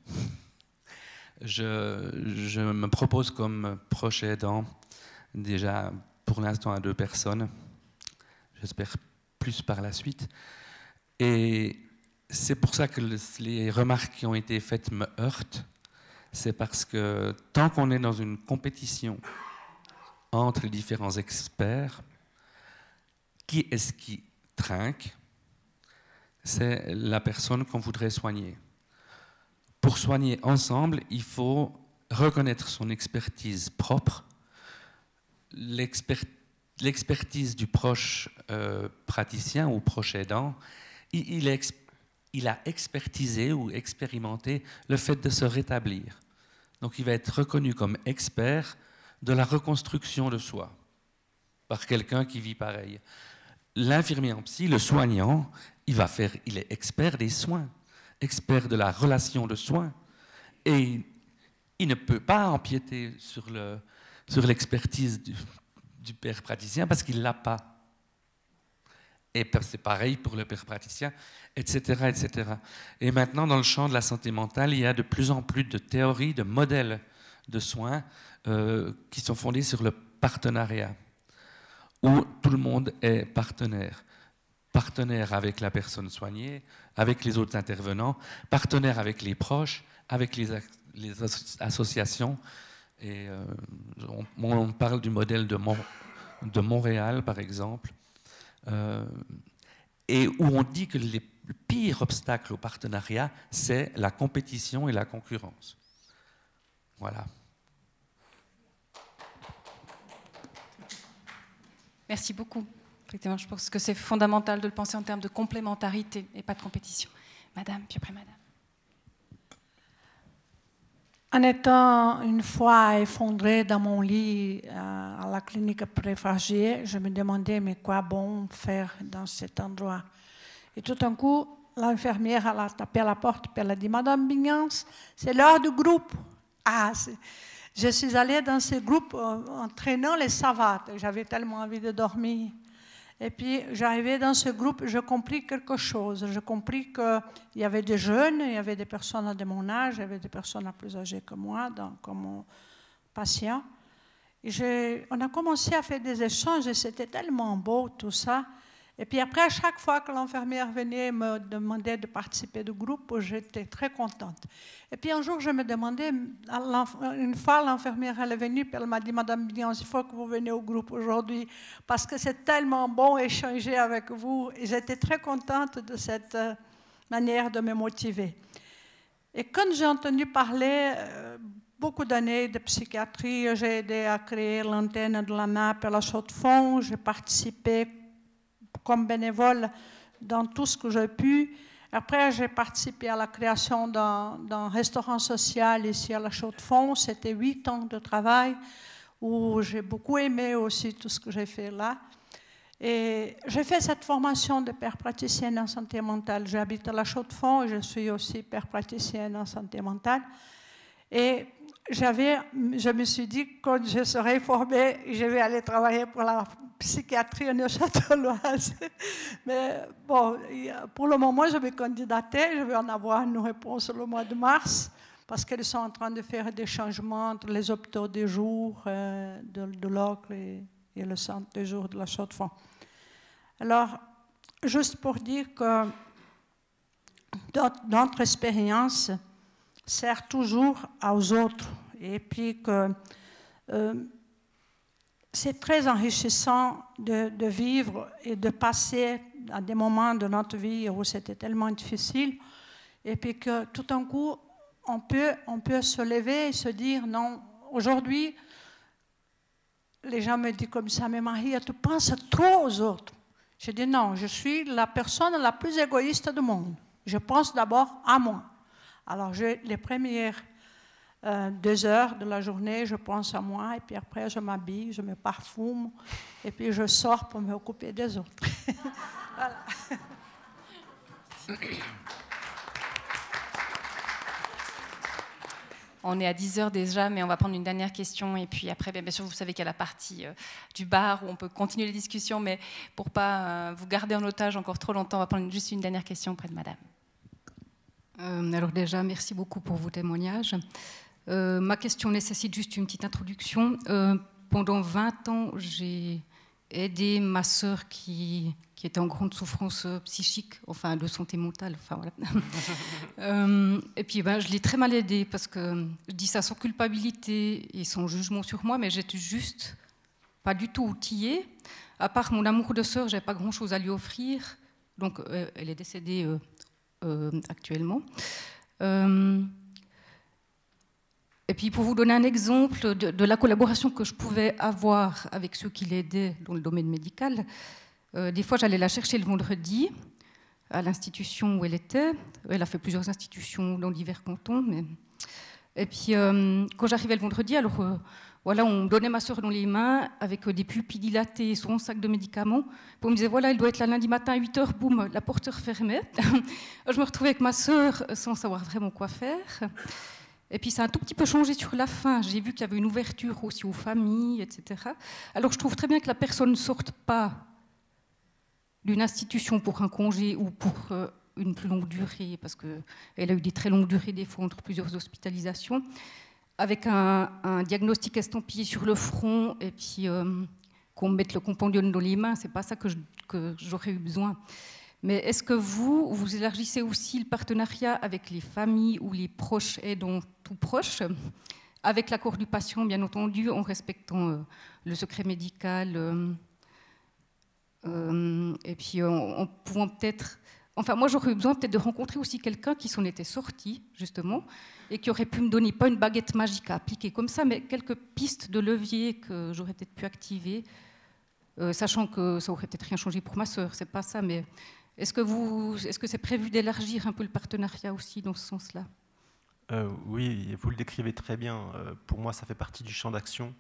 je, je, me propose comme proche aidant, déjà pour l'instant à deux personnes, j'espère plus par la suite. Et c'est pour ça que les remarques qui ont été faites me heurtent. C'est parce que tant qu'on est dans une compétition entre les différents experts, qui est-ce qui trinque? C'est la personne qu'on voudrait soigner. Pour soigner ensemble, il faut reconnaître son expertise propre, l'expertise du proche euh, praticien ou proche aidant. Il, a expertisé ou expérimenté le fait de se rétablir. Donc il va être reconnu comme expert de la reconstruction de soi par quelqu'un qui vit pareil. L'infirmier en psy, le soignant, il va faire, il est expert des soins, expert de la relation de soins, et il ne peut pas empiéter sur l'expertise du, du père praticien parce qu'il l'a pas. Et c'est pareil pour le père praticien, etc., etc. Et maintenant, dans le champ de la santé mentale, il y a de plus en plus de théories, de modèles de soins euh, qui sont fondés sur le partenariat, où tout le monde est partenaire. Partenaire avec la personne soignée, avec les autres intervenants, partenaire avec les proches, avec les, associations. Euh, on, parle du modèle de, Montréal, par exemple, et où on dit que le pire obstacle au partenariat, c'est la compétition et la concurrence. Voilà. Merci beaucoup. Effectivement, je pense que c'est fondamental de le penser en termes de complémentarité et pas de compétition. Madame, puis après Madame. En étant une fois effondrée dans mon lit euh, à la clinique préfragier, je me demandais mais quoi bon faire dans cet endroit? Et tout d'un coup, l'infirmière a tapé à la porte et elle a dit Madame Bignance, c'est l'heure du groupe. Ah, je suis allée dans ce groupe en, en traînant les savates. J'avais tellement envie de dormir. Et puis, j'arrivais dans ce groupe, je compris quelque chose. Je compris qu'il y avait des jeunes, il y avait des personnes de mon âge, il y avait des personnes plus âgées que moi, donc, comme patient. On a commencé à faire des échanges et c'était tellement beau tout ça. Et puis après, à chaque fois que l'infirmière venait me demander de participer du groupe, j'étais très contente. Et puis un jour, je me demandais, une fois l'infirmière est venue, puis elle m'a dit, Madame Bignon, il faut que vous veniez au groupe aujourd'hui, parce que c'est tellement bon échanger avec vous. Et j'étais très contente de cette euh, manière de me motiver. Et quand j'ai entendu parler euh, beaucoup d'années de psychiatrie, j'ai aidé à créer l'antenne de la NAP à la Chaux-de-Fonds, j'ai participé comme bénévole dans tout ce que j'ai pu. Après, j'ai participé à la création d'un restaurant social ici à la Chaux-de-Fonds. C'était huit ans de travail où j'ai beaucoup aimé aussi tout ce que j'ai fait là. Et j'ai fait cette formation de père praticienne en santé mentale. J'habite à la Chaux-de-Fonds et je suis aussi père praticienne en santé mentale. Et j'avais, je me suis dit, quand je serai formée, je vais aller travailler pour la psychiatrie Neuchâteloise. Mais bon, pour le moment, je vais candidater. Je vais en avoir une réponse le mois de mars parce qu'ils sont en train de faire des changements entre les hôpitaux de jour euh, de, de l'Ocle et, le centre de jour de la Chaux-de-Fonds. Alors, juste pour dire que notre expérience sert toujours aux autres et puis que euh, c'est très enrichissant de, vivre et de passer à des moments de notre vie où c'était tellement difficile, et puis que tout d'un coup, on peut, on peut se lever et se dire, non, aujourd'hui, les gens me disent comme ça, mais Marie, tu penses trop aux autres. Je dis non, je suis la personne la plus égoïste du monde. Je pense d'abord à moi. Alors, les premières euh, deux heures de la journée, je pense à moi, et puis après, je m'habille, je me parfume, et puis je sors pour m'occuper des autres. voilà. On est à 10 heures déjà, mais on va prendre une dernière question. Et puis après, bien sûr, vous savez qu'il y a la partie euh, du bar où on peut continuer les discussions, mais pour pas euh, vous garder en otage encore trop longtemps, on va prendre juste une dernière question auprès de madame. Euh, alors déjà, merci beaucoup pour vos témoignages. ma question nécessite juste une petite introduction. pendant 20 ans, j'ai aidé ma sœur qui qui était en grande souffrance euh, psychique, enfin de santé mentale. Enfin, voilà. Euh, et puis ben, je l'ai très mal aidée parce que je dis ça sans culpabilité et sans jugement sur moi, mais j'étais juste pas du tout outillée. À part mon amour de sœur, j'avais pas grand-chose à lui offrir. Donc euh, elle est décédée actuellement. et puis pour vous donner un exemple de, de, la collaboration que je pouvais avoir avec ceux qui l'aidaient dans le domaine médical, euh, des fois, j'allais la chercher le vendredi à l'institution où elle était. Elle a fait plusieurs institutions dans divers cantons. Mais... Et puis, euh, quand j'arrivais le vendredi, alors euh, voilà, on donnait ma soeur dans les mains avec des pupilles dilatées et son sac de médicaments. Puis on me disait, voilà, elle doit être là lundi matin à 8 h, boum, la porte se refermait. je me retrouvais avec ma soeur sans savoir vraiment quoi faire. Et puis ça a un tout petit peu changé sur la fin. J'ai vu qu'il y avait une ouverture aussi aux familles, etc. Alors je trouve très bien que la personne ne sorte pas d'une institution pour un congé ou pour euh, une plus longue durée, parce qu'elle a eu des très longues durées, des fois entre plusieurs hospitalisations, avec un, diagnostic estampillé sur le front et puis euh, qu'on mette le compendium dans les mains, c'est pas ça que, j'aurais eu besoin. Mais est-ce que vous, vous élargissez aussi le partenariat avec les familles ou les proches aidants tout proches, avec l'accord du patient, bien entendu, en respectant euh, le secret médical euh, et puis en, pouvant peut-être... Enfin, moi, j'aurais eu besoin peut-être de rencontrer aussi quelqu'un qui s'en était sorti, justement, et qui aurait pu me donner, pas une baguette magique à appliquer comme ça, mais quelques pistes de levier que j'aurais peut-être pu activer, euh, sachant que ça aurait peut-être rien changé pour ma sœur, c'est pas ça, mais est-ce que que c'est prévu d'élargir un peu le partenariat aussi dans ce sens-là? Euh, Oui, vous le décrivez très bien. pour moi, ça fait partie du champ d'action.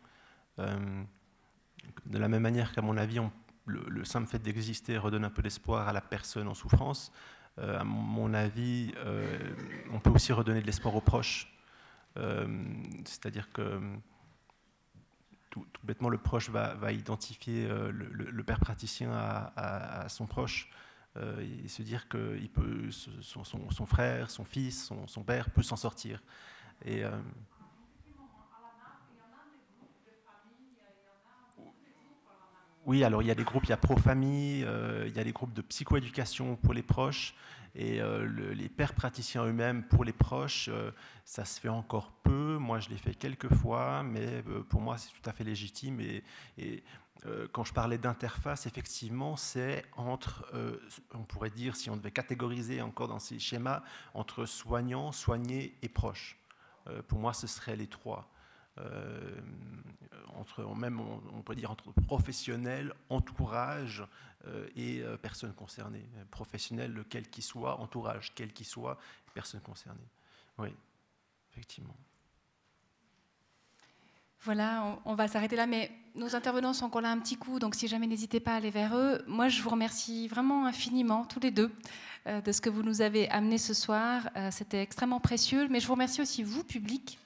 de la même manière qu'à mon avis, on le, simple fait d'exister redonne un peu d'espoir à la personne en souffrance. Euh, à mon avis, euh, on peut aussi redonner de l'espoir aux proches. Euh, c'est-à-dire que tout, bêtement, le proche va, identifier le, père praticien à, son proche et se dire que peut, son, frère, son fils, son, père peut s'en sortir. Et, Oui, alors il y a des groupes, il y a Pro-Famille, euh, il y a des groupes de psychoéducation pour les proches, et euh, les pères praticiens eux-mêmes pour les proches, euh, ça se fait encore peu. Moi, je l'ai fait quelques fois, mais pour moi, c'est tout à fait légitime. Et, et quand je parlais d'interface, effectivement, c'est entre, on pourrait dire, si on devait catégoriser encore dans ces schémas, entre soignant, soigné et proche. pour moi, ce seraient les trois. Euh, entre, même on, dire entre professionnels, entourage euh, et euh, personnes concernées. Professionnel, quel qu'il soit, entourage, quel qu'il soit, personnes concernées. Oui, effectivement. Voilà, on, va s'arrêter là, mais nos intervenants sont encore là un petit coup, donc si jamais n'hésitez pas à aller vers eux. Moi, je vous remercie vraiment infiniment, tous les deux, de ce que vous nous avez amené ce soir. C'était extrêmement précieux, mais je vous remercie aussi, vous, public, euh,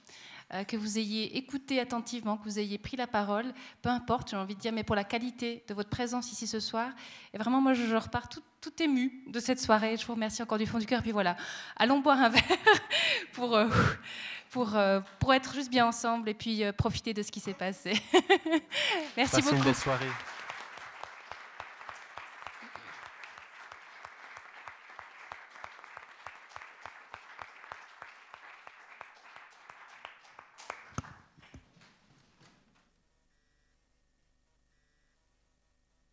que vous ayez écouté attentivement, que vous ayez pris la parole, peu importe, j'ai envie de dire, mais pour la qualité de votre présence ici ce soir. Et vraiment, moi, je, repars tout, tout ému de cette soirée. Je vous remercie encore du fond du cœur. Puis voilà, allons boire un verre pour, euh, pour, euh, pour être juste bien ensemble et puis profiter de ce qui s'est passé. Merci beaucoup. Une belle soirée.